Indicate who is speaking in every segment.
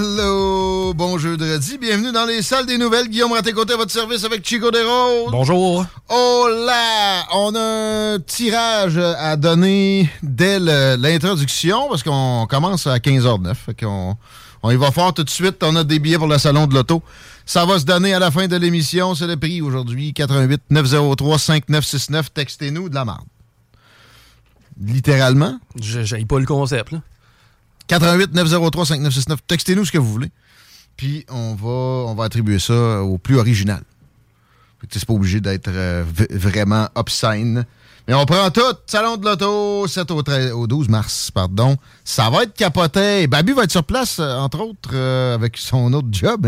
Speaker 1: Hello! Bon jeudi. Bienvenue dans les salles des nouvelles. Guillaume Raté-Côté à votre service avec Chico Desroses.
Speaker 2: Bonjour.
Speaker 1: Oh là! On a un tirage à donner dès l'introduction parce qu'on commence à 15h09. Fait qu'on on y va fort tout de suite. On a des billets pour le salon de l'auto. Ça va se donner à la fin de l'émission. C'est le prix aujourd'hui. 88 903 5969. Textez-nous de la merde. Littéralement.
Speaker 2: Je j'aille pas le concept, là.
Speaker 1: 88 903 5969. Textez-nous ce que vous voulez. Puis on va, on va attribuer ça au plus original. C'est pas obligé d'être euh, vraiment obscène. Mais on prend tout. Salon de l'auto, 7 au, 13 au 12 mars, pardon. Ça va être capoté. Babu va être sur place, euh, entre autres, euh, avec son autre job.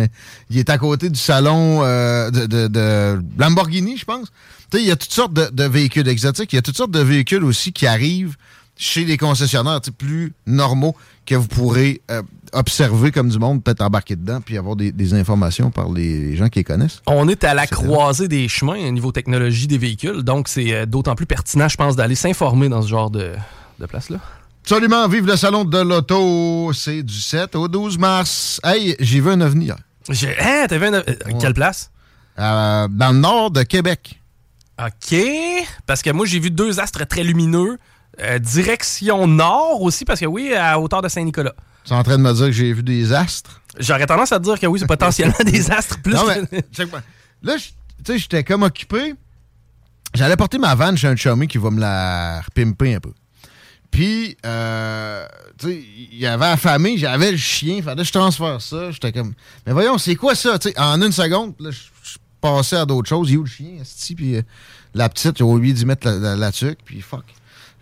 Speaker 1: il est à côté du salon de, Lamborghini, je pense. Il y a toutes sortes de véhicules exotiques. Il y a toutes sortes de véhicules aussi qui arrivent chez les concessionnaires plus normaux que vous pourrez euh, observer comme du monde, peut-être embarquer dedans, puis avoir des, des informations par les gens qui les connaissent.
Speaker 2: On est à la croisée des chemins au niveau technologie des véhicules, donc c'est euh, d'autant plus pertinent, je pense, d'aller s'informer dans ce genre de, de place-là.
Speaker 1: Absolument, vive le salon de l'auto, c'est du 7 au 12 mars. Hey, j'ai vu un ovni hier.
Speaker 2: J'ai- Hein, t'as vu un- euh, Quelle place?
Speaker 1: Euh, dans le nord de Québec.
Speaker 2: OK. Parce que moi, j'ai vu deux astres très lumineux. Euh, direction nord aussi, parce que oui, à hauteur de Saint-Nicolas.
Speaker 1: Tu es en train de me dire que j'ai vu des astres?
Speaker 2: J'aurais tendance à te dire que oui, c'est potentiellement des astres plus
Speaker 1: Non, mais. Là, tu sais, j'étais comme occupé. J'allais porter ma vanne chez un chummy qui va me la repimper un peu. Puis, euh, tu sais, il avait affamé, j'avais le chien, fallait que je transfère ça. J'étais comme, mais voyons, c'est quoi ça? Tu sais, en une seconde, là, je, passais à d'autres choses. Il est où le chien? Puis euh, la petite, j'ai oublié d'y mettre la, la, la tuque, puis fuck,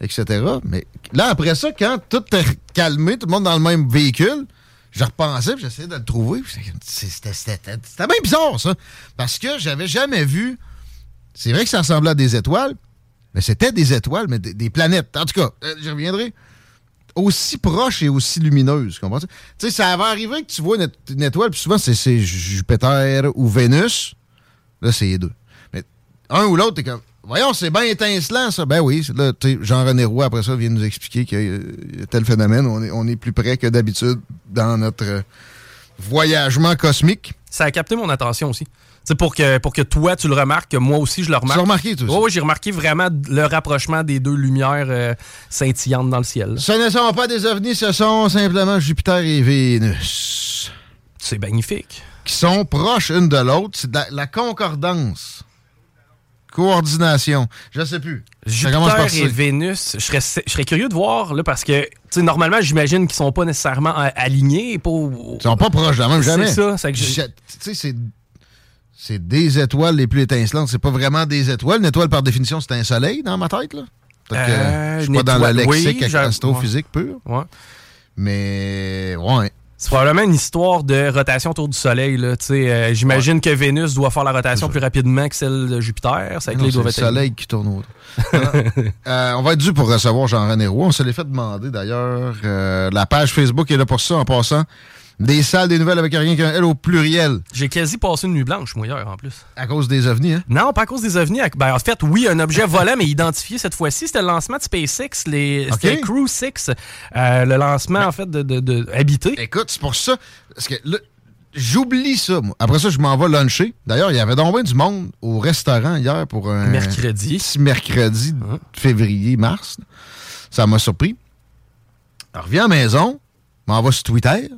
Speaker 1: etc. Mais là, après ça, quand tout est calmé, tout le monde dans le même véhicule, je repensais, puis j'essayais de le trouver. C'était bien bizarre, ça. Parce que j'avais jamais vu. C'est vrai que ça ressemblait à des étoiles, mais c'était des étoiles, mais des, des planètes. En tout cas, euh, j'y reviendrai. Aussi proches et aussi comprends-tu? Tu sais, ça va arriver que tu vois une, ét- une étoile, puis souvent c'est c'est Jupiter ou Vénus. Là, c'est les deux. Mais un ou l'autre, t'es comme, voyons, c'est bien étincelant, ça. Ben oui, là, tu Jean-René Roy, après ça, vient nous expliquer qu'il y a, tel phénomène. On est, on est plus près que d'habitude dans notre euh, voyagement cosmique.
Speaker 2: Ça a capté mon attention aussi. C'est pour que, pour que toi, tu le remarques, que moi aussi, je le remarque.
Speaker 1: l'as remarqué, toi aussi?
Speaker 2: Oui, j'ai remarqué vraiment le rapprochement des deux lumières euh, scintillantes dans le ciel.
Speaker 1: Ce ne sont pas des ovnis, ce sont simplement Jupiter et Vénus.
Speaker 2: C'est magnifique.
Speaker 1: Qui sont proches une de l'autre. C'est de la, la concordance. Coordination. Je sais plus.
Speaker 2: Jupiter et. Vénus, je serais, je serais curieux de voir, là, parce que, normalement, j'imagine qu'ils sont pas nécessairement alignés. Au-
Speaker 1: Ils sont pas proches de la même, jamais.
Speaker 2: C'est ça.
Speaker 1: Tu sais, c'est. des étoiles les plus étincelantes. C'est pas vraiment des étoiles. Une étoile, par définition, c'est un soleil dans ma tête. Là. Que
Speaker 2: Euh,
Speaker 1: je suis pas dans la
Speaker 2: oui,
Speaker 1: lexique
Speaker 2: j'ai-
Speaker 1: astrophysique pure.
Speaker 2: Ouais.
Speaker 1: Mais, ouais.
Speaker 2: C'est probablement une histoire de rotation autour du Soleil. Là. Euh, J'imagine que Vénus doit faire la rotation plus rapidement que celle de Jupiter. C'est
Speaker 1: Non, le
Speaker 2: être-
Speaker 1: soleil qui tourne autour. Euh, on va être dû pour recevoir Jean-René Roy. On se l'est fait demander d'ailleurs. Euh, la page Facebook est là pour ça en passant. Des salles, des nouvelles avec rien qu'un L au pluriel.
Speaker 2: J'ai quasi passé une nuit blanche, moi, hier, en plus.
Speaker 1: À cause des ovnis, hein?
Speaker 2: Non, pas à cause des ovnis. Ben, en fait, oui, un objet volant, mais identifié cette fois-ci. C'était le lancement de SpaceX, les,
Speaker 1: Ok.
Speaker 2: c'était Crew 6, euh, le lancement, en fait, de, de, de- habité.
Speaker 1: Écoute, c'est pour ça. Parce que là, j'oublie ça, moi. Après ça, je m'en vais luncher. D'ailleurs, il y avait donc bien du monde au restaurant hier pour un.
Speaker 2: Mercredi.
Speaker 1: petit mercredi de février, mars. Ça m'a surpris. Je reviens à la maison, m'en vais sur Twitter.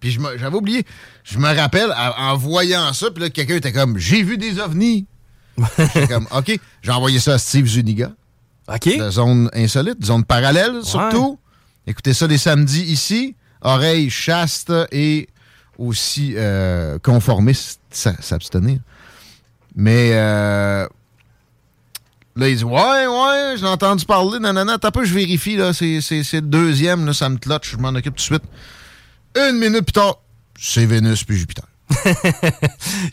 Speaker 1: Puis j'avais oublié. Je me rappelle, en, en voyant ça, puis là, quelqu'un était comme J'ai vu des ovnis. J'étais comme OK. J'ai envoyé ça à Steve Zuniga.
Speaker 2: OK.
Speaker 1: De zone insolite, zone parallèle surtout. Écoutez ça les samedis ici. Oreilles chastes et aussi euh, conformistes, ça- s'abstenir. Mais euh, là, il dit Ouais, ouais, j'ai entendu parler, nanana. T'as peu, je vérifie, là. C'est le deuxième, là, ça me cloche, je m'en occupe tout de suite. Une minute plus tard, c'est Vénus puis Jupiter.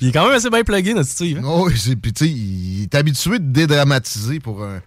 Speaker 2: Il est quand même assez bien plugué, notre Steve. hein?
Speaker 1: Oh, oui, c'est- puis tu sais, il est habitué de dédramatiser pour un,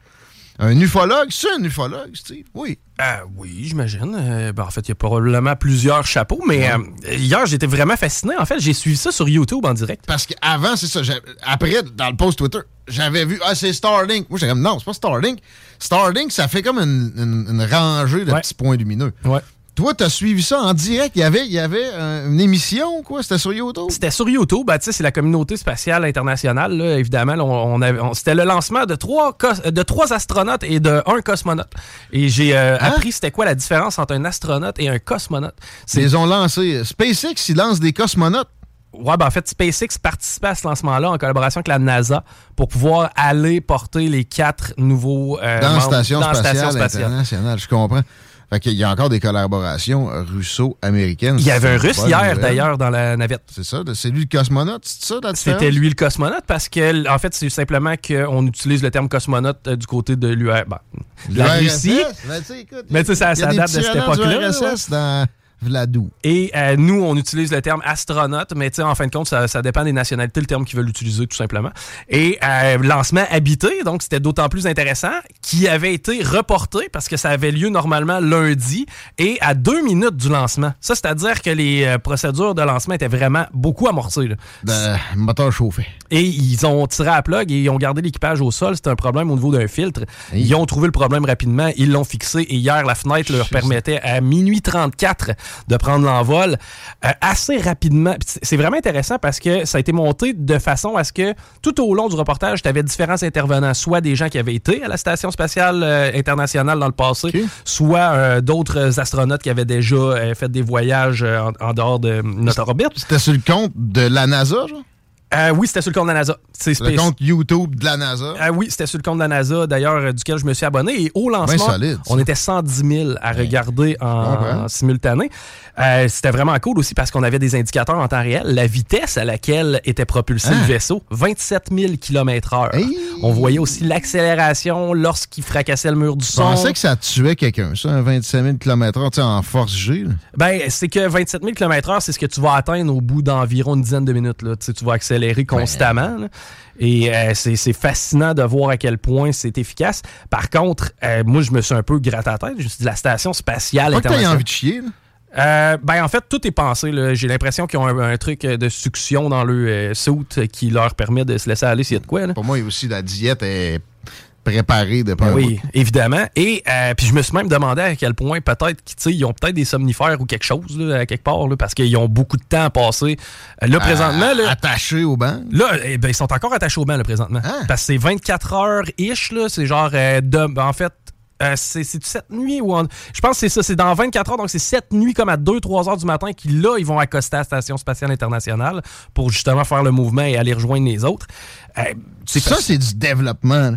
Speaker 1: un ufologue. C'est un ufologue, Steve? Oui.
Speaker 2: Ah oui, j'imagine. Euh, ben, en fait, il y a probablement plusieurs chapeaux, mais euh, hier, j'étais vraiment fasciné. En fait, j'ai suivi ça sur YouTube en direct.
Speaker 1: Parce qu'avant, c'est ça. Après, dans le post Twitter, j'avais vu, ah, c'est Starlink. Moi, j'étais comme, non, c'est pas Starlink. Starlink, ça fait comme une, une- une rangée de
Speaker 2: Ouais.
Speaker 1: petits points lumineux.
Speaker 2: Ouais.
Speaker 1: Toi, t'as suivi ça en direct. Il y avait, il y avait euh, une émission, quoi? C'était sur YouTube?
Speaker 2: C'était sur YouTube, ben, c'est la communauté spatiale internationale, là, évidemment. là, on, C'était le lancement de trois, cos- de trois astronautes et de un cosmonaute. Et j'ai euh,
Speaker 1: Hein?
Speaker 2: appris c'était quoi la différence entre un astronaute et un cosmonaute.
Speaker 1: Ils ont lancé. SpaceX, ils lancent des cosmonautes.
Speaker 2: Ouais, ben en fait, SpaceX participait à ce lancement-là en collaboration avec la NASA pour pouvoir aller porter les quatre nouveaux euh,
Speaker 1: Dans la
Speaker 2: membres
Speaker 1: Station
Speaker 2: dans la
Speaker 1: spatiale,
Speaker 2: Station spatiale.
Speaker 1: internationale. Je comprends. Fait qu'il y a encore des collaborations russo-américaines.
Speaker 2: Il y avait un Russe hier, d'ailleurs, dans la navette.
Speaker 1: C'est ça, c'est lui le cosmonaute, c'est ça la?
Speaker 2: C'était lui le cosmonaute parce que, en fait, c'est simplement qu'on utilise le terme cosmonaute euh, du côté de l'UR, ben, la Russie.
Speaker 1: Ben, tu sais, écoute,
Speaker 2: Mais tu sais, ça- ça date de cette époque-là,
Speaker 1: Vladou.
Speaker 2: Et euh, nous, on utilise le terme astronaute, mais tu sais, en fin de compte, ça, ça dépend des nationalités, le terme qu'ils veulent utiliser, tout simplement. Et euh, lancement habité, donc c'était d'autant plus intéressant, qui avait été reporté parce que ça avait lieu normalement lundi et à deux minutes du lancement. Ça, c'est-à-dire que les euh, procédures de lancement étaient vraiment beaucoup amorcées. là.
Speaker 1: De moteur chauffé.
Speaker 2: Et ils ont tiré à plug et ils ont gardé l'équipage au sol. C'était un problème au niveau d'un filtre. Ils ont trouvé le problème rapidement. Ils l'ont fixé. Et hier, la fenêtre leur permettait à minuit 34 de prendre l'envol euh, assez rapidement. C'est vraiment intéressant parce que ça a été monté de façon à ce que tout au long du reportage, tu avais différents intervenants, soit des gens qui avaient été à la Station spatiale euh, internationale dans le passé, soit euh, d'autres astronautes qui avaient déjà fait des voyages en, en dehors de notre orbite.
Speaker 1: C'était sur le compte de la NASA, genre?
Speaker 2: Euh, oui, c'était sur le compte de la NASA. C'est
Speaker 1: Le compte YouTube de la NASA.
Speaker 2: Ah oui, c'était sur le compte de la NASA, d'ailleurs, euh, duquel je me suis abonné. Et au lancement,
Speaker 1: solide,
Speaker 2: on était 110 000 à regarder en, simultané. Euh, c'était vraiment cool aussi parce qu'on avait des indicateurs en temps réel. La vitesse à laquelle était propulsé
Speaker 1: Hein?
Speaker 2: le vaisseau, 27 000 km heure.
Speaker 1: Hey!
Speaker 2: On voyait aussi l'accélération lorsqu'il fracassait le mur du
Speaker 1: Je
Speaker 2: son.
Speaker 1: pensais que ça tuait quelqu'un, ça, un 25 000 km/h, en force G. là.
Speaker 2: Ben, c'est que 27 000 km/h, c'est ce que tu vas atteindre au bout d'environ une dizaine de minutes. Là. Tu vas accélérer constamment. Et euh, c'est c'est fascinant de voir à quel point c'est efficace. Par contre, euh, moi, je me suis un peu gratté la tête. Je me suis dit, la station spatiale
Speaker 1: Pas que envie de chier, là.
Speaker 2: Euh, ben, en fait, tout est pensé. J'ai l'impression qu'ils ont un, un truc de succion dans le suit qui leur permet de se laisser aller s'il y a de quoi. Là.
Speaker 1: Pour moi, aussi, la diète est préparée de par
Speaker 2: Oui, évidemment. Et euh, puis je me suis même demandé à quel point peut-être qu'ils ont peut-être des somnifères ou quelque chose là, à quelque part là, parce qu'ils ont beaucoup de temps à passer. Euh, Là, présentement, là,
Speaker 1: attaché au banc?
Speaker 2: là eh ben, ils sont encore attachés au banc là, présentement.
Speaker 1: Hein?
Speaker 2: Parce que c'est 24 heures-ish. là. C'est genre, euh, de- en fait, euh, c'est cette nuit en- je pense que c'est ça, c'est dans 24 heures, donc c'est cette nuit comme à 2-3 heures du matin qu'ils là, ils vont accoster à la Station Spatiale Internationale pour justement faire le mouvement et aller rejoindre les autres. Euh, c'est
Speaker 1: Ça, c'est du développement.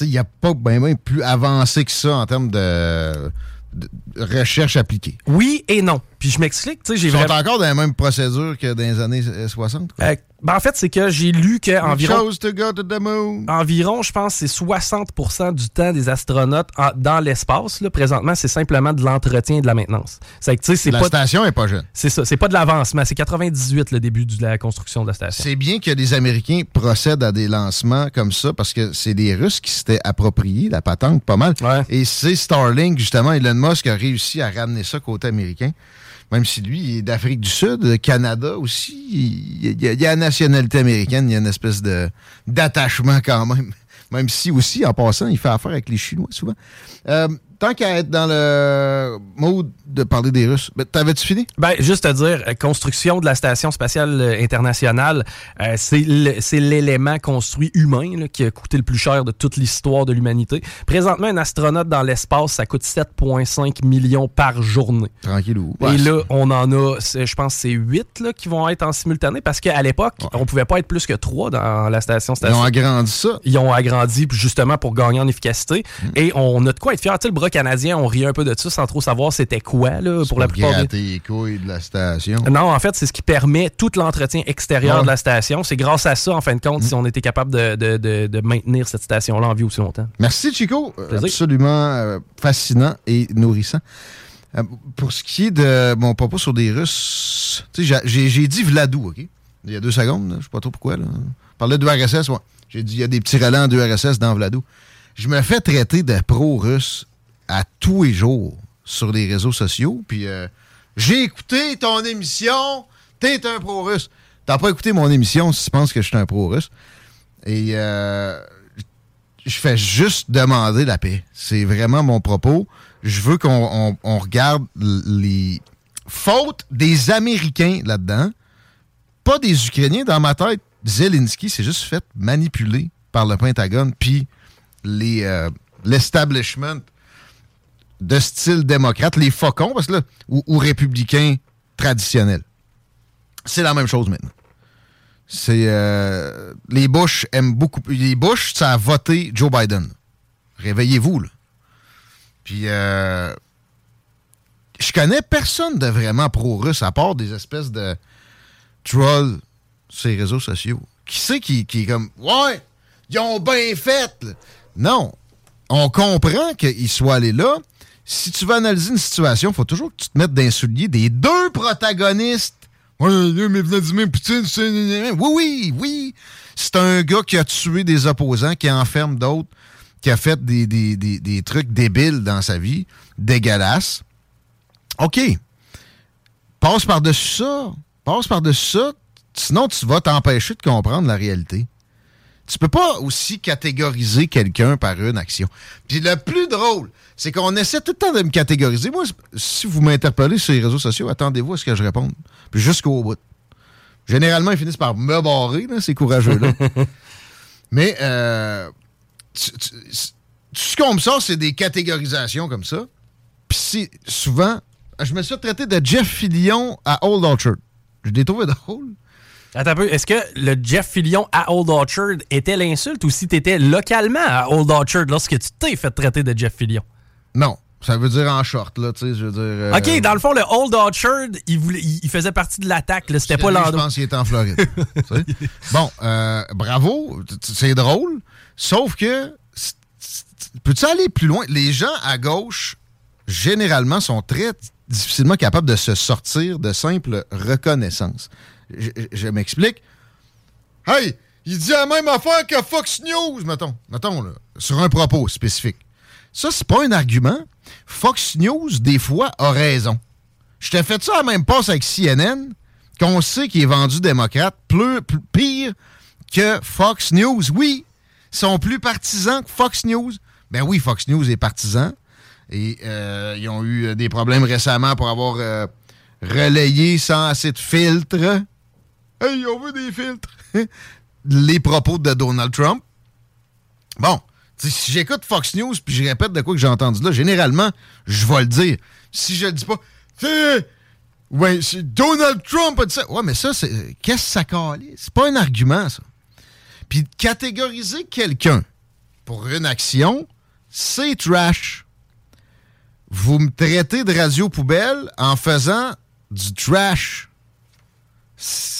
Speaker 1: Il n'y a pas ben, ben plus avancé que ça en termes de, de recherche appliquée.
Speaker 2: Oui et non. Puis je m'explique, tu sais, j'ai
Speaker 1: Ils sont
Speaker 2: vraiment...
Speaker 1: encore dans la même procédure que dans les années euh, 60. quoi.
Speaker 2: Euh, ben, en fait, c'est que j'ai lu qu'environ...
Speaker 1: Chose to go to the moon.
Speaker 2: environ, je pense, c'est 60% du temps des astronautes en- dans l'espace. Là, présentement, c'est simplement de l'entretien et de la maintenance. C'est que, tu sais, c'est
Speaker 1: La
Speaker 2: pas,
Speaker 1: station est pas jeune.
Speaker 2: c'est ça, c'est pas de l'avancement. C'est 98 le début de la construction de la station.
Speaker 1: C'est bien que les Américains procèdent à des lancements comme ça parce que c'est les Russes qui s'étaient appropriés la patente pas mal.
Speaker 2: Ouais.
Speaker 1: Et c'est Starlink, justement, Elon Musk a réussi à ramener ça côté américain. Même si lui, il est d'Afrique du Sud, Canada aussi, il y, a, la nationalité américaine, il y a une espèce de d'attachement quand même. Même si aussi, en passant, il fait affaire avec les Chinois souvent. Euh, tant qu'à être dans le mode de parler des Russes, ben, t'avais-tu fini?
Speaker 2: Ben, juste à dire, euh, construction de la Station spatiale euh, internationale, euh, c'est l'élément construit humain là, qui a coûté le plus cher de toute l'histoire de l'humanité. Présentement, un astronaute dans l'espace, ça coûte 7,5 millions par journée.
Speaker 1: Tranquillou.
Speaker 2: Et là, on en a, je pense, c'est 8 là, qui vont être en simultané parce qu'à l'époque, on pouvait pas être plus que 3 dans la station
Speaker 1: ils ont agrandi ça.
Speaker 2: Ils ont agrandi justement pour gagner en efficacité.
Speaker 1: Mm.
Speaker 2: Et on a de quoi être fiers. Tu sais, le bras canadien, on riait un peu de ça sans trop savoir c'était quoi là, pour la plupart des...
Speaker 1: les couilles de la station.
Speaker 2: Non, en fait, c'est ce qui permet tout l'entretien extérieur
Speaker 1: Ouais.
Speaker 2: de la station. C'est grâce à ça, en fin de compte,
Speaker 1: Mm.
Speaker 2: si on était capable de, de- de- de maintenir cette station-là en vie aussi longtemps.
Speaker 1: Merci, Chico.
Speaker 2: Plaisir.
Speaker 1: Absolument euh, fascinant et nourrissant. Euh, pour ce qui est de mon propos sur des Russes, tu sais, j'ai- dit Vladou, OK? Il y a deux secondes, je sais pas trop pourquoi. Là. On parlait de RSS, ouais. J'ai dit il y a des petits relents de RSS dans Vladou. Je me fais traiter de pro-russe à tous les jours sur les réseaux sociaux, puis euh, j'ai écouté ton émission, t'es un pro-russe. T'as pas écouté mon émission si tu penses que je suis un pro-russe. Et euh, je fais juste demander la paix. C'est vraiment mon propos. Je veux qu'on on- on regarde les fautes des Américains là-dedans, pas des Ukrainiens. Dans ma tête, Zelensky s'est juste fait manipuler par le Pentagone, puis les euh, l'establishment de style démocrate, les faucons, parce que là, ou, ou républicains traditionnels. C'est la même chose maintenant. C'est euh, les Bush aiment beaucoup. Les Bush, ça a voté Joe Biden. Réveillez-vous là. Puis euh, je connais personne de vraiment pro-russe à part des espèces de trolls sur les réseaux sociaux. Qui c'est qui, qui est comme ouais, ils ont bien fait. là. Non, on comprend qu'ils soient allés là. Si tu veux analyser une situation, faut toujours que tu te mettes d'un soulier des deux protagonistes. Oui, oui, oui. C'est un gars qui a tué des opposants, qui enferme d'autres, qui a fait des- des trucs débiles dans sa vie, dégueulasses. OK. Passe par-dessus ça. Passe par-dessus ça. Sinon, tu vas t'empêcher de comprendre la réalité. Tu peux pas aussi catégoriser quelqu'un par une action. Puis le plus drôle, c'est qu'on essaie tout le temps de me catégoriser. Moi, si vous m'interpellez sur les réseaux sociaux, attendez-vous à ce que je réponde. Puis jusqu'au bout. Généralement, ils finissent par me barrer, là, ces courageux-là. Mais euh, tu- tu- ce qu'on me sort, c'est des catégorisations comme ça. Puis c'est souvent, je me suis traiter de Jeff Fillion à Old Orchard. Je l'ai trouvé drôle.
Speaker 2: Attends un peu, est-ce que le Jeff Fillion à Old Orchard était l'insulte ou si t'étais localement à Old Orchard lorsque tu t'es fait traiter de Jeff Fillion?
Speaker 1: Non, ça veut dire en short, là, tu sais, je veux dire... euh,
Speaker 2: OK, dans le fond, le Old Orchard, il, voulait, il, il faisait partie de l'attaque, là, c'était pas
Speaker 1: Lui, Je
Speaker 2: l'endroit.
Speaker 1: pense qu'il est en Floride. Tu bon, euh, bravo, c'est drôle, sauf que, peux-tu aller plus loin? Les gens à gauche, généralement, sont très difficilement capables de se sortir de simple reconnaissance. Je, m'explique. Hey, il dit la même affaire que Fox News, mettons. Mettons, là, sur un propos spécifique. Ça, c'est pas un argument. Fox News, des fois, a raison. Je t'ai fait ça à la même passe avec CNN, qu'on sait qu'il est vendu démocrate, plus, plus- pire que Fox News. Oui, ils sont plus partisans que Fox News. Ben oui, Fox News est partisan. Et euh, ils ont eu euh, des problèmes récemment pour avoir euh, relayé sans assez de filtres. Hey, on veut des filtres. Les propos de Donald Trump. Bon, si j'écoute Fox News puis je répète de quoi que j'ai entendu là, généralement, je vais le dire. Si je le dis pas, ouais, Donald Trump a dit ça. Ouais, mais ça, c'est qu'est-ce que ça calait? C'est pas un argument, ça. Puis catégoriser quelqu'un pour une action, c'est trash. Vous me traitez de radio poubelle en faisant du trash, c'est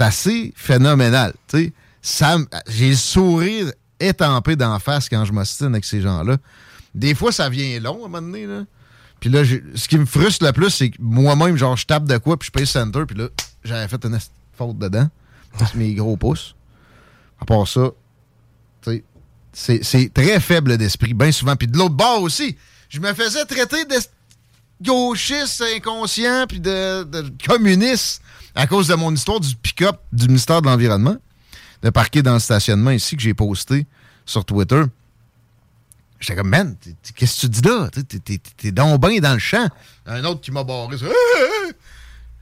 Speaker 1: assez phénoménal. J'ai le sourire étampé d'en face quand je m'ostine avec ces gens-là. Des fois, ça vient long à un moment donné. Là. Puis là, ce qui me frustre le plus, c'est que moi-même, genre, je tape de quoi, puis je paye center, puis là, j'avais fait une faute dedans. C'est mes gros pouces. À part ça, c'est très faible d'esprit, bien souvent. Puis de l'autre bord aussi, je me faisais traiter de gauchiste inconscient puis de, de, communiste à cause de mon histoire du pick-up du ministère de l'Environnement, de parquer dans le stationnement ici que j'ai posté sur Twitter. J'étais comme, man, qu'est-ce que tu dis là? T'es donc bien dans le champ. Un autre qui m'a barré.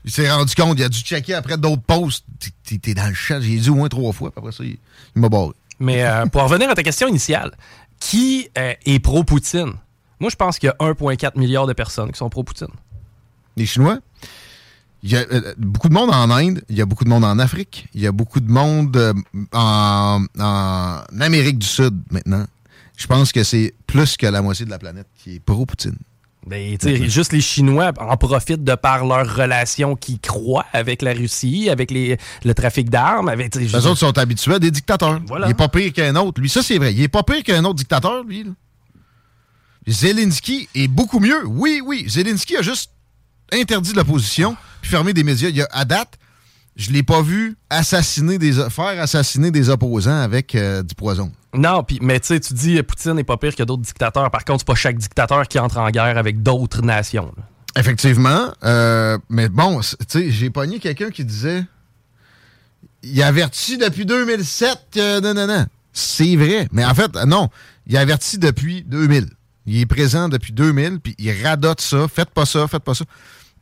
Speaker 1: Il s'est rendu compte, il a dû checker après d'autres posts. T'es dans le champ. J'ai dit au moins trois fois. Après ça, il, m'a barré.
Speaker 2: Mais euh, pour revenir à ta question initiale, qui euh, est pro-Poutine? Moi, je pense qu'il y a 1,4 milliard de personnes qui sont pro-Poutine.
Speaker 1: Les Chinois? Il y a euh, beaucoup de monde en Inde, il y a beaucoup de monde en Afrique, il y a beaucoup de monde en, Amérique du Sud maintenant. Je pense que c'est plus que la moitié de la planète qui est pro-Poutine.
Speaker 2: Ben, juste les Chinois en profitent de par leur relation qui croient avec la Russie, avec les, le trafic d'armes. Avec,
Speaker 1: les autres sont habitués à des dictateurs. Il n'est pas pire qu'un autre. Lui, ça, c'est vrai. Il n'est pas pire qu'un autre dictateur, lui. Zelensky est beaucoup mieux. Oui, oui. Zelensky a juste interdit l'opposition puis fermé des médias. Il y a, à date, je l'ai pas vu assassiner des faire assassiner des opposants avec euh, du poison.
Speaker 2: Non, puis mais tu sais, tu dis Poutine n'est pas pire que d'autres dictateurs. Par contre, c'est pas chaque dictateur qui entre en guerre avec d'autres nations.
Speaker 1: Effectivement, euh, mais bon, tu sais, j'ai pogné quelqu'un qui disait il avertit depuis 2007 que non non non. C'est vrai, mais en fait non, il avertit depuis 2000. Il est présent depuis 2000 puis il radote ça, faites pas ça, faites pas ça.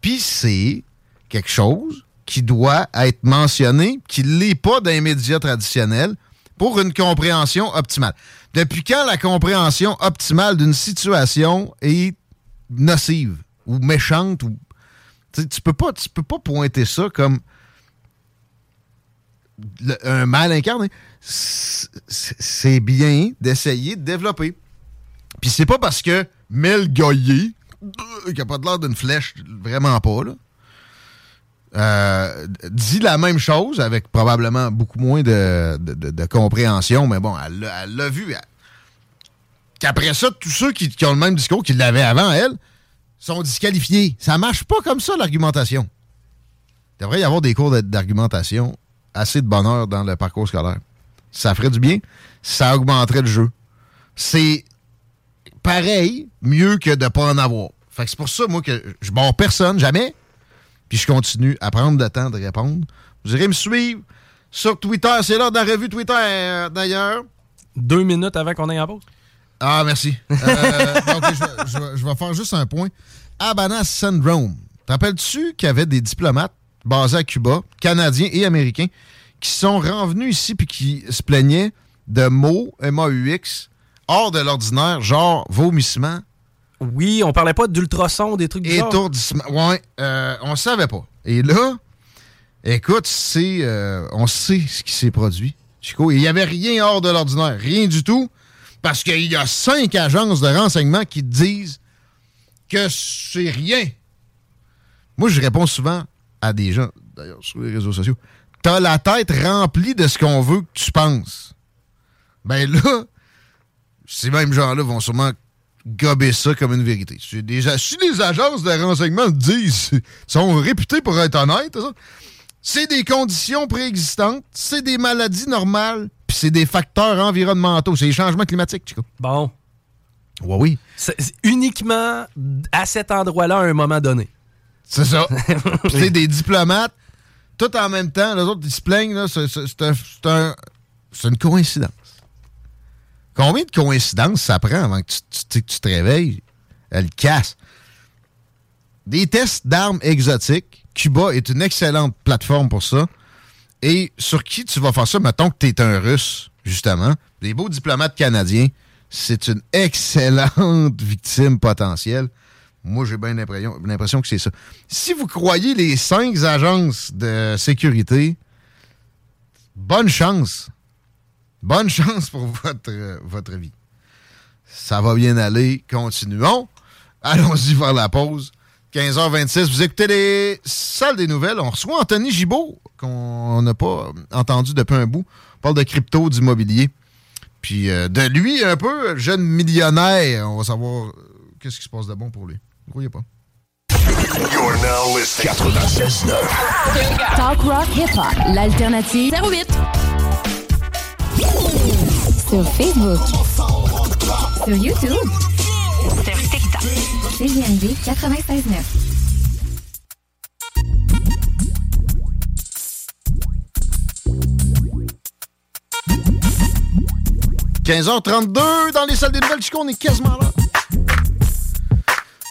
Speaker 1: Puis c'est quelque chose qui doit être mentionné, qui ne l'est pas dans les médias traditionnels pour une compréhension optimale. Depuis quand la compréhension optimale d'une situation est nocive ou méchante ou tu peux pas tu peux pas pointer ça comme un mal incarné. C'est bien d'essayer de développer. Puis c'est pas parce que Mel Goyer, qui a pas de l'air d'une flèche, vraiment pas, là, euh, dit la même chose avec probablement beaucoup moins de, compréhension, mais bon, elle l'a vu. Qu'après ça, tous ceux qui, ont le même discours qu'ils l'avaient avant, elle, sont disqualifiés. Ça marche pas comme ça, l'argumentation. Il devrait y avoir des cours d'argumentation assez de bonheur dans le parcours scolaire. Ça ferait du bien, ça augmenterait le jeu. C'est pareil, mieux que de ne pas en avoir. Fait que c'est pour ça, moi, que je barre personne, jamais, puis je continue à prendre le temps de répondre. Vous irez me suivre sur Twitter. C'est l'heure de la revue Twitter, euh, d'ailleurs.
Speaker 2: Deux minutes avant qu'on aille en pause.
Speaker 1: Ah, merci. Euh, je, vais, faire juste un point. Habana Syndrome. T'appelles-tu qu'il y avait des diplomates basés à Cuba, canadiens et américains, qui sont revenus ici puis qui se plaignaient de mots, M-A-U-X, hors de l'ordinaire, genre vomissement,
Speaker 2: oui, on parlait pas d'ultrasons, des trucs bizarres.
Speaker 1: Étourdissement. Ouais, euh, on savait pas. Et là, écoute, c'est, euh, on sait ce qui s'est produit. Chico, il n'y avait rien hors de l'ordinaire, rien du tout, parce qu'il y a cinq agences de renseignement qui disent que c'est rien. Moi, je réponds souvent à des gens, d'ailleurs, sur les réseaux sociaux. T'as la tête remplie de ce qu'on veut que tu penses. Ben là, ces mêmes gens-là vont sûrement gober ça comme une vérité. Si, les agences de renseignement disent, sont réputées pour être honnêtes, c'est des conditions préexistantes, c'est des maladies normales, puis c'est des facteurs environnementaux, c'est les changements climatiques, Chico.
Speaker 2: Bon.
Speaker 1: Ouais, oui.
Speaker 2: Uniquement à cet endroit-là à un moment donné.
Speaker 1: C'est ça. c'est des diplomates, tout en même temps, les autres, ils se plaignent, c'est une coïncidence. Combien de coïncidences ça prend avant que tu, te réveilles? Elle casse. Des tests d'armes exotiques. Cuba est une excellente plateforme pour ça. Et sur qui tu vas faire ça? Mettons que tu es un Russe, justement. Des beaux diplomates canadiens. C'est une excellente victime potentielle. Moi, j'ai bien l'impression que c'est ça. Si vous croyez les cinq agences de sécurité, bonne chance. Bonne chance pour votre, votre vie. Ça va bien aller. Continuons. Allons-y vers la pause. 15h26, vous écoutez les salles des nouvelles. On reçoit Anthony Gibault, qu'on n'a pas entendu depuis un bout. On parle de crypto, d'immobilier. Puis euh, de lui, un peu, jeune millionnaire. On va savoir euh, qu'est-ce qui se passe de bon pour lui. Ne croyez pas.
Speaker 3: You're now listening. 96.9.
Speaker 4: Talk Rock Hip Hop, l'alternative 08. Sur Facebook. Sur YouTube. Sur TikTok. CGND 96.9.
Speaker 1: 15h32 dans les salles des nouvelles, Chico, on est quasiment là.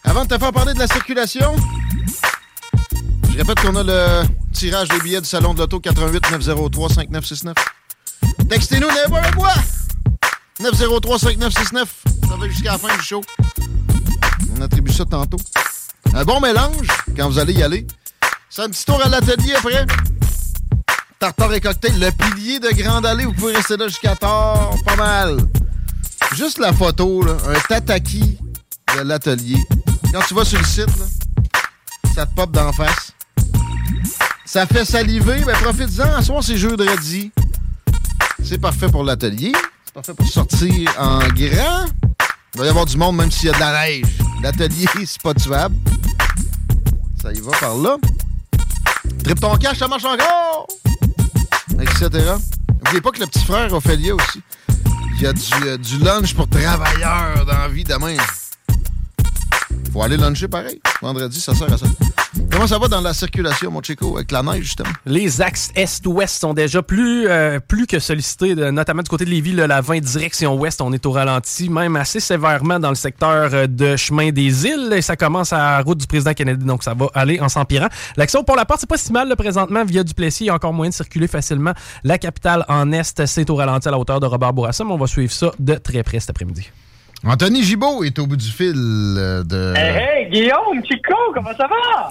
Speaker 1: Avant de te faire parler de la circulation, je répète qu'on a le tirage des billets du Salon de l'Auto 88 903 5969. Textez-nous n'importe quoi! 903 5969. Ça va jusqu'à la fin du show. On attribue ça tantôt. Un bon mélange quand vous allez y aller. C'est un petit tour à l'atelier après. Tartare et cocktail, le pilier de Grande Allée, vous pouvez rester là jusqu'à tard, pas mal. Juste la photo, là, un tataki de l'atelier. Quand tu vas sur le site, là, ça te pop d'en face. Ça fait saliver, mais profite-en. À soir, c'est jeudi. C'est parfait pour l'atelier. C'est parfait pour sortir en grand. Il va y avoir du monde même s'il y a de la neige. L'atelier, c'est pas tuable. Ça y va par là. Trip ton cash, ça marche encore! Etc. N'oubliez pas que le petit frère Ophélia aussi. Il y a du, euh, du lunch pour travailleurs dans la vie demain. Faut aller luncher pareil. Vendredi, ça sert à ça. Comment ça va dans la circulation, mon Chico, avec la neige, justement?
Speaker 2: Les axes est-ouest sont déjà plus, euh, plus que sollicités, notamment du côté de Lévis, le la 20 direction ouest, on est au ralenti, même assez sévèrement dans le secteur euh, de chemin des îles, et ça commence à route du président Kennedy, donc ça va aller en s'empirant. L'action pour la porte, c'est pas si mal là, présentement, via Duplessis, il y a encore moyen de circuler facilement. La capitale en est, c'est au ralenti à la hauteur de Robert Bourassa, mais on va suivre ça de très près cet après-midi.
Speaker 1: Anthony Gibault est au bout du fil euh, de...
Speaker 5: Hey, hey, Guillaume, Chico, comment ça va?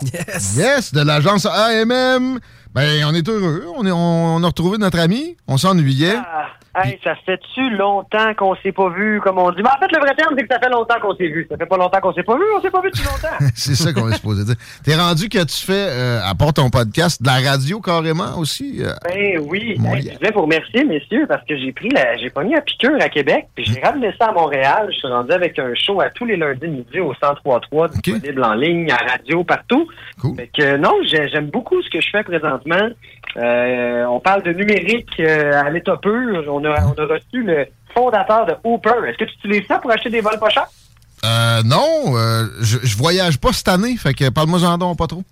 Speaker 1: Yes, de l'agence AMM. Ben, on est heureux. On, est, on, on a retrouvé notre ami. On s'ennuyait.
Speaker 5: Ah, hey, ça fait-tu longtemps qu'on s'est pas vu, comme on dit? Mais en fait, le vrai terme, c'est que ça fait longtemps qu'on s'est vu. Ça fait pas longtemps qu'on s'est pas vu, on s'est pas vu depuis longtemps.
Speaker 1: C'est ça qu'on est supposé dire. T'es rendu que tu fais, euh, à part ton podcast, de la radio carrément aussi. euh,
Speaker 5: Ben oui. Hey, je voulais vous remercier, messieurs, parce que j'ai pris la, j'ai pogné la piqûre à Québec, puis j'ai ramené ça à Montréal. Je suis rendu avec un show à tous les lundis midi au 103.3, disponible en ligne, à radio, partout. Fait que non, j'ai- j'aime beaucoup ce que je fais présentement. Euh, on parle de numérique euh, à l'état pur. On a, on a reçu le fondateur de Hooper. Est-ce que tu utilises ça pour acheter des vols pas chers?
Speaker 1: Euh, non, euh, je, je voyage pas cette année, fait que parle-moi-en donc pas trop.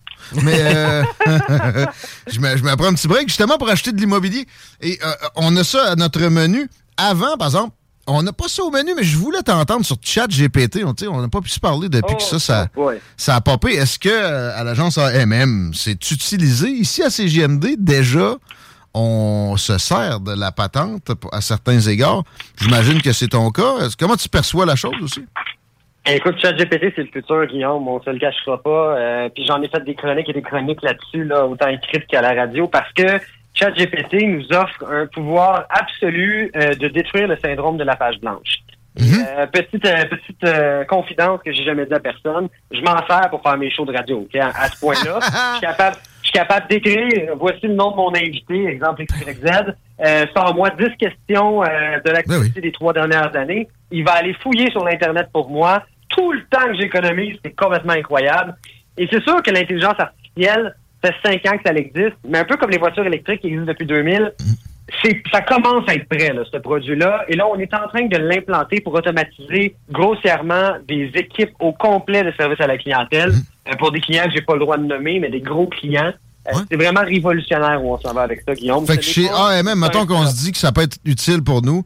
Speaker 1: Mais euh, je, me, je me prends un petit break justement pour acheter de l'immobilier. Et euh, on a ça à notre menu. Avant, par exemple, on n'a pas ça au menu, mais je voulais t'entendre sur tu sais, on n'a pas pu se parler depuis que ça, ça,
Speaker 5: ouais.
Speaker 1: ça a popé. Est-ce que euh, à l'agence AMM, c'est utilisé? Ici, à CGMD, déjà, on se sert de la patente à certains égards. J'imagine que c'est ton cas. Est-ce- Comment tu perçois la chose aussi?
Speaker 5: Écoute, ChatGPT, c'est le futur, Guillaume. On se le cachera pas. Euh, puis j'en ai fait des chroniques et des chroniques là-dessus, là, autant écrites qu'à la radio, parce que ChatGPT nous offre un pouvoir absolu euh, de détruire le syndrome de la page blanche. Euh, petite euh, petite euh, confidence que j'ai jamais dit à personne, je m'en sers pour faire mes shows de radio. ok, À, à ce point-là, je suis capable, je suis capable d'écrire. Voici le nom de mon invité, exemple XYZ. Euh, Sors-moi 10 questions euh, de l'activité des trois dernières années. Il va aller fouiller sur l'internet pour moi. Tout le temps que j'économise, c'est complètement incroyable. Et c'est sûr que l'intelligence artificielle, ça fait cinq ans que ça existe, mais un peu comme les voitures électriques qui existent depuis 2000, c'est, ça commence à être prêt, là, ce produit-là. Et là, on est en train de l'implanter pour automatiser grossièrement des équipes au complet de service à la clientèle. Euh, pour des clients que j'ai pas le droit de nommer, mais des gros clients. Euh, C'est vraiment révolutionnaire où on s'en va avec ça, Guillaume.
Speaker 1: Fait que chez AMM, mettons qu'on se dit que ça peut être utile pour nous,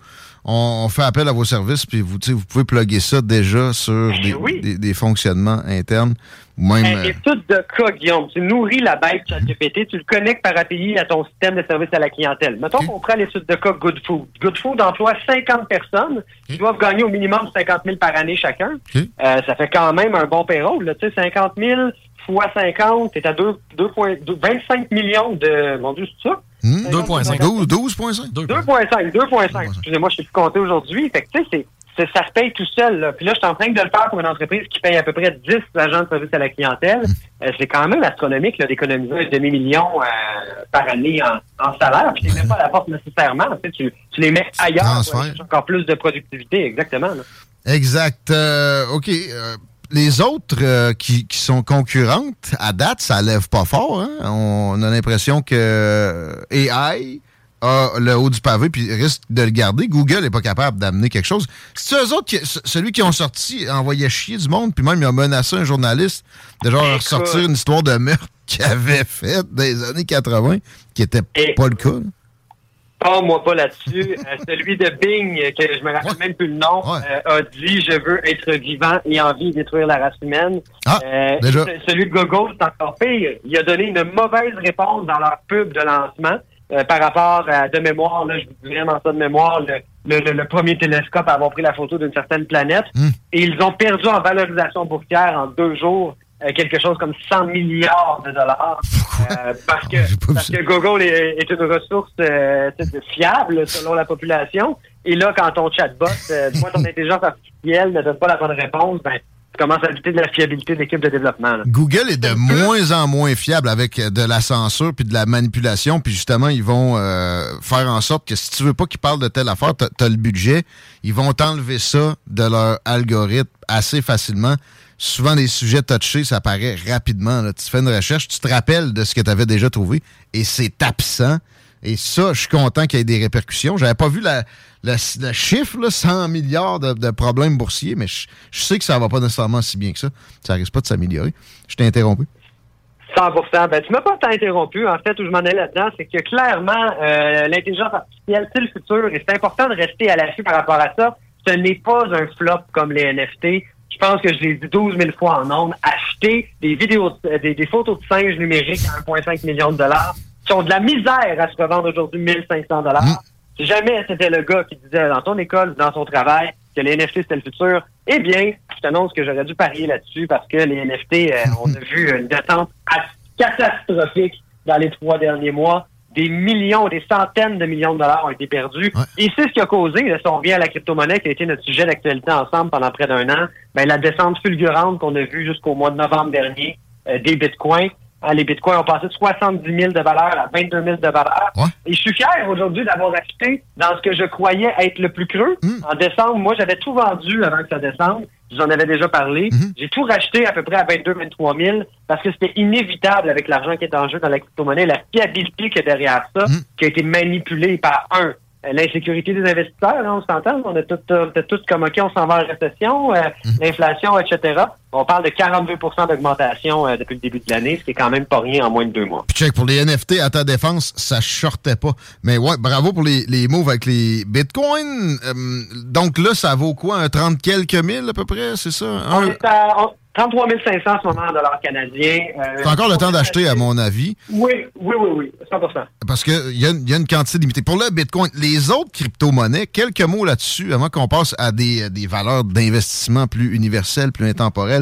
Speaker 1: on, on fait appel à vos services, puis vous, pouvez plugger ça déjà sur des, des- des fonctionnements internes, ou même...
Speaker 5: Une
Speaker 1: euh,
Speaker 5: étude de cas, Guillaume. Tu nourris la bête ChatGPT, tu le connectes par API à ton système de service à la clientèle. Mettons qu'on prend l'étude de cas Good Food. Good Food emploie 50 personnes qui doivent gagner au minimum 50 000 par année chacun. Euh, ça fait quand même un bon payroll. Là. Tu sais, 50 000 fois 50, t'es à 2, 2 points- deux- 25 millions de... Mon Dieu, c'est ça?
Speaker 1: Hmm,
Speaker 5: 2,5.
Speaker 1: 12, 12,5.
Speaker 5: 2,5, 2,5. Excusez-moi, je ne sais plus compter aujourd'hui. Fait que, tu sais, ça se paye tout seul. Là. Puis là, je suis en train de le faire pour une entreprise qui paye à peu près 10 agents de service à la clientèle. Euh, c'est quand même astronomique là, d'économiser un demi-million euh, par année en, en salaire. Puis tu les mets pas à la porte nécessairement. Tu, sais, tu, tu les mets ailleurs pour encore plus de productivité. Exactement. là.
Speaker 1: Exact. Euh, OK. Les autres euh, qui, qui sont concurrentes, à date, ça lève pas fort. hein. On a l'impression que AI a le haut du pavé puis risque de le garder. Google n'est pas capable d'amener quelque chose. C'est eux autres, qui, c- celui qui ont sorti, envoyé chier du monde, puis même il a menacé un journaliste de genre
Speaker 5: Écoute.
Speaker 1: sortir une histoire de meurtre qu'il avait faite dans les années 80, qui était pas le cas. Là.
Speaker 5: Pas-moi pas là-dessus. Euh, celui de Bing, que je me rappelle même plus le nom,
Speaker 1: Ouais.
Speaker 5: euh, a dit « Je veux être vivant et envie de détruire la race humaine
Speaker 1: Ah,
Speaker 5: Euh,
Speaker 1: déjà.
Speaker 5: ce- Celui de Google, c'est encore pire. Il a donné une mauvaise réponse dans leur pub de lancement euh, par rapport à, de mémoire, là, je vous dis vraiment ça de mémoire, le, le- le- le premier télescope à avoir pris la photo d'une certaine planète.
Speaker 1: Hmm.
Speaker 5: Et ils ont perdu en valorisation boursière en deux jours euh, quelque chose comme 100 milliards de dollars. Euh, parce que, parce Google est, est une ressource euh, tu fiable selon la population. Et là, quand ton chatbot, moins ton intelligence artificielle ne donne pas la bonne réponse, ben, tu commences à douter de la fiabilité de l'équipe de développement. là.
Speaker 1: Google est de moins en moins fiable avec de la censure puis de la manipulation. Puis justement, ils vont faire en sorte que si tu veux pas qu'ils parlent de telle affaire, t'as as le budget, ils vont t'enlever ça de leur algorithme assez facilement. Souvent, des sujets touchés, ça apparaît rapidement. Tu fais une recherche, tu te rappelles de ce que tu avais déjà trouvé et c'est absent. Et ça, je suis content qu'il y ait des répercussions. J'avais pas vu la, le, chiffre, là, 100 milliards de, problèmes boursiers, mais je, sais que ça va pas nécessairement si bien que ça. Ça risque pas de s'améliorer. Je t'ai interrompu.
Speaker 5: 100 Ben, tu m'as pas interrompu. En fait, où je m'en ai là-dedans, c'est que clairement, euh, l'intelligence artificielle, c'est le futur et c'est important de rester à l'affût par rapport à ça. Ce n'est pas un flop comme les NFT. Je pense que je l'ai dit 12 000 fois en ondes. Acheter des vidéos, de- des, des photos de singes numériques à 1,5 million de dollars qui ont de la misère à se revendre aujourd'hui 1500 dollars. Si jamais c'était le gars qui disait dans ton école dans ton travail que les NFT c'était le futur, eh bien, je t'annonce que j'aurais dû parier là-dessus parce que les NFT, euh, on a vu une descente as- catastrophique dans les trois derniers mois. Des millions, des centaines de millions de dollars ont été perdus.
Speaker 1: Ouais.
Speaker 5: Et c'est ce qui a causé, là, si on revient à la crypto-monnaie qui a été notre sujet d'actualité ensemble pendant près d'un an, ben, la descente fulgurante qu'on a vue jusqu'au mois de novembre dernier euh, des bitcoins. Hein, les bitcoins ont passé de 70 000 de valeur à 22 000 de valeur.
Speaker 1: Ouais.
Speaker 5: Et je suis fier aujourd'hui d'avoir acheté dans ce que je croyais être le plus creux.
Speaker 1: Mm.
Speaker 5: En décembre, moi, j'avais tout vendu avant que ça descende. Je vous en avais déjà parlé.
Speaker 1: Mhm.
Speaker 5: J'ai tout racheté à peu près à 22-23 000 parce que c'était inévitable avec l'argent qui est en jeu dans la crypto-monnaie, la fiabilité qu'il y a derrière ça,
Speaker 1: Mhm.
Speaker 5: qui a été manipulée par un, l'insécurité des investisseurs, hein, on s'entend, on euh, on a tout comme, OK, on s'en va en récession, euh, l'inflation, etc. On parle de 42% d'augmentation euh, depuis le début de l'année, ce qui est quand même pas rien en moins de deux mois.
Speaker 1: Puis check, pour les NFT, à ta défense, ça shortait pas. Mais ouais, bravo pour les, les moves avec les bitcoins. Euh, donc là, ça vaut quoi? Un 30 quelques mille à peu près, c'est ça?
Speaker 5: On
Speaker 1: Un-
Speaker 5: est à on- 33 500 en ce moment en dollars canadiens. Euh,
Speaker 1: C'est encore le temps d'acheter, à mon avis,
Speaker 5: Oui, oui, oui, oui, 100%
Speaker 1: parce qu'il y, a une- y a une quantité limitée. Pour le bitcoin, les autres crypto-monnaies, quelques mots là-dessus avant qu'on passe à des, des valeurs d'investissement plus universelles, plus intemporelles.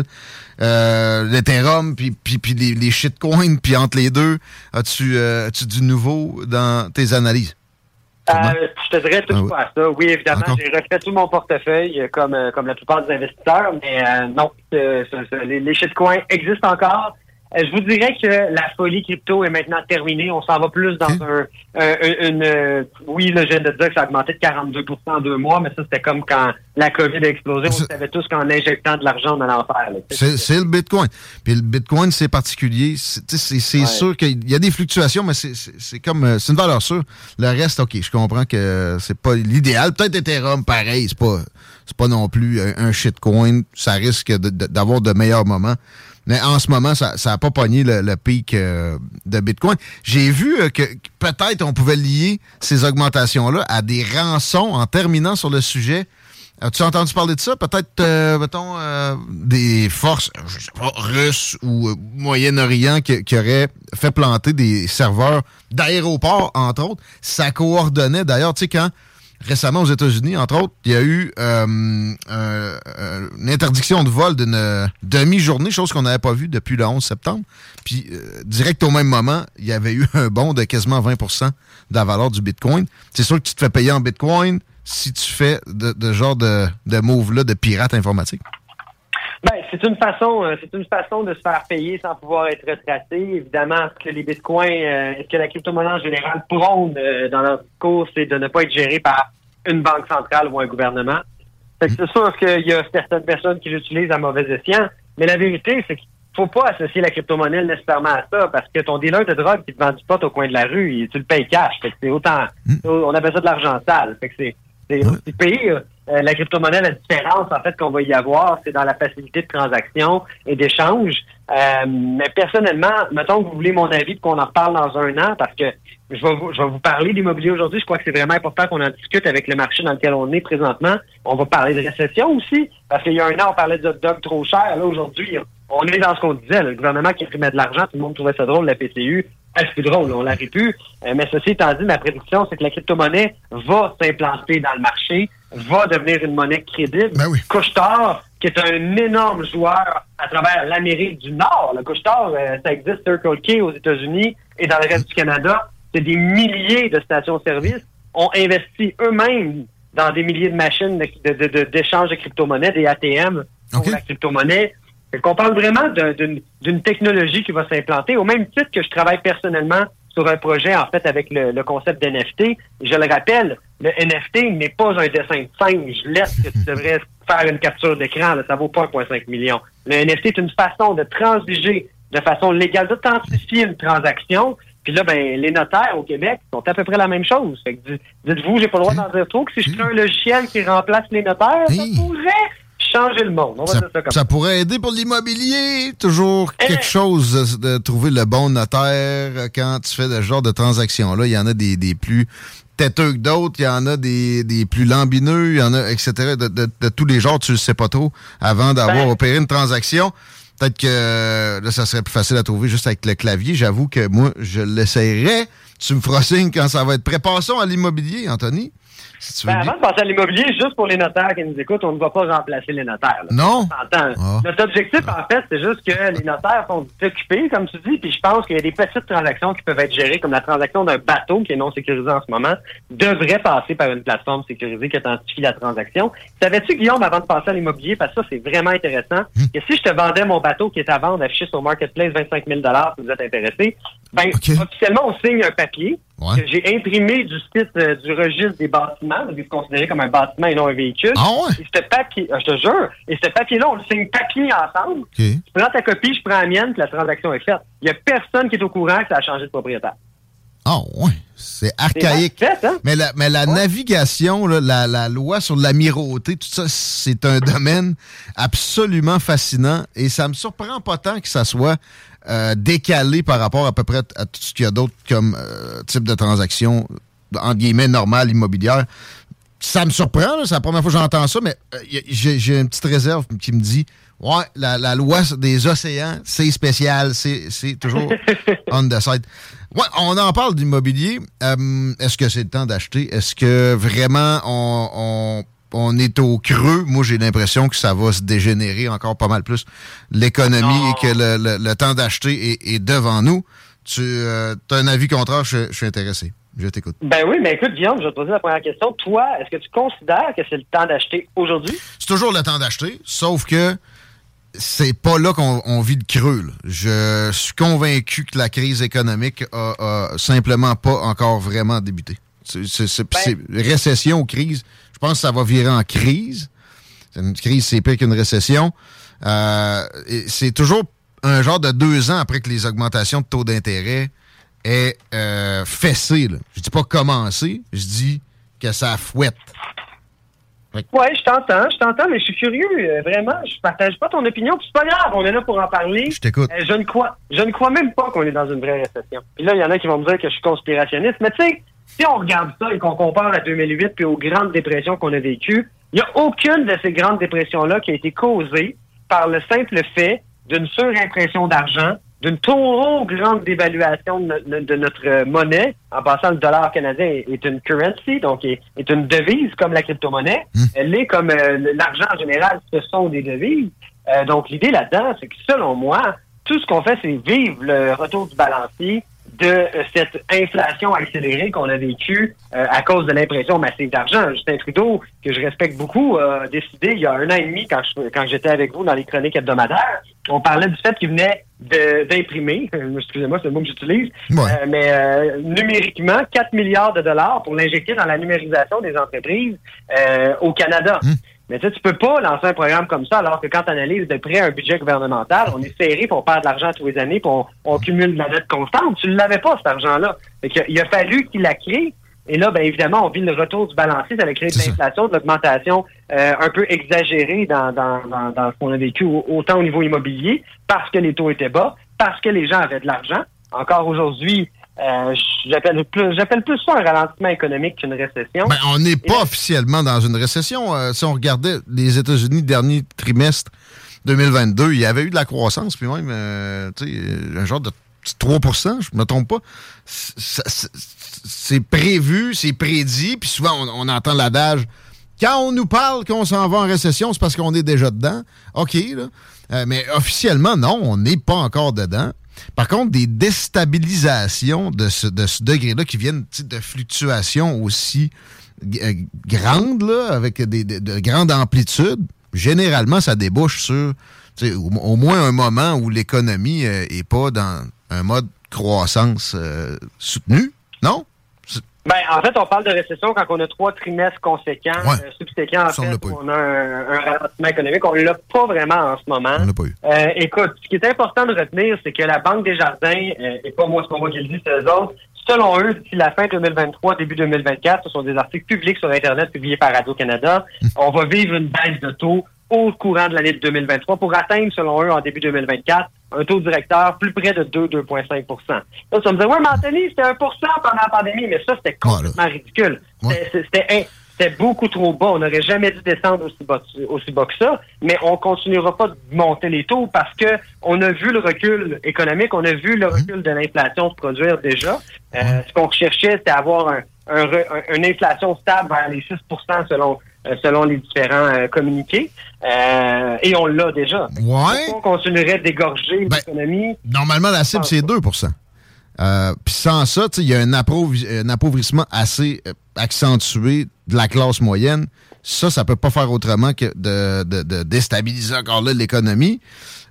Speaker 1: Euh, L'Ethereum, puis, puis, puis les, les shitcoins, puis entre les deux, as-tu euh, du nouveau dans tes analyses?
Speaker 5: Euh, je te dirais tout
Speaker 1: Ah
Speaker 5: pas ça. Oui, évidemment, j'ai refait tout mon portefeuille comme, comme la plupart des investisseurs, mais euh, non, les shitcoins existent encore. Euh, je vous dirais que la folie crypto est maintenant terminée. On s'en va plus dans un, un- un- une... euh, oui, là, je viens de dire que ça a augmenté de 42 en deux mois, mais ça, c'était comme quand la COVID a explosé. On savait tous qu'en injectant de l'argent, on allait en faire.
Speaker 1: C'est le Bitcoin. Puis le Bitcoin, c'est particulier. C'est
Speaker 5: Ouais.
Speaker 1: sûr qu'il y a des fluctuations, mais c'est- comme. euh, C'est une valeur sûre. Le reste, OK, je comprends que c'est pas l'idéal. Peut-être Ethereum, pareil. C'est pas, c'est pas non plus un, un shitcoin. Ça risque de- de- d'avoir de, meilleurs moments. Mais en ce moment, ça n'a pas pogné le, le pic euh, de Bitcoin. J'ai vu euh, que peut-être on pouvait lier ces augmentations-là à des rançons en terminant sur le sujet. As-tu entendu parler de ça? Peut-être, euh, mettons, euh, des forces, euh, je sais pas, russes ou Moyen-Orient qui, qui auraient fait planter des serveurs d'aéroports, entre autres. Ça coordonnait, d'ailleurs, tu sais, quand récemment aux États-Unis, entre autres, il y a eu euh, euh, une interdiction de vol d'une demi-journée, chose qu'on n'avait pas vue depuis le 11 septembre. Puis, euh, direct au même moment, il y avait eu un bond de quasiment 20% de la valeur du Bitcoin. C'est sûr que tu te fais payer en Bitcoin, si tu fais de, de genre de, de move-là de pirate informatique?
Speaker 5: C'est une façon, euh, c'est une façon de se faire payer sans pouvoir être retracé. Évidemment, ce que les bitcoins, euh, ce que la crypto-monnaie en général prône euh, dans leur discours, c'est de ne pas être géré par une banque centrale ou un gouvernement? Fait que c'est sûr qu'il y a certaines personnes qui l'utilisent à mauvais escient, mais la vérité, c'est qu'il faut pas associer la crypto-monnaie nécessairement à ça, parce que ton dealer de drogue qui te vend du pot au coin de la rue, tu le payes cash. Fait que c'est autant, on appelle ça de l'argent sale. Fait que c'est, c'est. Euh, la crypto-monnaie, la différence, en fait, qu'on va y avoir, c'est dans la facilité de transaction et d'échange. Euh, mais personnellement, mettons que vous voulez mon avis, qu'on en reparle dans un an, parce que je vais vous, je vais vous parler d'immobilier aujourd'hui. Je crois que c'est vraiment important qu'on en discute avec le marché dans lequel on est présentement. On va parler de récession aussi, parce qu'il y a un an, on parlait de dog trop cher. Là, aujourd'hui, on est dans ce qu'on disait. Le gouvernement qui imprimait de l'argent, tout le monde trouvait ça drôle, la PCU. Ah, c'est plus drôle, on l'arrive plus. Euh, mais ceci étant dit, ma prédiction, c'est que la crypto-monnaie va s'implanter dans le marché, va devenir une monnaie crédible. Couche-Tard, qui est un énorme joueur à travers l'Amérique du Nord. Le Couche-Tard, euh, ça existe Circle K aux États-Unis et dans le reste du Canada. C'est des milliers de stations-service ont investi eux-mêmes dans des milliers de machines de- de- de- d'échange de, crypto-monnaies, des ATM pour la crypto-monnaie. Qu'on parle vraiment d'un- d'une d'une technologie qui va s'implanter, au même titre que je travaille personnellement sur un projet, en fait, avec le, le concept d'NFT. Je le rappelle, le NFT n'est pas un dessin de singe laisse que tu devrais faire une capture d'écran. Ça vaut pas 1,5 million. Le NFT est une façon de transiger de façon légale, d'authentifier une transaction. Puis là, ben, les notaires au Québec sont à peu près la même chose. Fait que di- dites-vous, j'ai pas le droit d'en dire trop, que si je crée un logiciel qui remplace les notaires, ça pourrait changer le monde. On va
Speaker 1: Ça,
Speaker 5: dire ça comme
Speaker 1: ça pourrait aider pour l'immobilier. Toujours
Speaker 5: Eh!
Speaker 1: quelque chose de, de trouver le bon notaire quand tu fais ce genre de transaction-là. Il y en a des, des plus têteux que d'autres, il y en a des, des plus lambineux, il y en a, etc. De, de- de tous les genres, tu le sais pas trop avant d'avoir
Speaker 5: Ben.
Speaker 1: opéré une transaction. Peut-être que là, ça serait plus facile à trouver juste avec le clavier. J'avoue que moi, je l'essayerais. Tu me feras signe quand ça va être prêt. Passons à l'immobilier, Anthony. Si tu veux
Speaker 5: Ben, avant de passer à l'immobilier, juste pour les notaires qui nous écoutent, on ne va pas remplacer les notaires. là.
Speaker 1: Non? Ah.
Speaker 5: Notre objectif, en fait, c'est juste que les notaires sont occupés, comme tu dis, puis je pense qu'il y a des petites transactions qui peuvent être gérées, comme la transaction d'un bateau qui est non sécurisé en ce moment, devrait passer par une plateforme sécurisée qui authentifie la transaction. Savais-tu, Guillaume, avant de passer à l'immobilier, parce que ça, c'est vraiment intéressant,
Speaker 1: Hmm.
Speaker 5: que si je te vendais mon bateau qui est à vendre affiché sur Marketplace 25 000 si vous êtes intéressé, ben, officiellement, on signe un papier
Speaker 1: Ouais.
Speaker 5: que j'ai imprimé du site euh, du registre des bâtiments, c'est considéré comme un bâtiment et non un véhicule.
Speaker 1: Ah ouais?
Speaker 5: Et ce papier, euh, je te jure, et ce papier-là, on le signe papier ensemble. Tu prends ta copie, je prends la mienne, puis la transaction est faite. Il n'y a personne qui est au courant que ça a changé de propriétaire.
Speaker 1: Ah ouais, c'est archaïque.
Speaker 5: Fait, hein?
Speaker 1: Mais la, mais la navigation, là, la, la loi sur l'amirauté, tout ça, c'est un domaine absolument fascinant et ça me surprend pas tant que ça soit euh, décalé par rapport à peu près à tout ce qu'il y a d'autre comme euh, type de transaction, entre guillemets, normale, immobilière. Ça me surprend, c'est la première fois que j'entends ça, mais euh, j'ai une petite réserve qui me dit Ouais, la, la loi des océans, c'est spécial, c'est toujours on the side. Ouais, on en parle d'immobilier. Est-ce que c'est le temps d'acheter? Est-ce que vraiment on, on, on est au creux? Moi, j'ai l'impression que ça va se dégénérer encore pas mal plus l'économie et que le, le- le temps d'acheter est, est devant nous. Tu as un avis contraire, je, je suis intéressé. Je t'écoute.
Speaker 5: Ben oui, mais écoute, Guillaume, je vais te poser la première question. Toi, est-ce que tu considères que c'est le temps d'acheter aujourd'hui?
Speaker 1: C'est toujours le temps d'acheter, sauf que c'est pas là qu'on on vit le creux. là. Je suis convaincu que la crise économique a, a simplement pas encore vraiment débuté. C'est, c'est- récession ou crise, je pense que ça va virer en crise. Une crise, c'est pire qu'une récession. Euh, c'est toujours un genre de deux ans après que les augmentations de taux d'intérêt aient euh, fessé. Là. Je dis pas commencé, je dis que ça fouette.
Speaker 5: Oui, je t'entends, je t'entends, mais je suis curieux, euh, vraiment. Je partage pas ton opinion. puis C'est pas grave, on est là pour en parler.
Speaker 1: Je t'écoute.
Speaker 5: Euh, je ne crois, je ne crois même pas qu'on est dans une vraie récession. Puis là, il y en a qui vont me dire que je suis conspirationniste, mais tu sais, si on regarde ça et qu'on compare à 2008 puis aux grandes dépressions qu'on a vécues, il n'y a aucune de ces grandes dépressions-là qui a été causée par le simple fait d'une surimpression d'argent, d'une trop grande dévaluation de, no- de notre monnaie. En passant, le dollar canadien est, une currency, donc est, est une devise comme la crypto-monnaie. Elle est comme euh, l'argent en général, ce sont des devises. Euh, donc l'idée là-dedans, c'est que selon moi, tout ce qu'on fait, c'est vivre le retour du balancier, de cette inflation accélérée qu'on a vécue euh, à cause de l'impression massive d'argent. Justin Trudeau, que je respecte beaucoup, a décidé il y a un an et demi, quand je- quand j'étais avec vous dans les chroniques hebdomadaires, on parlait du fait qu'il venait de- d'imprimer, excusez-moi, c'est le mot que j'utilise,
Speaker 1: Ouais.
Speaker 5: euh, mais euh, numériquement, 4 milliards de dollars pour l'injecter dans la numérisation des entreprises euh, au Canada. Mais tu sais, tu peux pas lancer un programme comme ça alors que quand tu analyses de près un budget gouvernemental, on est serré pour perdre de l'argent tous les années, puis on, on cumule de la dette constante. Tu ne l'avais pas, cet argent-là. Il a fallu qu'il la crée. Et là, bien évidemment, on vit le retour du balancier avec de l'inflation, de l'augmentation euh, un peu exagérée dans, dans, dans, dans ce qu'on a vécu, au- autant au niveau immobilier, parce que les taux étaient bas, parce que les gens avaient de l'argent. Encore aujourd'hui, euh, j'appelle plus, j'appelle plus ça un ralentissement économique qu'une récession.
Speaker 1: Ben, on n'est pas officiellement dans une récession. Euh, si on regardait les États-Unis, dernier trimestre 2022, il y avait eu de la croissance, puis même euh, un genre de petit 3% je me trompe pas. C'est prévu, c'est prédit, puis souvent on, on entend l'adage quand on nous parle qu'on s'en va en récession, c'est parce qu'on est déjà dedans. OK, là. Mais officiellement, non, on n'est pas encore dedans. Par contre, des déstabilisations de ce, de ce degré-là qui viennent de fluctuations aussi euh, grandes, avec des, de grandes amplitudes, généralement, ça débouche sur au, moins un moment où l'économie n'est pas dans un mode croissance euh, soutenu, non?
Speaker 5: Ben, en fait, on parle de récession quand on a trois trimestres conséquents,
Speaker 1: Ouais.
Speaker 5: euh, subséquents, en
Speaker 1: Ça, on
Speaker 5: fait, où on a un, un ralentissement économique. On l'a pas vraiment en ce moment.
Speaker 1: On l'a pas eu.
Speaker 5: Euh, écoute, ce qui est important de retenir, c'est que la Banque des Jardins, euh, et pas moi, c'est pas moi qui le dis, c'est eux autres, selon eux, d'ici la fin 2023, début 2024, ce sont des articles publics sur Internet publiés par Radio-Canada, on va vivre une baisse de taux au courant de l'année de 2023 pour atteindre, selon eux, en début 2024, un taux directeur plus près de 2-2,5 Là, ça me dit, ouais, mais Anthony, c'était 1 pendant la pandémie, mais ça, c'était complètement ridicule. C'était- C'était un- c'était beaucoup trop bas. On n'aurait jamais dû descendre aussi bas, aussi bas que ça, mais on continuera pas de monter les taux parce que on a vu le recul économique, on a vu le recul de l'inflation se produire déjà. Euh, Ce qu'on recherchait, c'était avoir un, un une inflation stable vers les 6% selon selon les différents euh, communiqués. Euh, et on l'a déjà.
Speaker 1: Ouais.
Speaker 5: On continuerait d'égorger l'économie.
Speaker 1: Normalement, la cible, c'est 2% Euh, Puis sans ça, tu sais, il y a un, appauvri- un appauvrissement assez euh, accentué de la classe moyenne. Ça, ça peut pas faire autrement que de, de- de déstabiliser encore là l'économie.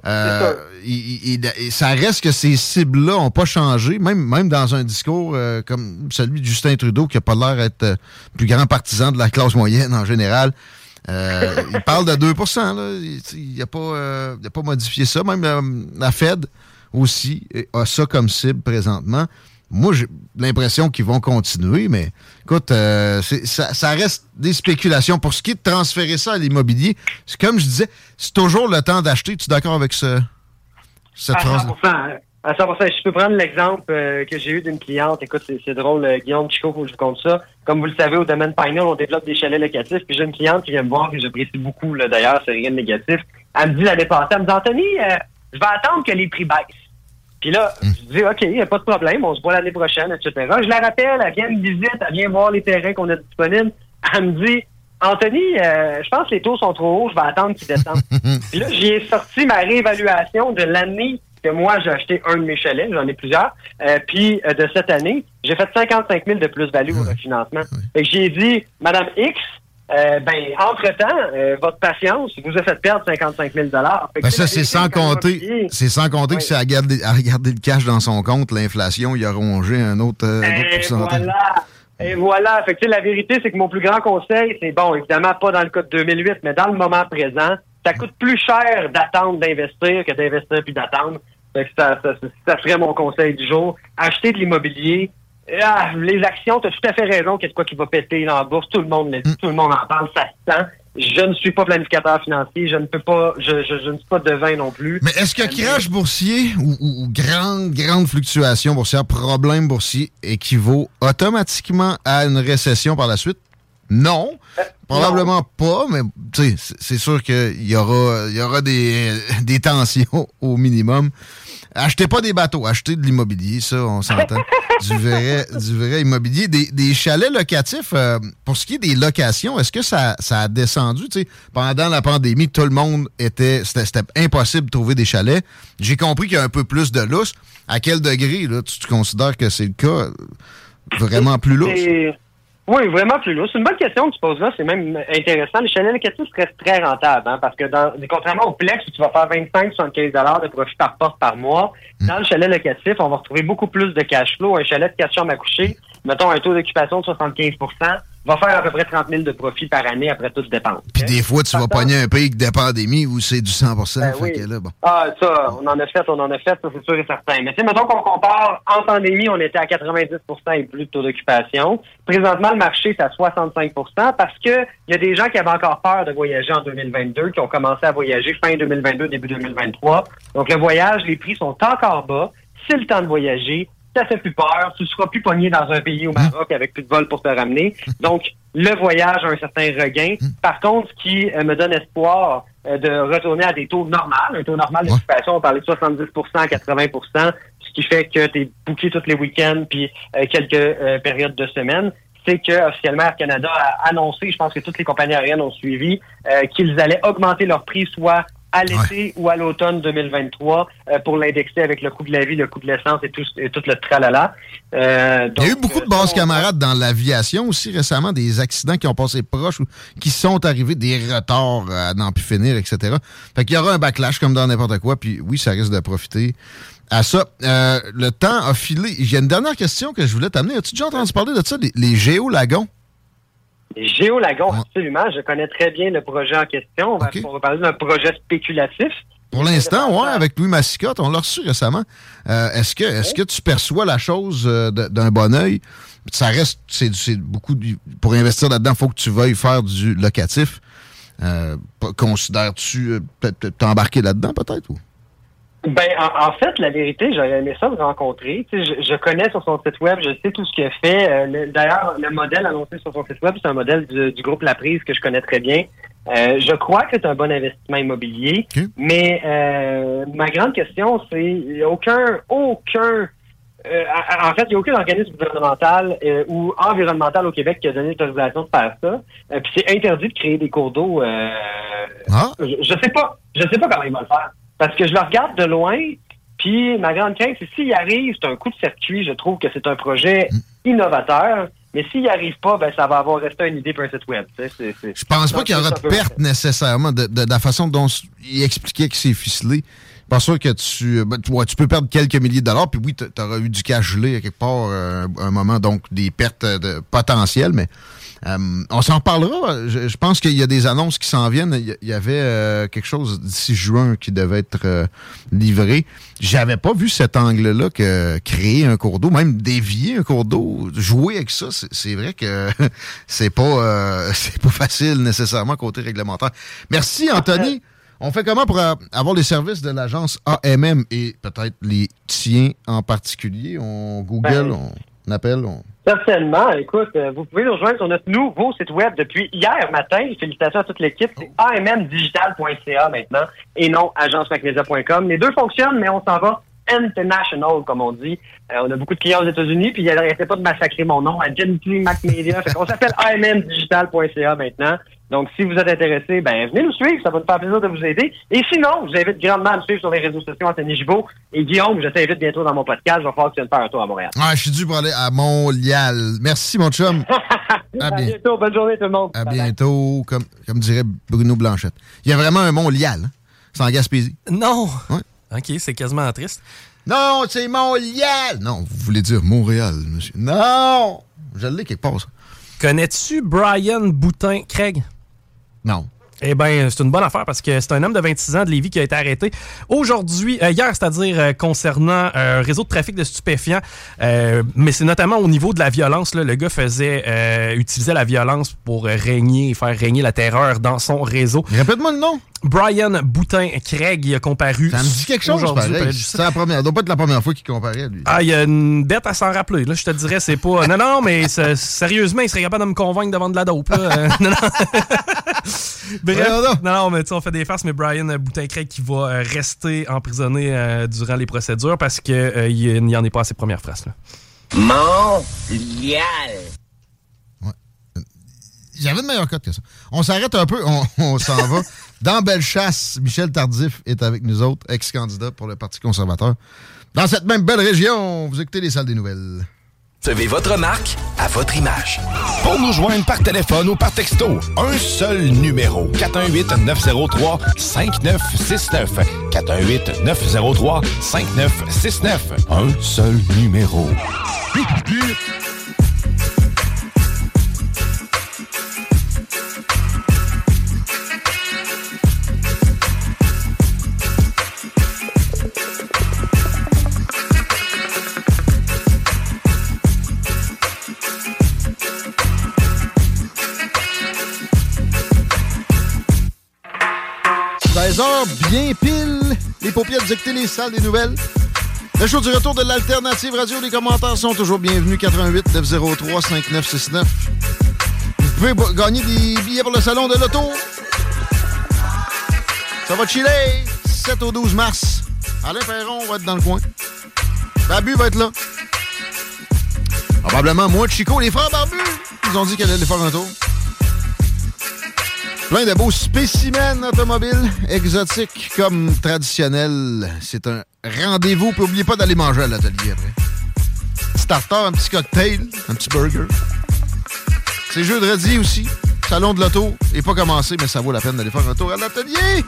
Speaker 1: Euh, il- il- il- ça reste que ces cibles-là n'ont pas changé, même, même dans un discours euh, comme celui de Justin Trudeau, qui a pas l'air d'être euh, plus grand partisan de la classe moyenne en général. Euh, il parle de 2 là. Il n'a pas, euh, pas modifié ça. Même la Fed aussi a ça comme cible présentement. Moi, j'ai l'impression qu'ils vont continuer, mais écoute, euh, ça, ça reste des spéculations. Pour ce qui est de transférer ça à l'immobilier, c'est comme je disais, c'est toujours le temps d'acheter. Tu es d'accord avec ce, cette
Speaker 5: à
Speaker 1: phrase
Speaker 5: 100%. hein. À 100%. Je peux prendre l'exemple euh, que j'ai eu d'une cliente. Écoute, c'est, drôle, euh, Guillaume Chico, faut que je vous compte ça. Comme vous le savez, au domaine Pinel, on développe des chalets locatifs. Puis j'ai une cliente qui vient me voir, que j'apprécie beaucoup, là, d'ailleurs, c'est rien de négatif. Elle me dit l'année passée, elle me dit, Anthony, je vais attendre que les prix baissent. Puis là, je dis, OK, il n'y a pas de problème, on se voit l'année prochaine, etc. Je la rappelle, elle vient me visite, elle vient voir les terrains qu'on a disponibles. Elle me dit, Anthony, euh, je pense que les taux sont trop hauts, je vais attendre qu'ils descendent. Puis là, j'ai sorti ma réévaluation de l'année que moi, j'ai acheté un de mes chalets, j'en ai plusieurs. Euh, puis euh, de cette année, j'ai fait 55 000 de plus-value au refinancement. Fait que j'ai dit, Madame X, euh, ben, entre-temps, euh, votre patience vous a fait perdre 55 000 Fait que,
Speaker 1: Ben ça, c'est sans compter, c'est sans compter que c'est à regarder, à regarder le cash dans son compte, l'inflation, il a rongé un autre, euh, un autre
Speaker 5: Et
Speaker 1: pourcentage.
Speaker 5: voilà. Et voilà. Fait que, tu sais, la vérité, c'est que mon plus grand conseil, c'est bon, évidemment, pas dans le cas de 2008, mais dans le moment présent, ça coûte plus cher d'attendre d'investir que d'investir puis d'attendre. Fait que ça, ça, ça- ça serait mon conseil du jour. Acheter de l'immobilier. Ah, les actions, tu as tout à fait raison qu'il y a de quoi qui va péter dans la bourse. Tout le monde le dit, tout le monde en parle, ça se sent. Je ne suis pas planificateur financier, je ne peux pas, je, je, je ne suis pas devin non plus.
Speaker 1: Mais est-ce que crash boursier ou, ou- ou grande, grande fluctuation boursière, problème boursier, équivaut automatiquement à une récession par la suite? Non. Probablement pas, mais c'est- sûr qu'il y aura, y aura des, des tensions au minimum. Achetez pas des bateaux, achetez de l'immobilier, ça, on s'entend. du, vrai, du vrai immobilier. Des, des chalets locatifs, euh, pour ce qui est des locations, est-ce que ça, ça a descendu? Tu sais, pendant la pandémie, tout le monde était. C'était impossible de trouver des chalets. J'ai compris qu'il y a un peu plus de lousse. À quel degré, là, tu, tu considères que c'est le cas? Vraiment plus lousse?
Speaker 5: Oui, vraiment plus lourd. C'est une bonne question que tu poses là. C'est même intéressant. Les chalets locatifs restent très rentables, hein, parce que dans, contrairement au Plex où tu vas faire 25-75 de profit par porte par mois, dans le chalet locatif, on va retrouver beaucoup plus de cash flow. Un chalet de 4 chambres à coucher, mettons un taux d'occupation de 75 va faire à peu près 30 000 de profit par année après toutes dépenses.
Speaker 1: Puis des fois, tu vas pogner un pic de pandémie où c'est du 100
Speaker 5: Ben
Speaker 1: fait
Speaker 5: oui.
Speaker 1: que là, bon.
Speaker 5: Ah, ça, on en a fait, on en a fait, ça c'est sûr et certain. Mais tu sais, mettons qu'on compare, en pandémie, on était à 90% et plus de taux d'occupation. Présentement, le marché, c'est à 65% parce que il y a des gens qui avaient encore peur de voyager en 2022, qui ont commencé à voyager fin 2022, début 2023. Donc, le voyage, les prix sont encore bas. C'est le temps de voyager. Ça fait plus peur. Tu ne seras plus pogné dans un pays au Maroc avec plus de vol pour te ramener. Donc, le voyage a un certain regain. Par contre, ce qui euh, me donne espoir euh, de retourner à des taux normaux, un taux normal d'occupation, on parlait de 70 à 80% ce qui fait que tu es booké tous les week-ends puis euh, quelques périodes de semaine, c'est que officiellement Air Canada a annoncé, je pense que toutes les compagnies aériennes ont suivi, qu'ils allaient augmenter leur prix soit à l'été ou à l'automne 2023 euh, pour l'indexer avec le coût de la vie, le coût de l'essence et tout, et tout le tralala. Euh,
Speaker 1: Il y a eu beaucoup de bases camarades dans l'aviation aussi récemment, des accidents qui ont passé proches ou qui sont arrivés, des retards à n'en plus finir, etc. Fait qu'il y aura un backlash comme dans n'importe quoi, puis oui, ça risque de profiter à ça. Euh, le temps a filé. Il y a une dernière question que je voulais t'amener. As-tu déjà entendu parler de ça, les, les géolagons?
Speaker 5: Les géolagons, absolument. Je connais très bien le projet en question. On va, on va parler d'un projet spéculatif.
Speaker 1: Pour l'instant, ouais, avec Louis Massicotte, on l'a reçu récemment. Euh, est-ce que, est-ce que tu perçois la chose euh, d'un bon œil? Ça reste, c'est, beaucoup, du- pour investir là-dedans, il faut que tu veuilles faire du locatif. Euh, considères-tu peut-être peut-être t'embarquer là-dedans, peut-être? Ou?
Speaker 5: Ben, en, en fait, la vérité, j'aurais aimé ça le rencontrer. Tu sais, je, je connais sur son site web, je sais tout ce qu'il fait. Euh, le- D'ailleurs, le modèle annoncé sur son site web, c'est un modèle du, du groupe La Prise que je connais très bien. Euh, je crois que c'est un bon investissement immobilier, mais euh, ma grande question, c'est il a aucun, aucun euh, en fait, il n'y a aucun organisme gouvernemental euh, ou environnemental au Québec qui a donné l'autorisation de faire ça. Euh, Puis c'est interdit de créer des cours d'eau. euh, je, je sais pas. Je sais pas comment ils vont le faire. Parce que je le regarde de loin, puis ma grande crainte, c'est s'il arrive, c'est un coup de circuit. Je trouve que c'est un projet innovateur. Mais s'il n'y arrive pas, ben ça va avoir resté une idée pour un site web. tu sais, c'est- c'est-
Speaker 1: Je pense pas qu'il y aura de perte nécessairement de, de- de la façon dont il expliquait que c'est ficelé. Pas sûr que tu, ben, tu, ouais, tu peux perdre quelques milliers de dollars, puis oui, tu auras eu du cash gelé à quelque part euh, un moment, donc des pertes de potentielles, mais euh, on s'en reparlera. Je, je pense qu'il y a des annonces qui s'en viennent. Il y- avait euh, quelque chose d'ici juin qui devait être euh, livré. J'avais pas vu cet angle-là que créer un cours d'eau, même dévier un cours d'eau, jouer avec ça, c'est vrai que c'est pas euh, c'est pas facile nécessairement côté réglementaire. Merci Anthony. On fait comment pour avoir les services de l'agence AMM et peut-être les tiens en particulier? On Google,
Speaker 5: Ben,
Speaker 1: on on...
Speaker 5: Certainement. Écoute, euh, vous pouvez nous rejoindre sur notre nouveau site web depuis hier matin. Félicitations à toute l'équipe. C'est ammdigital.ca maintenant et non agencemacmedia.com. Les deux fonctionnent, mais on s'en va international, comme on dit. Euh, on a beaucoup de clients aux États-Unis, puis il n'arrêtait pas de massacrer mon nom à Gently qu'on s'appelle ammdigital.ca maintenant. Donc, si vous êtes intéressé, ben venez nous suivre, ça va nous faire plaisir de vous aider. Et sinon, je vous invite grandement à me suivre sur les réseaux sociaux Anthony Gibault. Et Guillaume, je t'invite bientôt dans mon podcast. Je vais falloir que tu viennes faire un tour à Montréal.
Speaker 1: Ah, je suis dû pour aller à Montréal. Merci, mon chum.
Speaker 5: À bientôt. Bonne journée, tout le monde.
Speaker 1: À bientôt, comme, comme dirait Bruno Blanchette. Il y a vraiment un Montréal. Hein? C'est en Gaspésie.
Speaker 2: Non.
Speaker 1: Ouais.
Speaker 2: OK, c'est quasiment triste.
Speaker 1: Non, c'est Montréal. Non, vous voulez dire Montréal, monsieur. Non! Je l'ai quelque part, ça.
Speaker 2: Connais-tu Brian Boutin Craig?
Speaker 1: Non.
Speaker 2: Eh bien, c'est une bonne affaire parce que c'est un homme de 26 ans de Lévis qui a été arrêté aujourd'hui, euh, hier, c'est-à-dire euh, concernant euh, un réseau de trafic de stupéfiants. Euh, mais c'est notamment au niveau de la violence. Là, le gars faisait, euh, utilisait la violence pour régner, faire régner la terreur dans son réseau.
Speaker 1: Répète-moi le nom.
Speaker 2: Brian Boutin Craig, il a comparu.
Speaker 1: Ça me dit quelque chose. C'est la première. Ça doit pas être la première fois qu'il comparait, lui.
Speaker 2: Ah, il y a une bête à s'en rappeler. Là, je te dirais, c'est pas. Non, non, mais sérieusement, il serait capable de me convaincre de vendre de la dope. là. Euh, non, non. Bref, non, non, mais tu sais, on fait des farces, mais Brian Boutin-Craig qui va euh, rester emprisonné euh, durant les procédures parce qu'il euh, il n'y en est pas à ses premières phrases. Là.
Speaker 6: Montréal.
Speaker 1: J'avais de meilleure cote que ça. On s'arrête un peu, on, on s'en va. Dans Bellechasse, Michel Tardif est avec nous autres, ex-candidat pour le Parti conservateur. Dans cette même belle région, vous écoutez les salles des nouvelles.
Speaker 3: Recevez votre marque à votre image. Pour nous joindre par téléphone ou par texto, un seul numéro. 418-903-5969. 418-903-5969. Un seul numéro.
Speaker 1: Bien pile. Les paupières écoutez les salles des nouvelles. Le show du retour de l'Alternative Radio. Les commentaires sont toujours bienvenus. 88 903 5969. Vous pouvez gagner des billets pour le salon de l'auto. Ça va chiller. 7 au 12 mars. Alain Perron va être dans le coin. Babu va être là. Probablement moi, Chico, les frères Barbu. Ils ont dit qu'elle allait faire un tour. Plein de beaux spécimens automobiles, exotiques comme traditionnels. C'est un rendez-vous. Puis n'oubliez pas d'aller manger à l'atelier après. Starter, un petit cocktail, un petit burger. C'est jeudi aussi. Salon de l'auto n'est pas commencé, mais ça vaut la peine d'aller faire un tour à l'atelier.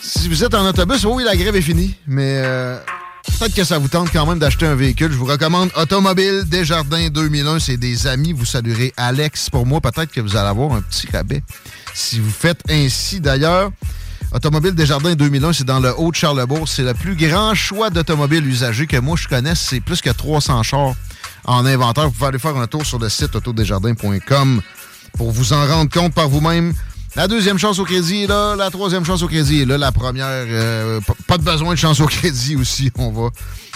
Speaker 1: Si vous êtes en autobus, oui, la grève est finie, mais euh, peut-être que ça vous tente quand même d'acheter un véhicule. Je vous recommande Automobile Desjardins 2001. C'est des amis. Vous saluerez Alex pour moi. Peut-être que vous allez avoir un petit rabais si vous faites ainsi. D'ailleurs, Automobile Desjardins 2001, c'est dans le Haut-de-Charlebourg. C'est le plus grand choix d'automobiles usagés que moi je connaisse. C'est plus que 300 chars en inventaire. Vous pouvez aller faire un tour sur le site autodesjardins.com pour vous en rendre compte par vous-même. La deuxième chance au crédit est là, la troisième chance au crédit est là, la première, euh, pas de besoin de chance au crédit aussi. On va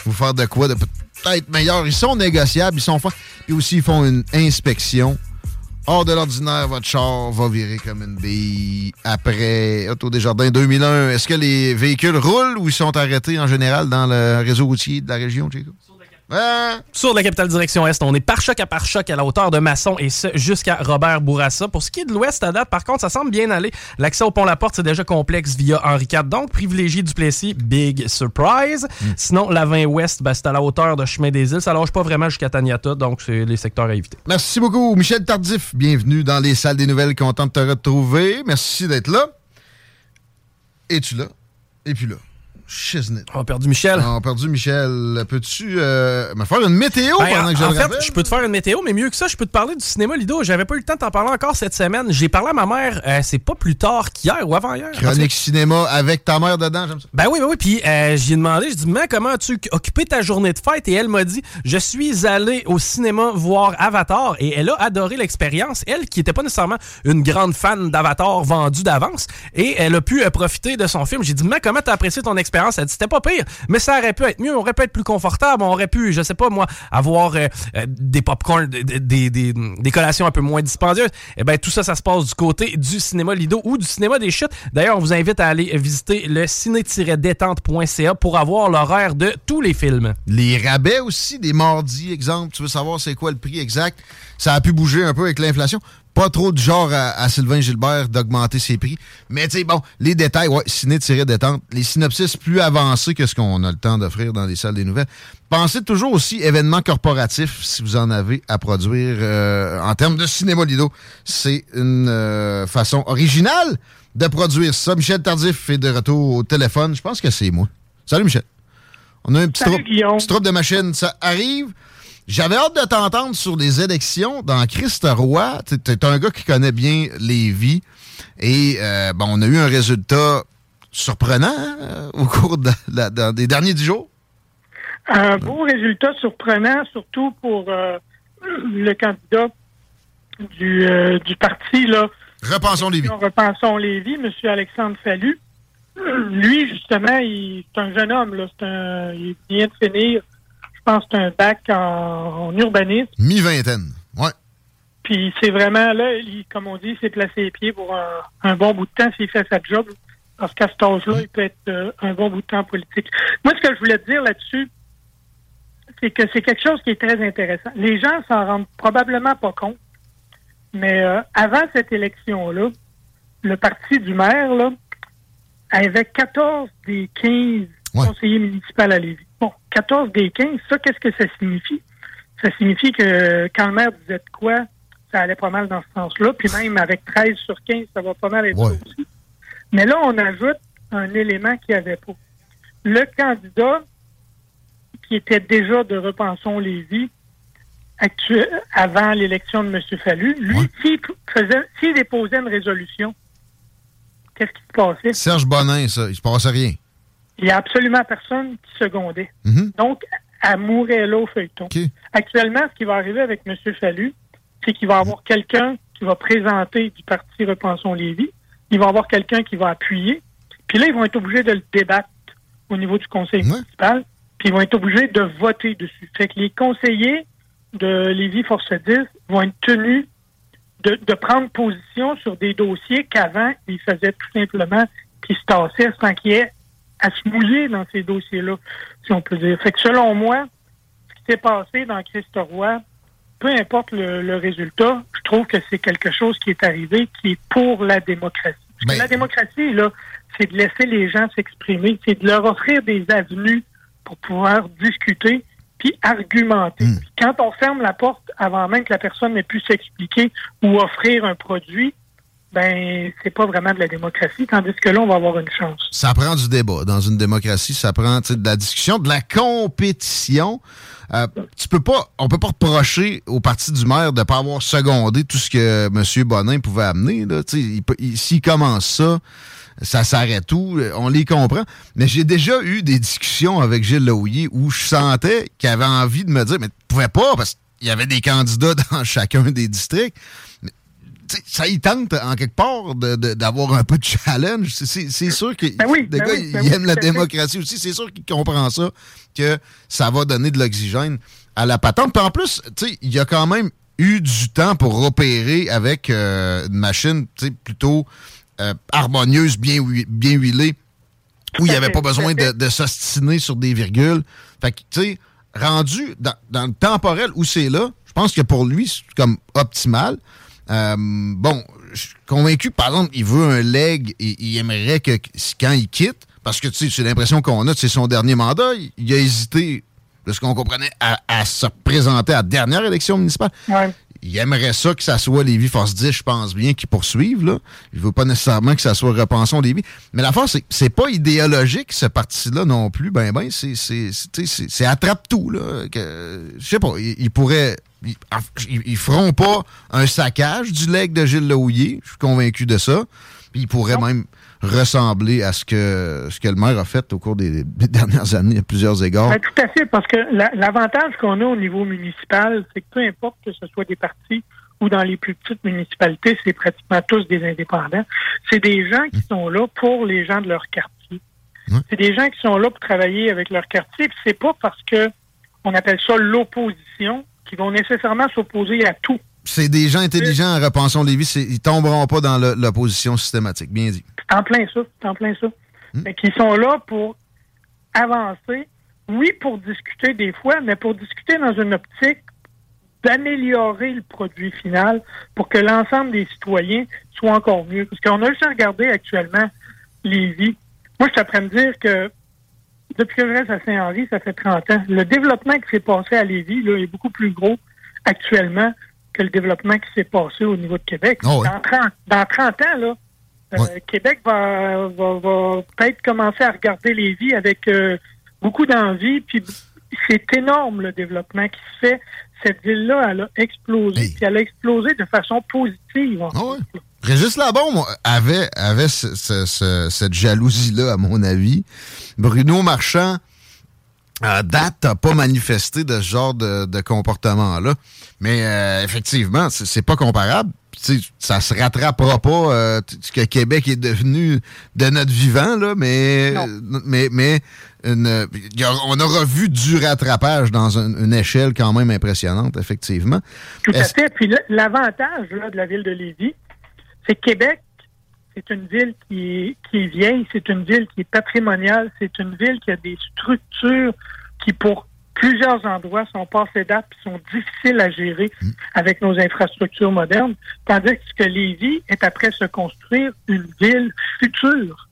Speaker 1: vous faire de quoi de peut-être meilleur. Ils sont négociables, ils sont fins. Puis aussi, ils font une inspection. Hors de l'ordinaire, votre char va virer comme une bille. Après Auto Desjardins 2001, est-ce que les véhicules roulent ou ils sont arrêtés en général dans le réseau routier de la région, Chico? Ouais.
Speaker 2: Sur la capitale direction Est, on est par choc à par choc à la hauteur de Masson et ce jusqu'à Robert Bourassa. Pour ce qui est de l'Ouest à date, par contre, ça semble bien aller. L'accès au pont La Porte, c'est déjà complexe via Henri IV, donc privilégié Duplessis, big surprise. Sinon, la 20 Ouest, ben, c'est à la hauteur de Chemin des Îles. Ça loge pas vraiment jusqu'à Taniata, donc c'est les secteurs à éviter.
Speaker 1: Merci beaucoup, Michel Tardif. Bienvenue dans les salles des nouvelles. Content de te retrouver. Merci d'être là. Es-tu là? Et puis là? Shiznit.
Speaker 2: On a perdu Michel.
Speaker 1: On a perdu Michel. Peux-tu euh, me faire une météo
Speaker 2: Ben,
Speaker 1: pendant
Speaker 2: en,
Speaker 1: que je
Speaker 2: en
Speaker 1: le
Speaker 2: fait, je peux te faire une météo, mais mieux que ça, je peux te parler du cinéma Lido. J'avais pas eu le temps de t'en parler encore cette semaine. J'ai parlé à ma mère, euh, c'est pas plus tard qu'hier ou avant-hier.
Speaker 1: Chronique cinéma avec ta mère dedans, j'aime ça.
Speaker 2: Ben oui, ben oui. Puis euh, j'ai demandé, je dis, mais comment as-tu occupé ta journée de fête? Et elle m'a dit, je suis allé au cinéma voir Avatar et elle a adoré l'expérience. Elle, qui était pas nécessairement une grande fan d'Avatar vendu d'avance, et elle a pu euh, profiter de son film. J'ai dit, mais comment t'as apprécié ton expérience? C'était pas pire, mais ça aurait pu être mieux. On aurait pu être plus confortable. On aurait pu, je sais pas moi, avoir euh, euh, des popcorn, des, des, des, collations un peu moins dispendieuses. Eh ben tout ça, ça se passe du côté du cinéma Lido ou du cinéma des chutes. D'ailleurs, on vous invite à aller visiter le ciné-détente.ca pour avoir l'horaire de tous les films.
Speaker 1: Les rabais aussi, des mardis, exemple. Tu veux savoir c'est quoi le prix exact? Ça a pu bouger un peu avec l'inflation. Pas trop du genre à, à Sylvain Gilbert d'augmenter ses prix. Mais tu sais, bon, les détails, ouais, ciné-détente, les synopsis plus avancés que ce qu'on a le temps d'offrir dans les salles des nouvelles. Pensez toujours aussi événements corporatifs si vous en avez à produire euh, en termes de cinéma Lido. C'est une euh, façon originale de produire ça. Michel Tardif est de retour au téléphone. Je pense que c'est moi. Salut Michel. On a un petit
Speaker 7: Salut,
Speaker 1: petit trouble de machine. Ça arrive. J'avais hâte de t'entendre sur les élections dans Christ Roy. T'es- T'es un gars qui connaît bien les vies. Et euh, bon, on a eu un résultat surprenant hein, euh, au cours de la- dans des derniers dix jours.
Speaker 7: Un beau résultat surprenant, surtout pour euh, le candidat du, euh, du parti, là.
Speaker 1: Repensons Lévis.
Speaker 7: Repensons Lévis, M. Alexandre Fallu. Lui, justement, il c'est un jeune homme, là. C'est un, il vient de finir, pense, que c'est un bac en, en urbanisme.
Speaker 1: Mi-vingtaine. Ouais.
Speaker 7: Puis c'est vraiment là, il- comme on dit, il s'est placé les pieds pour un, un bon bout de temps s'il fait sa job. Parce qu'à cet âge-là, il peut être euh, un bon bout de temps politique. Moi, ce que je voulais te dire là-dessus, c'est que c'est quelque chose qui est très intéressant. Les gens s'en rendent probablement pas compte, mais euh, avant cette élection-là, le parti du maire là, avait 14 des 15 conseillers municipaux à Lévis. Bon, 14 des 15, ça, qu'est-ce que ça signifie? Ça signifie que quand le maire disait de quoi, ça allait pas mal dans ce sens-là. Puis même avec 13 sur 15, ça va pas mal être aussi. Mais là, on ajoute un élément qu'il n'y avait pas. Le candidat qui était déjà de Repensons Lévis actu- avant l'élection de M. Fallu, lui, s'il faisait, s'il déposait une résolution, qu'est-ce qui se passait?
Speaker 1: Serge Bonin, ça, il se passe rien.
Speaker 7: Il n'y a absolument personne qui secondait.
Speaker 1: Mhm.
Speaker 7: Donc, là au feuilleton. Actuellement, ce qui va arriver avec M. Fallu, c'est qu'il va y avoir quelqu'un qui va présenter du parti Repensons Lévis. Il va y avoir quelqu'un qui va appuyer. Puis là, ils vont être obligés de le débattre au niveau du conseil municipal. Puis ils vont être obligés de voter dessus. Fait que les conseillers de Lévis Force 10 vont être tenus de, de prendre position sur des dossiers qu'avant, ils faisaient tout simplement qu'ils se tassaient sans qu'il y ait à se mouiller dans ces dossiers-là, si on peut dire. Fait que selon moi, ce qui s'est passé dans Christ Roy, peu importe le, le résultat, je trouve que c'est quelque chose qui est arrivé qui est pour la démocratie. Parce que la démocratie, là, c'est de laisser les gens s'exprimer, c'est de leur offrir des avenues pour pouvoir discuter puis argumenter. Puis quand on ferme la porte avant même que la personne n'ait pu s'expliquer ou offrir un produit, ben c'est pas vraiment de la démocratie, tandis que là, on va avoir une chance.
Speaker 1: Ça prend du débat. Dans une démocratie, ça prend de la discussion, de la compétition. Euh, tu peux pas, on peut pas reprocher au parti du maire de pas avoir secondé tout ce que M. Bonin pouvait amener. S'il commence ça, ça s'arrête tout. On les comprend. Mais j'ai déjà eu des discussions avec Gilles Laouillet où je sentais qu'il avait envie de me dire, mais tu pouvais pas parce qu'il y avait des candidats dans chacun des districts. Ça y tente en quelque part de- de- d'avoir un peu de challenge. C'est- sûr que
Speaker 7: Ben oui,
Speaker 1: le
Speaker 7: ben
Speaker 1: gars,
Speaker 7: oui, ben
Speaker 1: il
Speaker 7: oui,
Speaker 1: aime la démocratie aussi. C'est sûr qu'il comprend ça, que ça va donner de l'oxygène à la patente. Puis en plus, il y a quand même eu du temps pour opérer avec euh, une machine plutôt euh, harmonieuse, bien, hui- bien huilée, où il n'y avait pas besoin de, de s'ostiner sur des virgules. Fait que, tu sais, rendu dans, dans le temporel où c'est là, je pense que pour lui, c'est comme optimal. Euh, bon, je suis convaincu, par exemple, il veut un leg et il aimerait que quand il quitte, parce que, tu sais, c'est l'impression qu'on a, c'est son dernier mandat, il, il a hésité, de ce qu'on comprenait, à, à se présenter à la dernière élection municipale. Il aimerait ça que ça soit Lévis Force 10, je pense bien, qui poursuivent. Là. Il veut pas nécessairement que ça soit Repensons Lévis. Mais la force, c'est pas idéologique, ce parti-là non plus. Ben, ben, c'est- c'est c'est- tu sais, c'est- c'est attrape-tout. Je sais pas, ils pourraient... Ils, ils- ils feront pas un saccage du leg de Gilles Laouillet. Je suis convaincu de ça. Puis ils pourraient même ressembler à ce que, ce que le maire a fait au cours des, des dernières années à plusieurs égards.
Speaker 7: Ben, tout à fait, parce que la- l'avantage qu'on a au niveau municipal, c'est que peu importe que ce soit des partis ou dans les plus petites municipalités, c'est pratiquement tous des indépendants. C'est des gens qui sont là pour les gens de leur quartier. C'est des gens qui sont là pour travailler avec leur quartier. C'est pas parce que on appelle ça l'opposition qui vont nécessairement s'opposer à tout.
Speaker 1: C'est des gens intelligents en repensons Lévis. c'est- Ils tomberont pas dans l'opposition systématique. Bien dit.
Speaker 7: C'est en plein ça, c'est en plein ça. Mais qui sont là pour avancer, oui, pour discuter des fois, mais pour discuter dans une optique d'améliorer le produit final pour que l'ensemble des citoyens soient encore mieux. Parce qu'on a juste à regarder actuellement les vies. Moi, je t'apprends à me dire que depuis que je reste à Saint-Henri, ça fait 30 ans. Le développement qui s'est passé à Lévis là, est beaucoup plus gros actuellement que le développement qui s'est passé au niveau de Québec.
Speaker 1: Ah
Speaker 7: dans, 30, dans 30 ans, là, euh, Québec va, va, va peut-être commencer à regarder Lévis avec euh, beaucoup d'envie. Puis c'est énorme le développement qui se fait. Cette ville-là, elle a explosé. Puis elle a explosé de façon positive. en fait.
Speaker 1: Régis Labombe avait, avait ce- ce- ce- cette jalousie-là, à mon avis. Bruno Marchand à date, t'as pas manifesté de ce genre de, comportement-là. Mais euh, effectivement, c'est pas comparable. ça se rattrapera pas euh, ce que Québec est devenu de notre vivant, là, mais, mais, mais on aura vu du rattrapage dans une échelle quand même impressionnante, effectivement.
Speaker 7: Tout à fait. Puis l'avantage de la ville de Lévis, c'est Québec, c'est une ville qui est, vieille, c'est une ville qui est patrimoniale, c'est une ville qui a des structures qui, pour plusieurs endroits, sont passées date et sont difficiles à gérer mm. avec nos infrastructures modernes, tandis que Lévis est après se construire une ville future.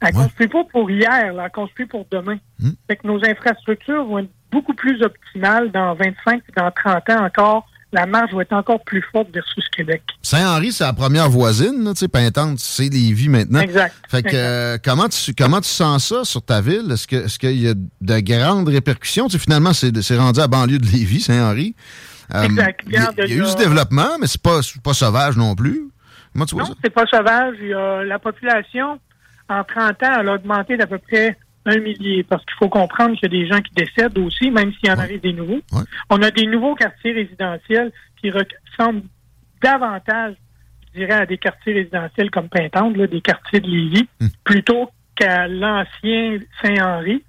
Speaker 7: Elle ne construit pas pour hier, elle construit pour demain. Mm. Fait que nos infrastructures vont être beaucoup plus optimales dans 25 et dans 30 ans encore la marge va être encore plus forte versus Québec.
Speaker 1: Saint-Henri, c'est la première voisine, tu sais, Pintante, c'est Lévis maintenant.
Speaker 7: Exact.
Speaker 1: Fait que, euh, comment, tu, comment tu sens ça sur ta ville? Est-ce qu'il est y a de grandes répercussions? Tu sais, finalement, c'est rendu à banlieue de Lévis, Saint-Henri.
Speaker 7: Euh, exact.
Speaker 1: Il y, a eu du développement, mais c'est pas, pas sauvage non plus. Comment tu vois
Speaker 7: non, c'est pas sauvage. la population, en 30 ans, elle a augmenté d'à peu près un millier, parce qu'il faut comprendre qu'il y a des gens qui décèdent aussi, même s'il y en arrive des nouveaux. On a des nouveaux quartiers résidentiels qui ressemblent davantage, je dirais, à des quartiers résidentiels comme Pintante, des quartiers de Lévis, hmm. plutôt qu'à l'ancien Saint-Henri.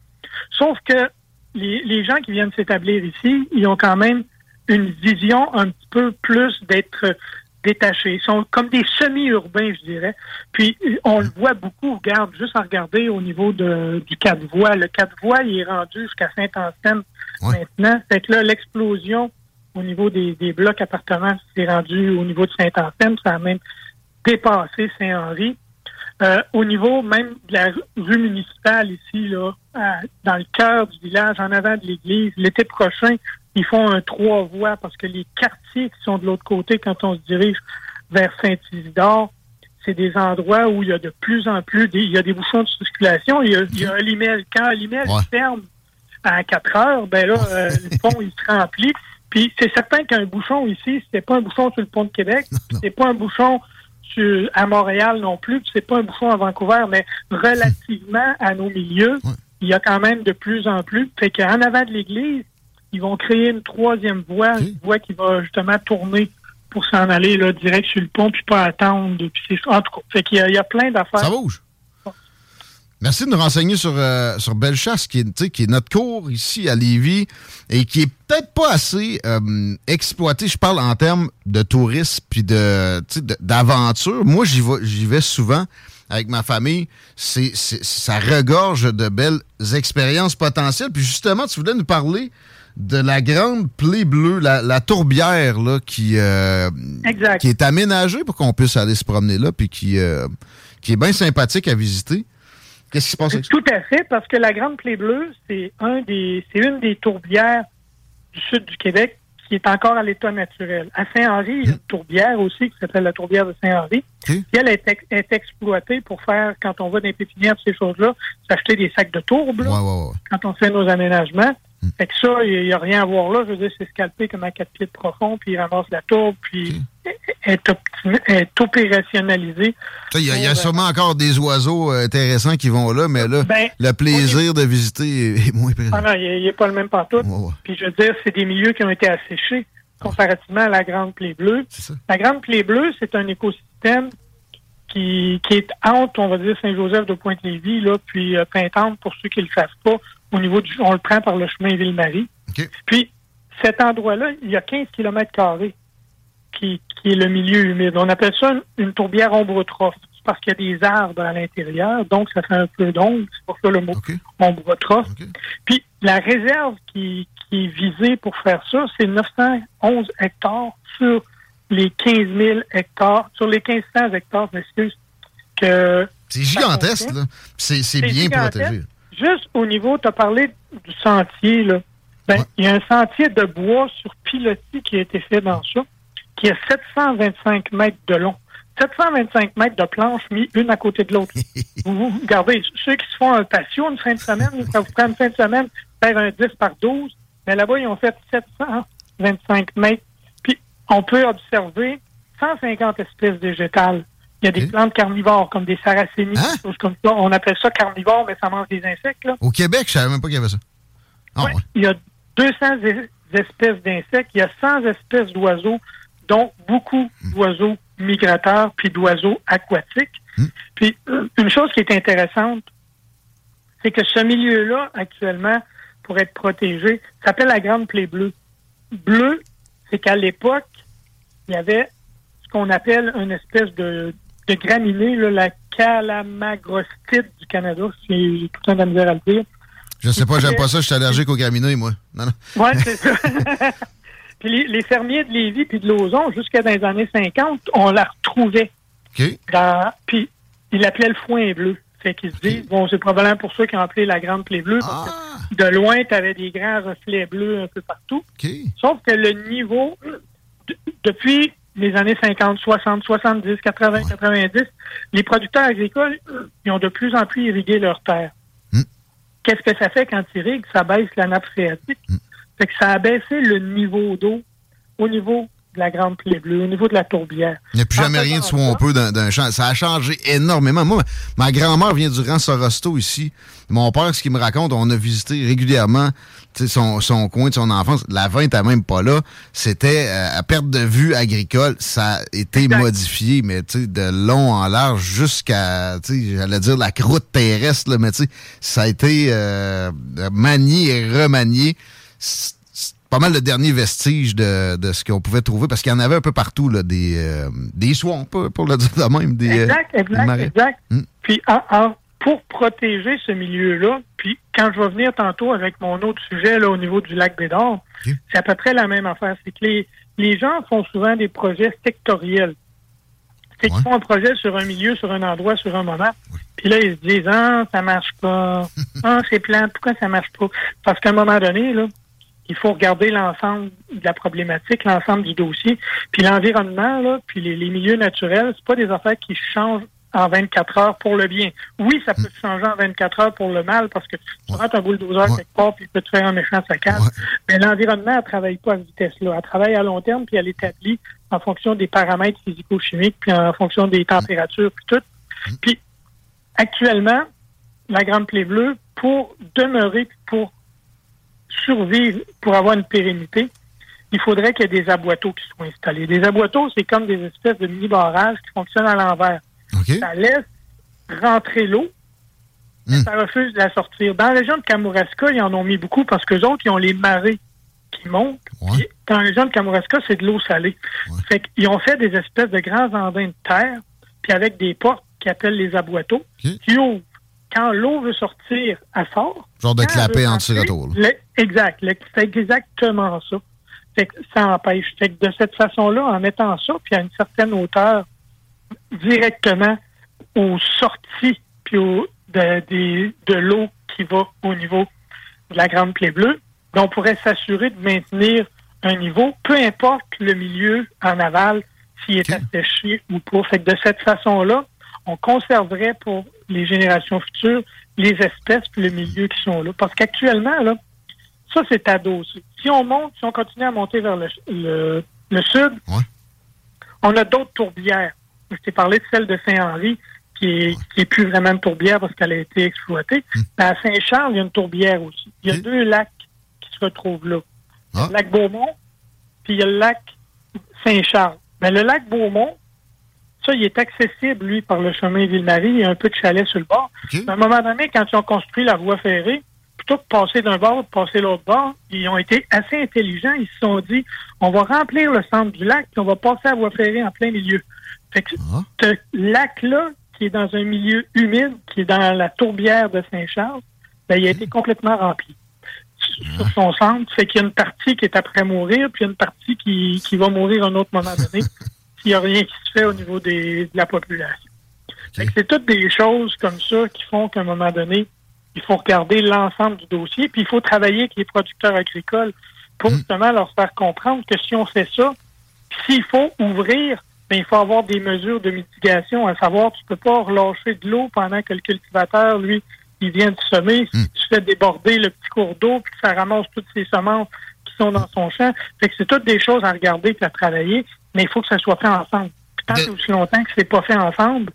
Speaker 7: Sauf que les, les gens qui viennent s'établir ici, ils ont quand même une vision un petit peu plus d'être détachés. Ils sont comme des semi-urbains, je dirais. Puis, on le voit beaucoup, regarde, juste à regarder au niveau de, du quatre voies. Le quatre voies, il est rendu jusqu'à Saint-Anselme maintenant. Fait que là, l'explosion au niveau des, des blocs appartements, c'est rendu au niveau de Saint-Anselme. Ça a même dépassé Saint-Henri. Euh, au niveau même de la rue municipale ici, là, dans le cœur du village, en avant de l'église, l'été prochain, ils font un trois voies parce que les quartiers qui sont de l'autre côté, quand on se dirige vers Saint-Isidore, c'est des endroits où il y a de plus en plus, des, il y a des bouchons de circulation. Il y a, il y a un limel. Quand un limel ferme à 4 heures, ben là, euh, le pont, il se remplit. Puis c'est certain qu'un bouchon ici, c'était pas un bouchon sur le pont de Québec, c'est pas un bouchon sur, à Montréal non plus, c'est pas un bouchon à Vancouver, mais relativement à nos milieux, il y a quand même de plus en plus. Fait qu'en avant de l'église, ils vont créer une troisième voie, une voie qui va justement tourner pour s'en aller là, direct sur le pont, puis pas attendre. Puis en tout cas, fait qu'il y, a plein d'affaires.
Speaker 1: Ça bouge. Merci de nous renseigner sur, euh, sur Bellechasse, qui est, qui est notre cours ici à Lévis et qui est peut-être pas assez euh, exploité, je parle en termes de tourisme puis de, d'aventure. Moi, j'y vais, j'y vais souvent avec ma famille. C'est, ça regorge de belles expériences potentielles. Puis justement, tu voulais nous parler de la grande plaie bleue, la, tourbière là, qui, euh, qui est aménagée pour qu'on puisse aller se promener là, puis qui, euh, qui est bien sympathique à visiter. Qu'est-ce qui se passe avec
Speaker 7: Tout à fait, parce que la grande plaie bleue, c'est un des c'est une des tourbières du sud du Québec qui est encore à l'état naturel. À Saint-Henri, il y a une tourbière aussi qui s'appelle la tourbière de Saint-Henri. elle est, est, exploitée pour faire, quand on va dans les pépinières, ces choses-là, s'acheter des sacs de tourbe quand on fait nos aménagements. Hmm. Fait que ça, il n'y a rien à voir là. Je veux dire, c'est scalpé comme à quatre pieds de profond, puis il ramasse la tourbe, puis est, est, opérationnalisé.
Speaker 1: Il y, a, sûrement encore des oiseaux euh, intéressants qui vont là, mais là, ben, le plaisir de visiter est, moins présent.
Speaker 7: Ah non, il n'est pas le même partout. Puis je veux dire, c'est des milieux qui ont été asséchés comparativement à la Grande Plaie Bleue. La Grande Plaie Bleue, c'est un écosystème qui, qui est entre, on va dire, Saint-Joseph de Pointe-Lévis, là, puis euh, Pintante, pour ceux qui ne le savent pas, au niveau du, on le prend par le chemin Ville-Marie. Puis, cet endroit-là, il y a 15 km carrés qui, qui est le milieu humide. On appelle ça une, tourbière ombrotrophe parce qu'il y a des arbres à l'intérieur, donc ça fait un peu d'ombre, c'est pour ça le mot ombrotrophe. Puis la réserve qui, qui, est visée pour faire ça, c'est 911 hectares sur les 15 000 hectares, sur les 1500 hectares, excuse, que...
Speaker 1: C'est gigantesque, là. C'est bien protégé
Speaker 7: juste au niveau, tu as parlé du sentier, là. Ben, il y a un sentier de bois sur pilotis qui a été fait dans ça, qui a 725 mètres de long. 725 mètres de planches mis une à côté de l'autre. vous, regardez, ceux qui se font un patio une fin de semaine, ça vous prend une fin de semaine, faire un 10 par 12, mais là-bas, ils ont fait 725 mètres. Puis, on peut observer 150 espèces végétales. Il y a des plantes carnivores, comme des saracénies, hein? des choses comme ça. On appelle ça carnivore, mais ça mange des insectes. Là.
Speaker 1: Au Québec, je savais même pas qu'il y avait ça. Ah,
Speaker 7: Il y a 200 es- espèces d'insectes, il y a 100 espèces d'oiseaux, dont beaucoup d'oiseaux migrateurs puis d'oiseaux aquatiques. Puis euh, une chose qui est intéressante, c'est que ce milieu-là, actuellement, pour être protégé, s'appelle la grande plaie bleue. Bleu, c'est qu'à l'époque, il y avait ce qu'on appelle une espèce de, graminée, là, la calamagrostite du Canada, j'ai tout temps de misère à le dire.
Speaker 1: Je sais pas, j'aime pas ça, je suis allergique aux graminées, moi. Non, non.
Speaker 7: Oui, c'est ça. puis les, les fermiers de Lévis puis de Lauson, jusqu'à dans les années 50, on la retrouvait.
Speaker 1: OK.
Speaker 7: Dans, puis ils l'appelaient le foin bleu. Fait qu'ils se disent, bon, c'est probablement pour ça qu'ils ont appelé la grande plaie bleue, parce que de loin, tu avais des grands reflets bleus un peu partout. Sauf que le niveau, depuis les années 50, 60, 70, 80, 90, les producteurs agricoles, eux, ils ont de plus en plus irrigué leurs terres. Qu'est-ce que ça fait quand ils irriguent? Ça baisse la nappe phréatique. Fait que ça a baissé le niveau d'eau au niveau de la grande plaie bleue, au niveau de la tourbière.
Speaker 1: Il n'y a plus jamais rien de swampeux d'un d'un champ. Ça a changé énormément. Moi, ma grand-mère vient du rang Sorosto ici. Mon père, ce qu'il me raconte, on a visité régulièrement son, son coin de son enfance. La vin n'était même pas là. C'était euh, à perte de vue agricole. Ça a été modifié, mais tu sais, de long en large jusqu'à, tu sais, j'allais dire la croûte terrestre, là, mais tu sais, ça a été euh, manié et remanié. Pas mal le dernier vestige de, de ce qu'on pouvait trouver, parce qu'il y en avait un peu partout, là, des, euh, des swamps, pour le dire de même. Des, euh,
Speaker 7: Exact,
Speaker 1: des
Speaker 7: exact, exact.
Speaker 1: Hmm.
Speaker 7: Puis en- en- pour protéger ce milieu-là, puis quand je vais venir tantôt avec mon autre sujet là, au niveau du lac Bédard, c'est à peu près la même affaire. C'est que les, les gens font souvent des projets sectoriels. C'est qu'ils font un projet sur un milieu, sur un endroit, sur un moment. Puis là, ils se disent Ah, ça marche pas. ah, c'est plein, pourquoi ça marche pas? Parce qu'à un moment donné, là, il faut regarder l'ensemble de la problématique, l'ensemble du dossier. Puis l'environnement, là, puis les, les milieux naturels, c'est pas des affaires qui changent en 24 heures pour le bien. Oui, ça peut changer en 24 heures pour le mal parce que tu rentres un bulldozer quelque part puis il peut te faire un méchant saccage. Mais l'environnement, elle travaille pas à cette vitesse-là. Elle travaille à long terme puis elle établit en fonction des paramètres physico-chimiques puis en fonction des températures puis tout. Puis actuellement, la grande plaie bleue, pour demeurer, pour survivre, pour avoir une pérennité, il faudrait qu'il y ait des aboiteaux qui soient installés. Des aboiteaux, c'est comme des espèces de mini-barrages qui fonctionnent à l'envers. Ça laisse rentrer l'eau, mais ça refuse de la sortir. Dans la région de Kamouraska, ils en ont mis beaucoup parce que autres, ils ont les marées qui montent. Dans la région de Kamouraska, c'est de l'eau salée. Fait qu'ils ont fait des espèces de grands andins de terre, puis avec des portes qui appellent les aboiteaux, qui ouvrent. Quand l'eau veut sortir, elle sort.
Speaker 1: Genre de clapet en là.
Speaker 7: le- exact. C'est exactement ça. Fait que ça empêche. Fait que de cette façon-là, en mettant ça, puis à une certaine hauteur, directement aux sorties puis au, de, de l'eau qui va au niveau de la grande plaie bleue, on pourrait s'assurer de maintenir un niveau, peu importe le milieu en aval, s'il est asséché ou pas. Fait que de cette façon-là, on conserverait pour les générations futures les espèces puis le milieu qui sont là. Parce qu'actuellement, là, ça, c'est adossé. Si on monte, si on continue à monter vers le, le, le sud, on a d'autres tourbières. Je t'ai parlé de celle de Saint-Henri, qui est, qui est plus vraiment une tourbière parce qu'elle a été exploitée. Mais à Saint-Charles, il y a une tourbière aussi. Il y a deux lacs qui se retrouvent là. Le lac Beaumont, puis il y a le lac Saint-Charles. Mais le lac Beaumont, ça, il est accessible, lui, par le chemin Ville-Marie. Il y a un peu de chalet sur le bord. Mais À un moment donné, quand ils ont construit la voie ferrée, plutôt que de passer d'un bord, de passer l'autre bord, ils ont été assez intelligents. Ils se sont dit, on va remplir le centre du lac, puis on va passer la voie ferrée en plein milieu. Fait que ce lac-là, qui est dans un milieu humide, qui est dans la tourbière de Saint-Charles, ben, il a été complètement rempli sur son centre. Fait qu'il y a une partie qui est après mourir, puis il y a une partie qui, qui va mourir à un autre moment donné s'il n'y a rien qui se fait au niveau des, de la population. Fait que c'est toutes des choses comme ça qui font qu'à un moment donné, il faut regarder l'ensemble du dossier, puis il faut travailler avec les producteurs agricoles pour justement leur faire comprendre que si on fait ça, s'il faut ouvrir, ben, il faut avoir des mesures de mitigation, à savoir, tu peux pas relâcher de l'eau pendant que le cultivateur, lui, il vient de semer. Si tu fais déborder le petit cours d'eau, puis que ça ramasse toutes ces semences qui sont dans son champ. Fait que c'est toutes des choses à regarder et à travailler, mais il faut que ça soit fait ensemble. Puis tant que aussi longtemps que c'est pas fait ensemble,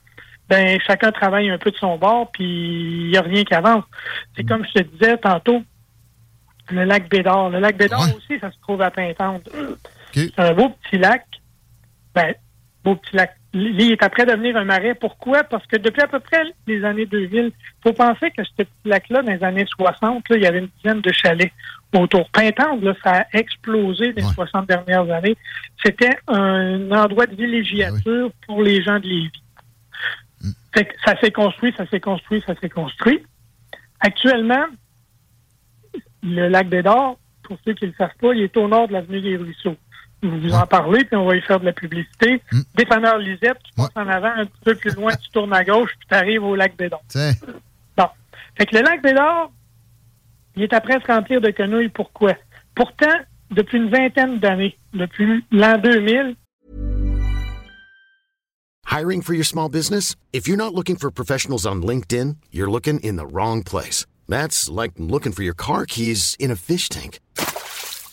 Speaker 7: ben chacun travaille un peu de son bord, puis il n'y a rien qui avance. C'est comme je te disais tantôt, le lac Bédard. Le lac Bédard aussi, ça se trouve à Pintante. C'est un beau petit lac. Ben, beau petit lac. Il est après devenir un marais. Pourquoi? Parce que depuis à peu près les années 2000, il faut penser que ce petit lac-là, dans les années 60, il y avait une dizaine de chalets autour. Pintante, là, ça a explosé dans les 60 dernières années. C'était un endroit de villégiature pour les gens de Lévis. Mm. ça s'est construit, ça s'est construit, ça s'est construit. Actuellement, le lac des Dors, pour ceux qui ne le savent pas, il est au nord de l'avenue des Ruisseaux. Vous vous en parlez, puis on va y faire de la publicité. Mm. Dépanneur Lisette, tu passes en avant un petit peu plus loin, tu tournes à gauche, puis tu arrives au lac des Dors. Bon. Fait que le lac des Dors, il est à presque remplir de quenouilles. Pourquoi? Pourtant, depuis une vingtaine d'années, depuis l'an 2000,
Speaker 8: Hiring for your small business? If you're not looking for professionals on LinkedIn, you're looking in the wrong place. That's like looking for your car keys in a fish tank.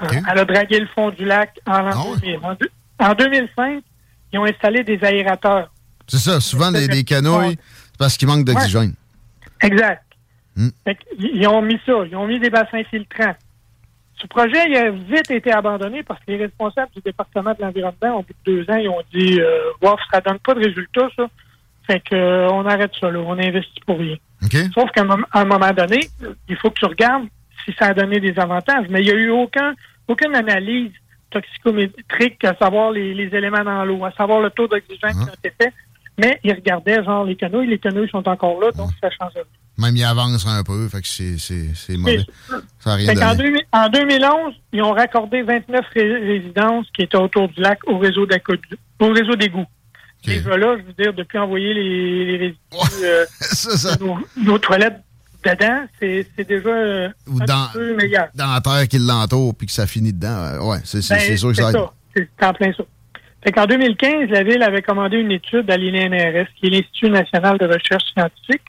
Speaker 7: Elle a dragué le fond du lac en l'an 2000. En, 2005, ils ont installé des aérateurs.
Speaker 1: C'est ça, souvent des, des canouilles, parce qu'il manque d'oxygène.
Speaker 7: Ouais. Exact. Hmm. Ils ont mis ça, ils ont mis des bassins filtrants. Ce projet il a vite été abandonné parce que les responsables du département de l'environnement, au bout de deux ans, ils ont dit euh, wow, ça donne pas de résultats, ça. Fait que euh, on arrête ça, là. On investit pour rien. Sauf qu'à un, moment donné, il faut que tu regardes si ça a donné des avantages. Mais il n'y a eu aucun, aucune analyse toxicométrique à savoir les, éléments dans l'eau, à savoir le taux d'oxygène qui a été fait. Mais ils regardaient, genre, les canaux, les canaux sont encore là, donc ça change rien.
Speaker 1: Même ils avancent un peu, fait que c'est mauvais. Ça n'a rien.
Speaker 7: En, en, 2011, ils ont raccordé 29 résidences qui étaient autour du lac au réseau au réseau d'égouts. Déjà là, je veux dire, depuis envoyer les, les résidus, euh, Nos, toilettes dedans, c'est déjà euh, un
Speaker 1: dans,
Speaker 7: peu meilleur.
Speaker 1: Dans la terre qui l'entoure puis que ça finit dedans, euh, ouais, c'est ben, sûr que ça, ça
Speaker 7: C'est en plein ça. Fait qu'en 2015, la Ville avait commandé une étude à l'INRS, qui est l'Institut national de recherche scientifique,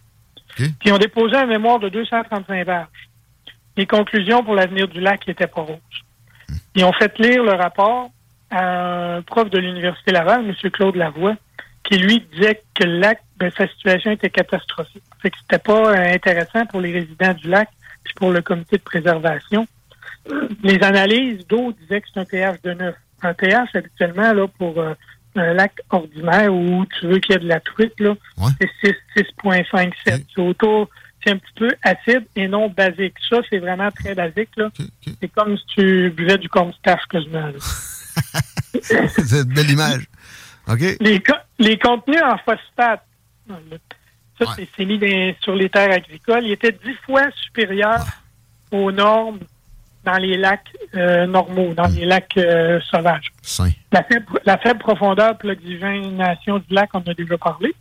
Speaker 7: qui ont déposé un mémoire de 235 pages. Les conclusions pour l'avenir du lac n'étaient pas roses. Ils ont fait lire le rapport à un prof de l'Université Laval, M. Claude Lavoie, qui lui disait que le lac, ben, sa situation était catastrophique. Fait que c'était pas euh, intéressant pour les résidents du lac puis pour le comité de préservation. Les analyses d'eau disaient que c'est un pH de 9. Un pH, habituellement, là, pour euh, un lac ordinaire où tu veux qu'il y ait de la truite, là, c'est 6,57. C'est autour, c'est un petit peu acide et non basique. Ça, c'est vraiment très basique. Là. C'est comme si tu buvais du cornstarch quasiment.
Speaker 1: c'est une belle image. OK.
Speaker 7: Les, les contenus en phosphate, ça, c'est mis sur les terres agricoles, ils étaient dix fois supérieurs aux normes dans les lacs euh, normaux, dans les lacs euh, sauvages. La faible, la faible profondeur pour l'oxygénation du lac, on en a déjà parlé.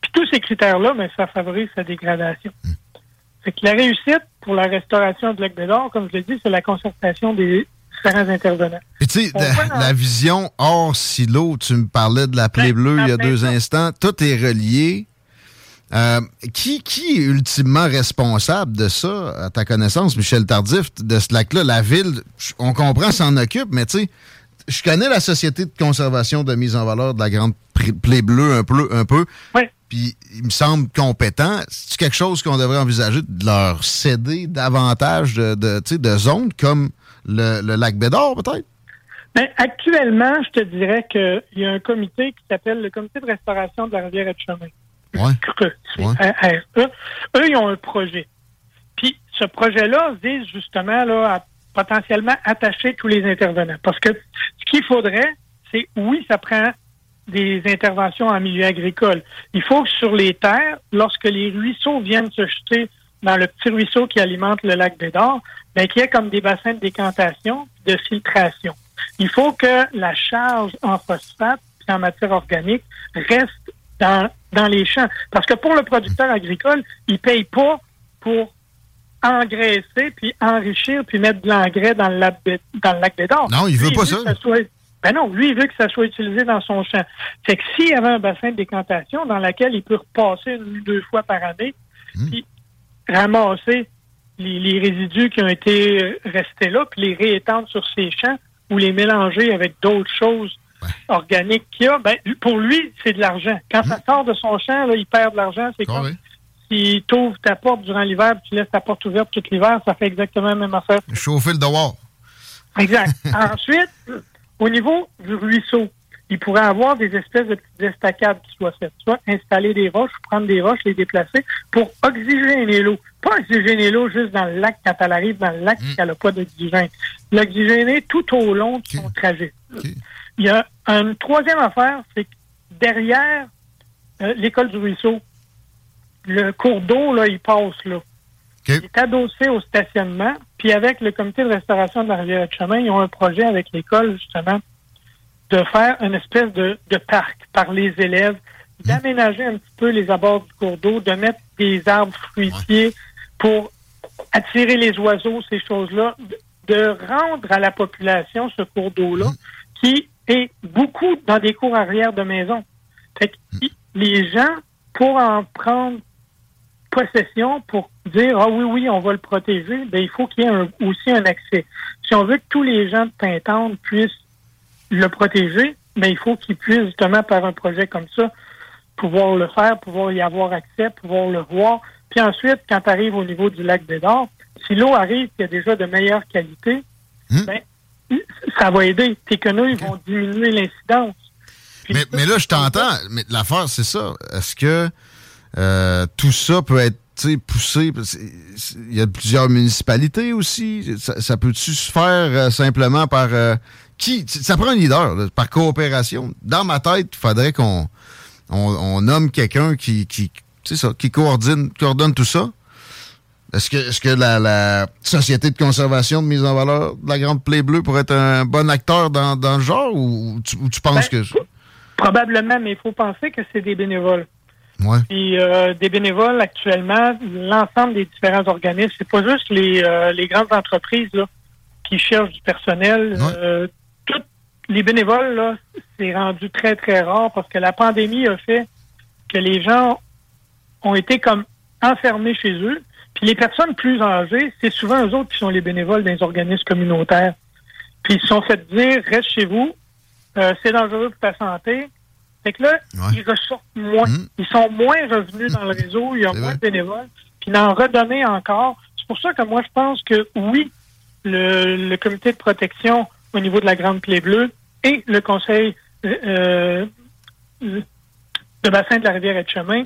Speaker 7: Puis tous ces critères-là, mais ça favorise sa dégradation. Hmm. Fait que la réussite pour la restauration du lac Bédard, comme je l'ai dit, c'est la concertation des différents intervenants.
Speaker 1: Puis tu sais, la, vision hors silo, tu me parlais de la plaie bleue il y a deux instants, tout est relié. Euh, qui, qui est ultimement responsable de ça, à ta connaissance, Michel Tardif, de ce lac-là? La ville, on comprend, s'en occupe, mais tu sais, je connais la Société de conservation de mise en valeur de la Grande Plaie Bleue un peu. Un peu. Puis il me semble compétent. C'est quelque chose qu'on devrait envisager de leur céder davantage de, de, de zones comme le, lac Bédard, peut-être?
Speaker 7: Ben, actuellement, je te dirais qu'il y a un comité qui s'appelle le Comité de restauration de la rivière chemin
Speaker 1: Ouais.
Speaker 7: Eux, ils ont un projet. Puis ce projet-là vise justement là, à potentiellement attacher tous les intervenants. Parce que ce qu'il faudrait, c'est, oui, ça prend des interventions en milieu agricole. Il faut que sur les terres, lorsque les ruisseaux viennent se jeter dans le petit ruisseau qui alimente le lac Bédard, ben, qu'il y ait comme des bassins de décantation, de filtration. Il faut que la charge en phosphate et en matière organique reste dans, dans les champs. Parce que pour le producteur agricole, il paye pas pour engraisser, puis enrichir, puis mettre de l'engrais dans le lac, dans le lac Bédard.
Speaker 1: Non, il veut pas ça.
Speaker 7: ben non, lui, il veut que ça soit utilisé dans son champ. Fait que s'il y avait un bassin de décantation dans lequel il peut repasser une ou deux fois par année, hmm. puis ramasser les, résidus qui ont été restés là, puis les réétendre sur ses champs ou les mélanger avec d'autres choses organiques qu'il y a, ben, pour lui, c'est de l'argent. Quand ça hmm. sort de son champ, là, il perd de l'argent. C'est comme si tu ouvres ta porte durant l'hiver tu laisses ta porte ouverte tout l'hiver, ça fait exactement la même affaire.
Speaker 1: Chauffer le devoir.
Speaker 7: Exact. Ensuite, au niveau du ruisseau, il pourrait avoir des espèces de petites estacades qui soient faites. Soit installer des roches, prendre des roches, les déplacer pour oxygéner l'eau. Pas oxygéner l'eau juste dans le lac quand elle arrive dans le lac mm. qu'elle n'a pas d'oxygène. L'oxygéner tout au long de son trajet. Il y a une troisième affaire, c'est que derrière euh, l'école du ruisseau, le cours d'eau, là, il passe là. Il est adossé au stationnement. Puis avec le comité de restauration de la rivière de chemin, ils ont un projet avec l'école, justement, de faire une espèce de, parc par les élèves, d'aménager un petit peu les abords du cours d'eau, de mettre des arbres fruitiers pour attirer les oiseaux, ces choses-là, de rendre à la population ce cours d'eau-là, qui est beaucoup dans des cours arrière de maison. Fait que les gens, pour en prendre possession, pour dire ah oui, oui, on va le protéger, ben, il faut qu'il y ait aussi un accès. Si on veut que tous les gens de Pintante puissent le protéger, mais il faut qu'il puisse justement par un projet comme ça pouvoir le faire, pouvoir y avoir accès, pouvoir le voir. Puis ensuite, quand tu arrives au niveau du lac Bédard, si l'eau arrive qui a déjà de meilleure qualité, hmm. ben, ça va aider. Tes quenouilles vont diminuer l'incidence.
Speaker 1: Mais, là, je t'entends. Mais l'affaire, c'est ça. Est-ce que euh, tout ça peut être poussé? Il y a plusieurs municipalités aussi. Ça, peut-tu se faire euh, simplement par euh, qui, ça prend un leader, par coopération. Dans ma tête, il faudrait qu'on on, nomme quelqu'un qui, qui, ça, qui coordonne, coordonne tout ça. Est-ce que, est-ce que la, Société de conservation de mise en valeur de la Grande Plaie Bleue pourrait être un bon acteur dans, dans le genre ou tu, penses ben, que...
Speaker 7: Probablement, mais il faut penser que c'est des bénévoles.
Speaker 1: Ouais.
Speaker 7: Puis euh, des bénévoles actuellement, l'ensemble des différents organismes, c'est pas juste les, euh, les grandes entreprises là, qui cherchent du personnel. Euh, les bénévoles, là, c'est rendu très, très rare parce que la pandémie a fait que les gens ont été comme enfermés chez eux. Puis les personnes plus âgées, c'est souvent eux autres qui sont les bénévoles des organismes communautaires. Puis ils se sont fait dire, reste chez vous, euh, c'est dangereux pour ta santé. Fait que là, ils ressortent moins. Mmh. Ils sont moins revenus dans le réseau, il y a moins de bénévoles. Puis d'en redonner encore. C'est pour ça que moi, je pense que oui, le, le comité de protection au niveau de la Grande Plaie Bleue et le conseil euh, euh, de bassin de la rivière et de chemin.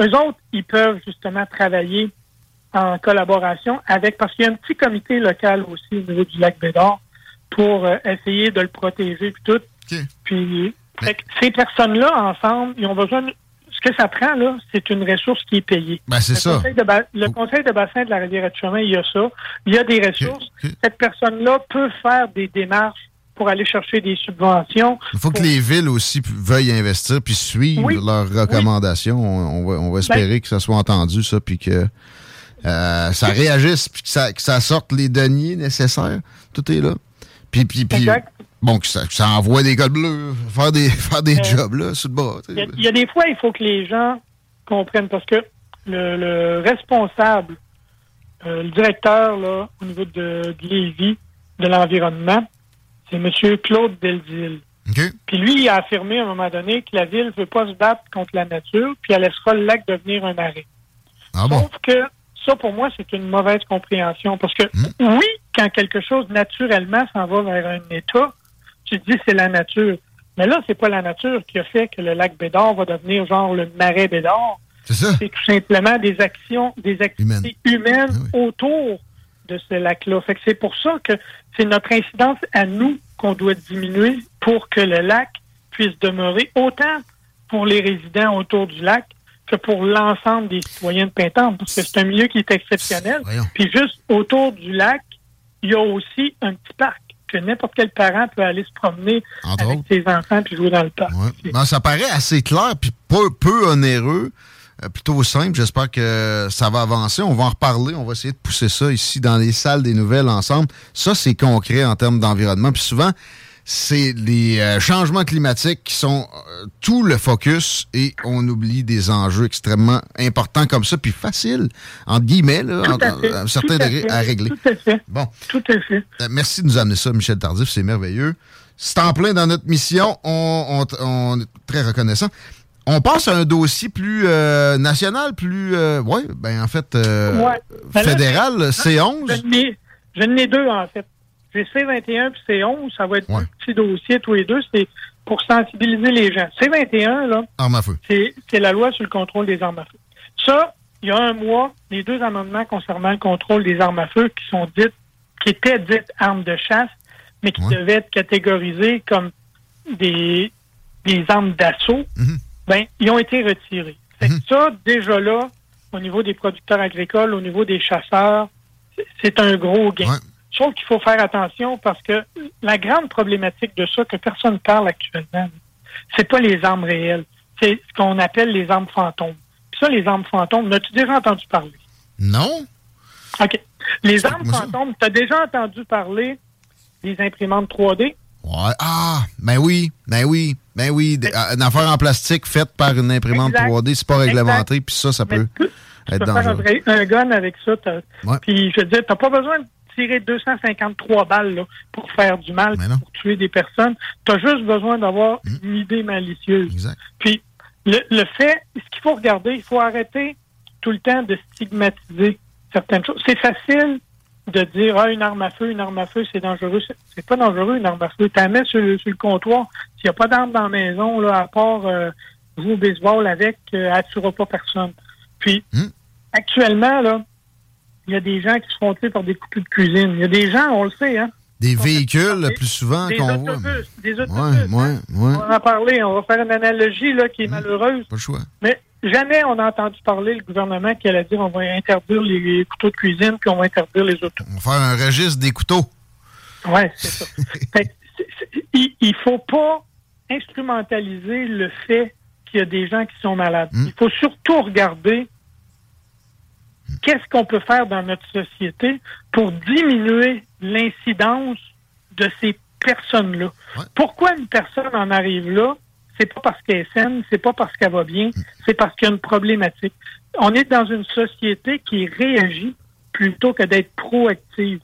Speaker 7: Eux autres, ils peuvent justement travailler en collaboration avec, parce qu'il y a un petit comité local aussi au niveau du lac Bédard pour euh, essayer de le protéger puis tout. Puis ces personnes-là, ensemble, ils ont besoin de, ce que ça prend, là, c'est une ressource qui est payée.
Speaker 1: Ben, c'est ça.
Speaker 7: le conseil de bassin de la rivière de chemin, il y a ça. Il y a des ressources. Cette personne-là peut faire des démarches pour aller chercher des subventions.
Speaker 1: Il faut que les villes aussi veuillent investir puis suivre leurs recommandations. On, va, on, va, espérer ben que ça soit entendu, ça, puis que euh, ça réagisse, puis que ça, que ça, sorte les deniers nécessaires. Tout est là. Puis, puis, puis bon, que ça, ça, envoie des cols bleus, faire des, faire des euh, jobs, là, sous le bas.
Speaker 7: Il y, a des fois, il faut que les gens comprennent, parce que le, responsable, euh, le directeur, là, au niveau de, de Lévis, de l'environnement, c'est M. Claude Deldil. Puis lui, il a affirmé à un moment donné que la ville ne veut pas se battre contre la nature, puis elle laissera le lac devenir un arrêt.
Speaker 1: Ah
Speaker 7: Sauf que ça, pour moi, c'est une mauvaise compréhension. Parce que hmm? oui, quand quelque chose naturellement s'en va vers un état, tu dis c'est la nature. Mais là, c'est pas la nature qui a fait que le lac Bédard va devenir genre le marais Bédard.
Speaker 1: C'est ça.
Speaker 7: C'est tout simplement des actions, des activités humaines, ah autour de ce lac-là. Fait que c'est pour ça que c'est notre incidence à nous qu'on doit diminuer pour que le lac puisse demeurer autant pour les résidents autour du lac que pour l'ensemble des citoyens de Pintemps, parce que c'est un milieu qui est exceptionnel. Puis juste autour du lac, il y a aussi un petit parc que n'importe quel parent peut aller se promener avec ses enfants puis jouer dans le parc.
Speaker 1: Ben, ça paraît assez clair puis peu, peu onéreux. Euh, plutôt simple. J'espère que ça va avancer. On va en reparler. On va essayer de pousser ça ici dans les salles des nouvelles ensemble. Ça, c'est concret en termes d'environnement. Puis souvent, c'est les euh, changements climatiques qui sont euh, tout le focus et on oublie des enjeux extrêmement importants comme ça, puis faciles, entre guillemets, là, à, un certain degré, à, régler.
Speaker 7: Tout à fait.
Speaker 1: Bon.
Speaker 7: Tout à fait.
Speaker 1: Euh, merci de nous amener ça, Michel Tardif, c'est merveilleux. C'est en plein dans notre mission, on, est très reconnaissant. On passe à un dossier plus national, plus, ouais, ben en fait, ben fédéral,
Speaker 7: C11. Je n'ai deux, en fait. J'ai C21 puis C11, ça va être un petit dossier tous les deux. C'est pour sensibiliser les gens. C21, là, c'est la loi sur le contrôle des armes à feu. Ça, il y a un mois, les deux amendements concernant le contrôle des armes à feu qui sont dites, qui étaient dites armes de chasse, mais qui devaient être catégorisées comme des, des armes d'assaut, mm-hmm. Ben, ils ont été retirés. Mm-hmm. ça, déjà là, au niveau des producteurs agricoles, au niveau des chasseurs, c'est un gros gain. Sauf qu'il faut faire attention parce que la grande problématique de ça que personne ne parle actuellement, c'est pas les armes réelles. C'est ce qu'on appelle les armes fantômes. Puis ça, les armes fantômes, as-tu déjà entendu parler?
Speaker 1: Non.
Speaker 7: OK. Les armes fantômes, tu as déjà entendu parler des imprimantes 3D?
Speaker 1: Ouais. Ah, ben oui, ben oui, ben oui. Une affaire en plastique faite par une imprimante 3D, c'est pas réglementé, puis ça, ça peut être dangereux.
Speaker 7: Faire un, un, gun avec ça. Puis je veux dire, t'as pas besoin de tirer 253 balles pour faire du mal, pour tuer des personnes. Tu as juste besoin d'avoir mmh. une idée malicieuse. Puis, le, fait, ce qu'il faut regarder, il faut arrêter tout le temps de stigmatiser certaines choses. C'est facile de dire ah, une arme à feu, une arme à feu, c'est dangereux. C'est pas dangereux, une arme à feu. Tu la mets sur, le comptoir. S'il n'y a pas d'arme dans la maison, là, à part euh, jouer au baseball avec, euh, elle ne tuera pas personne. Puis, mmh. actuellement, là, il y a des gens qui se font tuer par des couteaux de cuisine. Il y a des gens, on le sait, hein.
Speaker 1: Des véhicules, le plus souvent qu'on voit.
Speaker 7: Des autobus. Ouais, hein. On va en parler. On va faire une analogie là, qui est malheureuse.
Speaker 1: Pas le choix.
Speaker 7: Mais jamais on a entendu parler le gouvernement qui allait dire on va interdire les couteaux de cuisine puis on va interdire les autos.
Speaker 1: On va faire un registre des couteaux.
Speaker 7: Oui, c'est ça. il ne faut pas instrumentaliser le fait qu'il y a des gens qui sont malades. Hmm. Il faut surtout regarder qu'est-ce qu'on peut faire dans notre société pour diminuer l'incidence de ces personnes-là. Pourquoi une personne en arrive là? C'est pas parce qu'elle est saine, c'est pas parce qu'elle va bien, c'est parce qu'il y a une problématique. On est dans une société qui réagit plutôt que d'être proactive.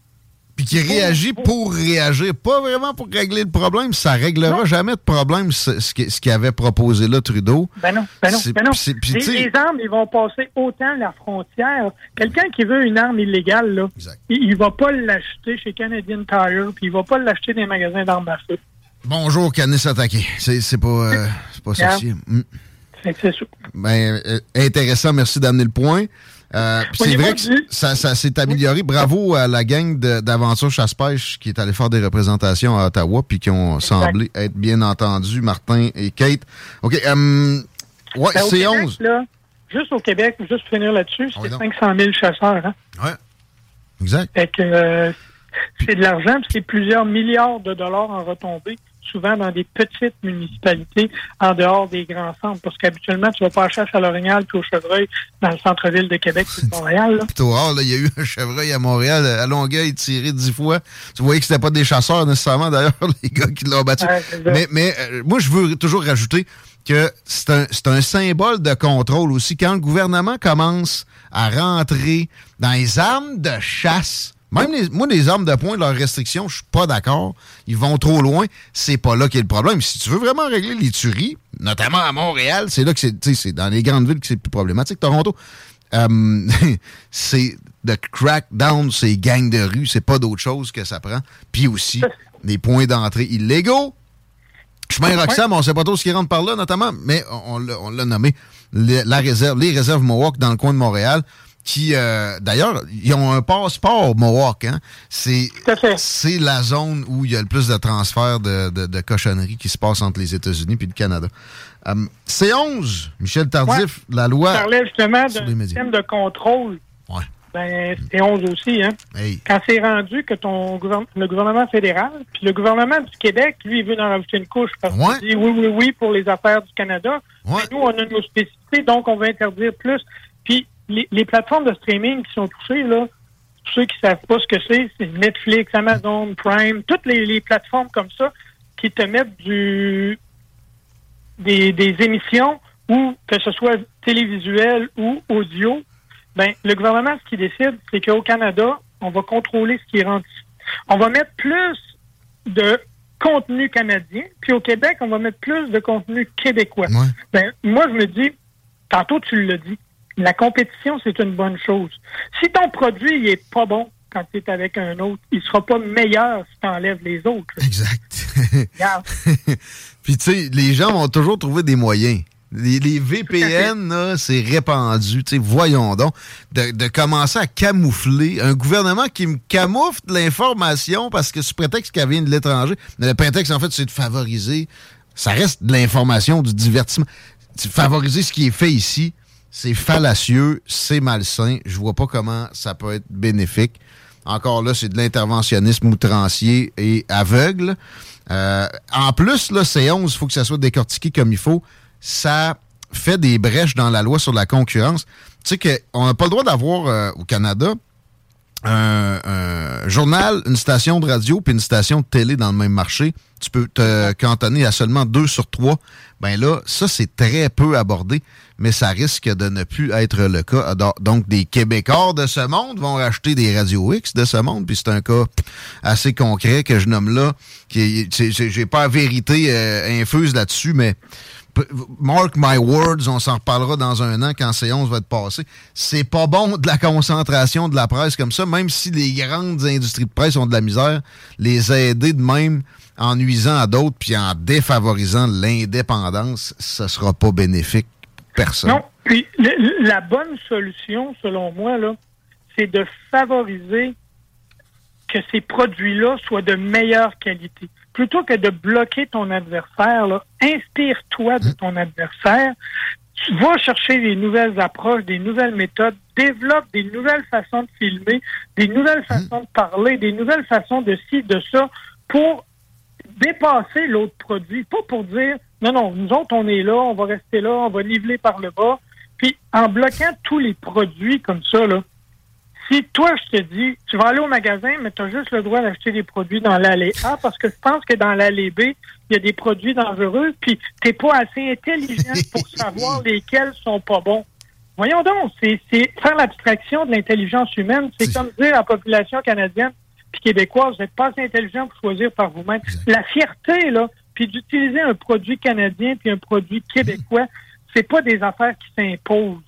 Speaker 1: Puis qui réagit pour réagir, pas vraiment pour régler le problème. Ça réglera jamais de problème, ce, qu'il avait proposé là, Trudeau.
Speaker 7: Ben non, ben non, ben non. les, armes, ils vont passer autant la frontière. Quelqu'un qui veut une arme illégale, là, il, ne va pas l'acheter chez Canadian Tire, puis il va pas l'acheter dans les magasins d'armes à feu.
Speaker 1: Bonjour, Canis Attaqué. C'est pas, euh, pas sorcier. Mm.
Speaker 7: C'est ça.
Speaker 1: Ben, euh, intéressant, merci d'amener le point. Euh, c'est vrai que ça, s'est amélioré. Bravo à la gang d'Aventure Chasse-Pêche qui est allé faire des représentations à Ottawa puis qui ont semblé être bien entendus, Martin et Kate. OK. Euh, ouais, ben, c'est 11.
Speaker 7: juste au Québec, juste finir là-dessus, c'est 500 000 chasseurs. Hein?
Speaker 1: Ouais. Exact.
Speaker 7: C'est de l'argent, c'est plusieurs milliards de dollars en retombées souvent dans des petites municipalités en dehors des grands centres. Parce qu'habituellement, tu vas pas à chasse à l'orignal puis au chevreuil dans le centre-ville de Québec ou de Montréal.
Speaker 1: il y a eu un chevreuil à Montréal, à Longueuil, tiré dix fois. Tu voyais que c'était pas des chasseurs nécessairement, d'ailleurs, les gars qui l'ont battu. mais mais euh, moi, je veux toujours rajouter que c'est un, un symbole de contrôle aussi. Quand le gouvernement commence à rentrer dans les armes de chasse, même les, moi, les armes de poing, leurs restrictions, je suis pas d'accord. Ils vont trop loin. C'est pas là qu'est le problème. Si tu veux vraiment régler les tueries, notamment à Montréal, c'est là que c'est, c'est dans les grandes villes que c'est plus problématique. Toronto, euh, c'est de crack down ces gangs de rue. C'est pas d'autre chose que ça prend. Puis aussi, des points d'entrée illégaux. Chemin Roxham, on sait pas trop ce qui rentre par là, notamment, mais on, l'a nommé la réserve, les réserves Mohawk dans le coin de Montréal qui, euh, d'ailleurs, ils ont un passeport Mohawk. Hein? C'est, c'est la zone où il y a le plus de transferts de, de, cochonneries qui se passent entre les États-Unis et le Canada. Euh, C11, Michel Tardif, la loi.
Speaker 7: Je parlais justement d'un système de contrôle.
Speaker 1: Ouais.
Speaker 7: Ben, C11 aussi, hein. Quand c'est rendu que ton le gouvernement fédéral, puis le gouvernement du Québec, lui, il veut en rajouter une couche parce qu'il dit oui, oui, oui pour les affaires du Canada. Mais nous, on a nos spécificités, donc on veut interdire plus. Puis les, plateformes de streaming qui sont touchées, là, pour ceux qui ne savent pas ce que c'est, c'est Netflix, Amazon, Prime, toutes les, plateformes comme ça qui te mettent du des, des émissions ou que ce soit télévisuel ou audio, ben le gouvernement, ce qui décide, c'est qu'au Canada, on va contrôler ce qui est rendu. On va mettre plus de contenu canadien, puis au Québec, on va mettre plus de contenu québécois. Ben, moi, je me dis, tantôt tu l'as dit, la compétition, c'est une bonne chose. Si ton produit il est pas bon quand tu es avec un autre, il sera pas meilleur si tu enlèves les autres.
Speaker 1: Exact. Puis tu sais, les gens vont toujours trouver des moyens. Les, VPN, c'est répandu. voyons donc, de, commencer à camoufler un gouvernement qui me camoufle l'information parce que sous prétexte qu'elle vient de l'étranger. Mais le prétexte, en fait, c'est de favoriser. Ça reste de l'information, du divertissement. Favoriser ce qui est fait ici c'est fallacieux, c'est malsain. Je vois pas comment ça peut être bénéfique. Encore là, c'est de l'interventionnisme outrancier et aveugle. Euh, en plus, là, C11, il faut que ça soit décortiqué comme il faut. Ça fait des brèches dans la loi sur la concurrence. Tu sais qu'on n'a pas le droit d'avoir euh, au Canada un, journal, une station de radio puis une station de télé dans le même marché. Tu peux te cantonner à seulement deux sur trois. Ben là, ça, c'est très peu abordé mais ça risque de ne plus être le cas. Donc, des Québécois de ce monde vont racheter des Radio X de ce monde, puis c'est un cas assez concret que je nomme là. J'ai pas vérité euh, infuse là-dessus, mais mark my words, on s'en reparlera dans un an quand C11 va être passé. C'est pas bon de la concentration de la presse comme ça, même si les grandes industries de presse ont de la misère, les aider de même en nuisant à d'autres puis en défavorisant l'indépendance, ce sera pas bénéfique non.
Speaker 7: Puis la bonne solution, selon moi, là, c'est de favoriser que ces produits-là soient de meilleure qualité. Plutôt que de bloquer ton adversaire, inspire-toi de ton adversaire. Vas chercher des nouvelles approches, des nouvelles méthodes, développe des nouvelles façons de filmer, des nouvelles façons de parler, des nouvelles façons de ci, de ça, pour dépasser l'autre produit. Pas pour dire non, non, nous autres, on est là, on va rester là, on va niveler par le bas. Puis en bloquant tous les produits comme ça, là, si toi, je te dis, tu vas aller au magasin, mais tu as juste le droit d'acheter des produits dans l'allée A parce que je pense que dans l'allée B, il y a des produits dangereux, puis tu pas assez intelligent pour savoir lesquels sont pas bons. Voyons donc, c'est faire l'abstraction de l'intelligence humaine. C'est comme dire à la population canadienne puis québécoise, vous n'êtes pas assez intelligent pour choisir par vous-même. La fierté, là, puis d'utiliser un produit canadien puis un produit québécois, c'est pas des affaires qui s'imposent.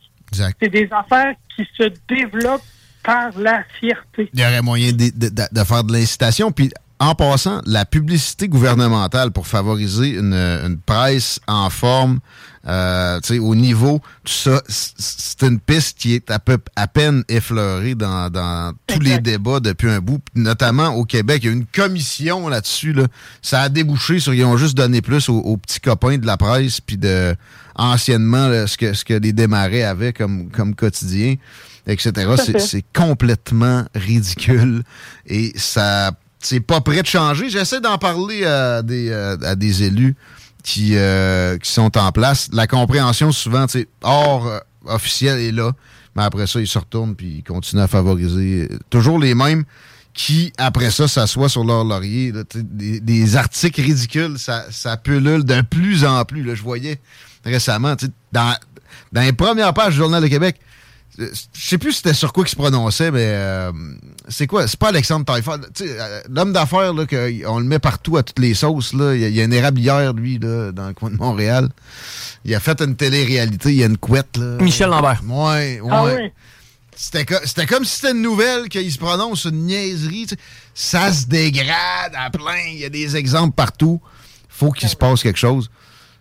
Speaker 7: C'est des affaires qui se développent par la fierté.
Speaker 1: Il y aurait moyen de, de faire de l'incitation. Puis en passant, la publicité gouvernementale pour favoriser une, presse en forme, euh, au niveau, tout ça, c'est une piste qui est à, peu, à peine effleurée dans, tous les débats depuis un bout, notamment au Québec. Il y a une commission là-dessus. Là. Ça a débouché sur, ils ont juste donné plus aux, petits copains de la presse, puis de anciennement ce, que, ce que les démarrais avaient comme, comme quotidien, etc. C'est complètement ridicule et ça c'est pas prêt de changer. J'essaie d'en parler à des, euh, à des élus qui, euh, qui sont en place. La compréhension, souvent, hors euh, officiel est là. Mais après ça, ils se retournent puis ils continuent à favoriser toujours les mêmes qui, après ça, s'assoient sur leur laurier. des, articles ridicules, ça, ça pullule de plus en plus. Je voyais récemment, dans, dans les premières pages du Journal de Québec, je sais plus c'était sur quoi il se prononçait, mais euh, c'est quoi? C'est pas Alexandre Taillefer. Euh, l'homme d'affaires, là, on le met partout à toutes les sauces. Là. Il, y a, une érablière, lui, là, dans le coin de Montréal. Il a fait une télé-réalité, il y a une couette. Là.
Speaker 2: Michel Lambert.
Speaker 1: Ouais, ouais. Ah c'était, comme si c'était une nouvelle qu'il se prononce une niaiserie. Ça se dégrade à plein. Il y a des exemples partout. faut qu'il se passe quelque chose.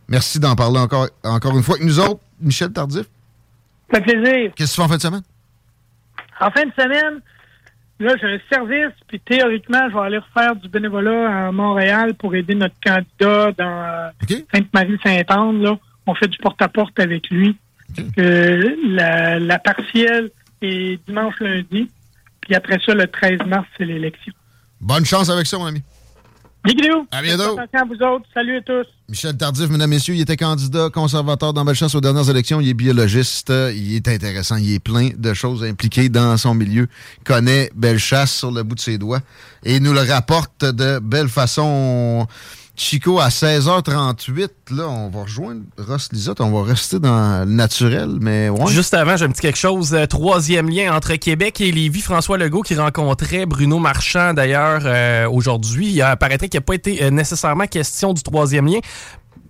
Speaker 1: Merci d'en parler encore, encore une fois avec nous autres. Michel Tardif.
Speaker 7: Ça fait plaisir.
Speaker 1: Qu'est-ce que tu fais en fin de semaine?
Speaker 7: En fin de semaine, là, j'ai un service, puis théoriquement, je vais aller refaire du bénévolat à Montréal pour aider notre candidat dans Sainte-Marie-Saint-Anne. Là. On fait du porte-à-porte avec lui. Euh, la, la partielle est dimanche lundi, puis après ça, le 13 mars, c'est l'élection.
Speaker 1: Bonne chance avec ça, mon ami. À bientôt.
Speaker 7: Attention à vous autres. Salut à tous.
Speaker 1: Michel Tardif, mesdames, messieurs, il était candidat conservateur dans Bellechasse aux dernières élections. Il est biologiste. Il est intéressant. Il est plein de choses impliquées dans son milieu. Il connaît Bellechasse sur le bout de ses doigts et il nous le rapporte de belle façon. Chico, à 16h38, là, on va rejoindre Ross Lisotte. On va rester dans le naturel, mais ouais.
Speaker 2: Juste avant, j'ai un petit quelque chose. Euh, troisième lien entre Québec et Lévis. François Legault qui rencontrait Bruno Marchand, d'ailleurs, euh, aujourd'hui. Il apparaîtrait qu'il n'a pas été euh, nécessairement question du troisième lien.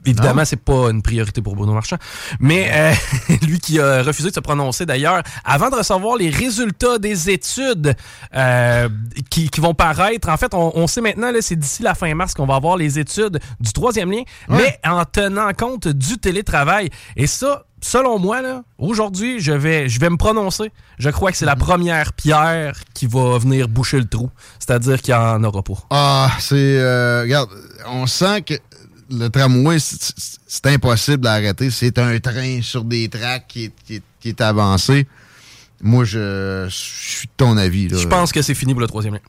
Speaker 2: Évidemment, c'est pas une priorité pour Bruno Marchand. Mais euh, lui qui a refusé de se prononcer d'ailleurs, avant de recevoir les résultats des études euh, qui, qui, vont paraître, en fait, on, on sait maintenant, là, c'est d'ici la fin mars qu'on va avoir les études du troisième lien, mais en tenant compte du télétravail. Et ça, selon moi, là, aujourd'hui, je vais, je vais me prononcer. Je crois que c'est la première pierre qui va venir boucher le trou. C'est-à-dire qu'il n'y en aura pas.
Speaker 1: Ah, c'est. Euh, regarde, on sent que le tramway, c'est impossible à arrêter. C'est un train sur des tracks qui est, qui est, qui est avancé. Moi, je, je suis de ton avis. là.
Speaker 2: Je pense que c'est fini pour le troisième lien.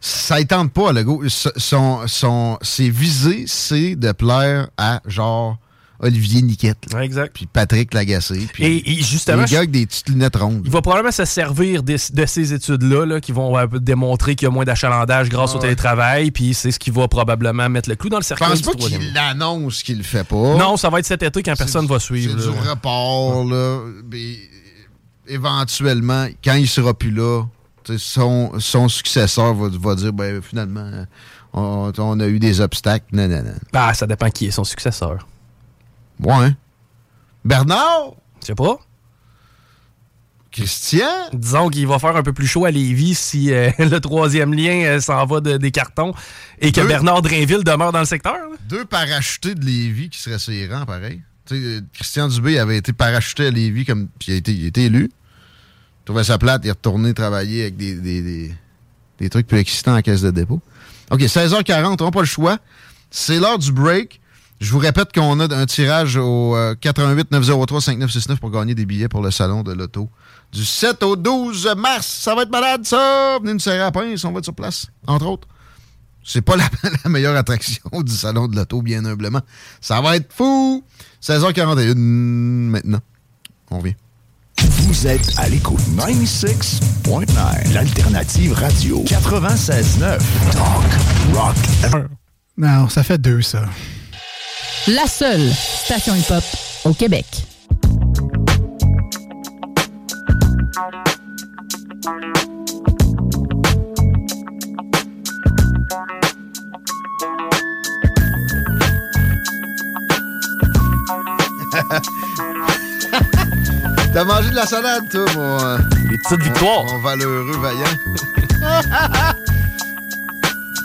Speaker 1: Ça ne tente pas, Legault. Son, son, ses visées, c'est de plaire à genre Olivier Niquette. là.
Speaker 2: exact.
Speaker 1: Puis Patrick Lagacé. Puis
Speaker 2: Et, et justement,
Speaker 1: les gars avec des petites lunettes rondes.
Speaker 2: il va probablement se servir des- de, ces études-là là, qui vont euh, démontrer qu'il y a moins d'achalandage grâce
Speaker 1: Ah
Speaker 2: au télétravail, puis c'est ce qui va probablement mettre le clou dans le
Speaker 1: Je
Speaker 2: cercueil
Speaker 1: pense pas qu'il l'annonce qu'il le fait pas.
Speaker 2: Non, ça va être cet été quand personne va suivre.
Speaker 1: C'est du
Speaker 2: ouais.
Speaker 1: report, là. Mais éventuellement, quand il sera plus là, son, son successeur va, va dire ben finalement, on, on a eu des obstacles. Non, non, non.
Speaker 2: Bah, ça dépend qui est son successeur.
Speaker 1: Ouais. Bernard?
Speaker 2: Je sais pas.
Speaker 1: Christian?
Speaker 2: Disons qu'il va faire un peu plus chaud à Lévis si euh, le troisième lien euh, s'en va de- des cartons et que
Speaker 1: Deux.
Speaker 2: Bernard Drainville demeure dans le secteur. là.
Speaker 1: Deux parachutés de Lévis qui seraient ses rangs, pareil. Tu sais, euh, Christian Dubé avait été parachuté à Lévis, comme, puis il a été, il a été élu. Il trouvait sa plate, il est retourné travailler avec des, des, des, des trucs plus excitants en caisse de dépôt. OK, 16h40, on n'a pas le choix. C'est l'heure du break. Je vous répète qu'on a un tirage au euh, 88 903 5969 pour gagner des billets pour le salon de l'auto. Du 7 au 12 mars. Ça va être malade, ça! Venez nous serrer à la pince, on va être sur place, entre autres. C'est pas la, la meilleure attraction du salon de l'auto, bien humblement. Ça va être fou! 16h41 maintenant. On revient.
Speaker 9: Vous êtes à l'écoute 96.9, l'alternative radio 96.9. Talk, rock,
Speaker 10: Non, ça fait deux, ça.
Speaker 11: La seule station hip-hop au Québec.
Speaker 1: T'as mangé de la salade, toi, mon. euh,
Speaker 2: Les petites victoires.
Speaker 1: Mon valeureux vaillant.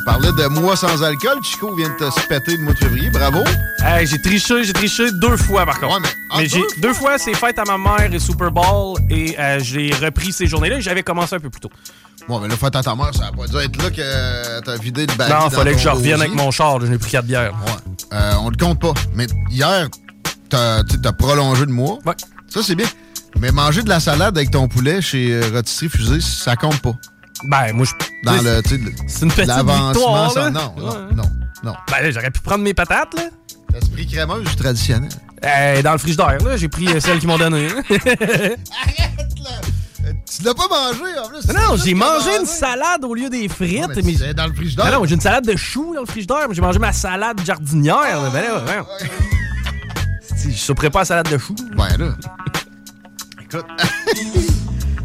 Speaker 1: Parlait de mois sans alcool. Chico vient de te se péter le mois de février. Bravo.
Speaker 2: Hey, j'ai triché, j'ai triché deux fois par contre. mais j'ai deux fois, c'est fête à ma mère et Super Bowl et euh, j'ai repris ces journées-là et j'avais commencé un peu plus tôt.
Speaker 1: Bon, mais là, fête à ta mère, ça a pas dû être là que t'as vidé le bagage.
Speaker 2: non, fallait que je revienne avec mon char, j'ai pris quatre bières.
Speaker 1: Ouais. Euh, on le compte pas. Mais hier, t'as t'as prolongé le mois.
Speaker 2: Ouais.
Speaker 1: Ça, c'est bien. Mais manger de la salade avec ton poulet chez euh, Rotisserie Fusée, ça compte pas.
Speaker 2: Ben, moi, je.
Speaker 1: Dans le. tu sais, le-
Speaker 2: C'est une petite
Speaker 1: l'avancement,
Speaker 2: victoire, là.
Speaker 1: Non, non,
Speaker 2: Ouais.
Speaker 1: non, non.
Speaker 2: Ben, là, j'aurais pu prendre mes patates, là.
Speaker 1: L'esprit crémeuse du traditionnel.
Speaker 2: Euh, dans le frigidaire, là, j'ai pris euh, celles qu'ils m'ont données.
Speaker 1: Tu l'as pas mangé, en plus.
Speaker 2: non, j'ai mangé une salade au lieu des frites.
Speaker 1: mais dans le frigidaire.
Speaker 2: Ben non, j'ai une salade de choux dans le frigidaire, mais j'ai mangé ma salade jardinière. là. Ben là, voyons. Si, Je souperais pas à la salade de choux.
Speaker 1: Ouais, là. Écoute.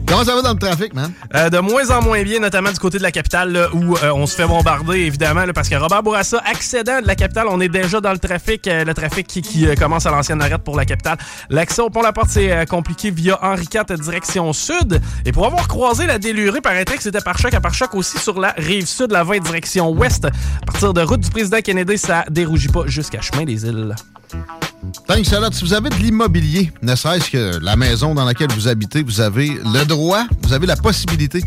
Speaker 1: Comment ça va dans le trafic, man?
Speaker 2: Euh, de moins en moins bien, notamment du côté de la capitale, où euh, on se fait bombarder, évidemment, parce que Robert Bourassa, accédant de la capitale, on est déjà dans le trafic, euh, le trafic qui, commence à l'ancienne arrête pour la capitale. L'accès au pont-la-porte, c'est compliqué via Henri IV, direction sud. Et pour avoir croisé la délurée, paraîtrait que c'était par choc à par choc aussi sur la rive sud, la 20 direction ouest. À partir de route du président Kennedy, ça dérougit pas jusqu'à chemin des îles.
Speaker 1: Tant que cela, si vous avez de l'immobilier, ne serait-ce que la maison dans laquelle vous habitez, vous avez le droit, vous avez la possibilité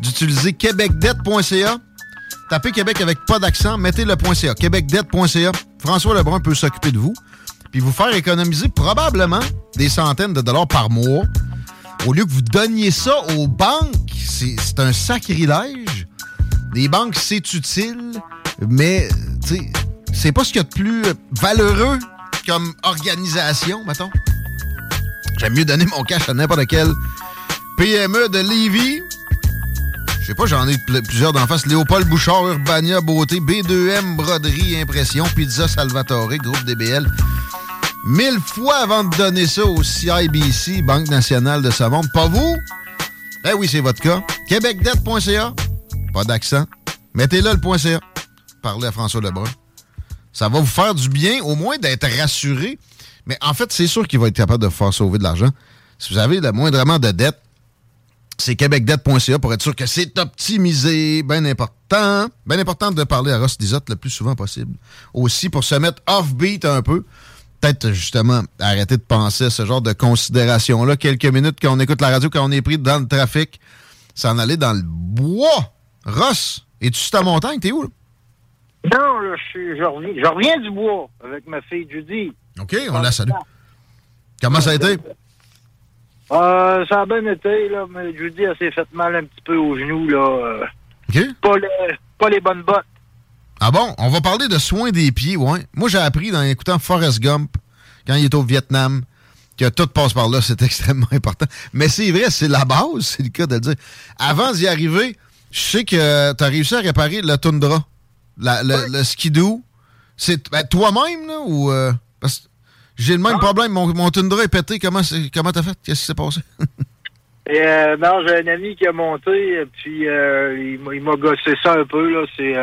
Speaker 1: d'utiliser québecdebt.ca. Tapez Québec avec pas d'accent, mettez le .ca, québecdebt.ca. François Lebrun peut s'occuper de vous, puis vous faire économiser probablement des centaines de dollars par mois. Au lieu que vous donniez ça aux banques, c'est un sacrilège. Les banques, c'est utile, mais c'est pas ce qu'il y a de plus valeureux comme organisation, mettons. J'aime mieux donner mon cash à n'importe quel PME de Lévis. Je sais pas, j'en ai plusieurs d'en face. Léopold Bouchard, Urbania, Beauté, B2M, Broderie, Impression, Pizza Salvatore, Groupe DBL. Mille fois avant de donner ça au CIBC, Banque nationale de savon. Pas vous? Eh oui, c'est votre cas. Québecdebt.ca. Pas d'accent. Mettez-le le .ca. Parlez à François Lebrun. Ça va vous faire du bien, au moins d'être rassuré. Mais en fait, c'est sûr qu'il va être capable de faire sauver de l'argent. Si vous avez le moindrement de dette, c'est québecdebt.ca pour être sûr que c'est optimisé. Bien important. Bien important de parler à Ross Dizot le plus souvent possible. Aussi pour se mettre off-beat un peu. Peut-être justement arrêter de penser à ce genre de considération-là. Quelques minutes quand on écoute la radio, quand on est pris dans le trafic, s'en aller dans le bois. Ross, es-tu sur ta montagne? T'es où?
Speaker 12: Non, là, je, je, reviens, je reviens du bois avec ma fille Judy.
Speaker 1: OK, on la salue. Comment ça a été?
Speaker 12: Euh, ça a bien été, là, mais Judy, elle s'est fait mal un petit peu aux genoux, là. Euh.
Speaker 1: OK.
Speaker 12: Pas les, pas les bonnes bottes.
Speaker 1: Ah bon? On va parler de soins des pieds, ouais. Moi, j'ai appris dans écoutant Forrest Gump, quand il est au Vietnam, que tout passe par là, c'est extrêmement important. Mais c'est vrai, c'est la base, c'est le cas de le dire. Avant d'y arriver, je sais que tu as réussi à réparer le Tundra, le, le skidoo. C'est ben, toi-même, là, ou... Euh, parce j'ai le même problème. Mon, mon Tundra est pété. Comment comment t'as fait? Qu'est-ce qui s'est passé?
Speaker 12: euh, non, j'ai un ami qui a monté, puis euh, il m'a gossé ça un peu. Là. C'est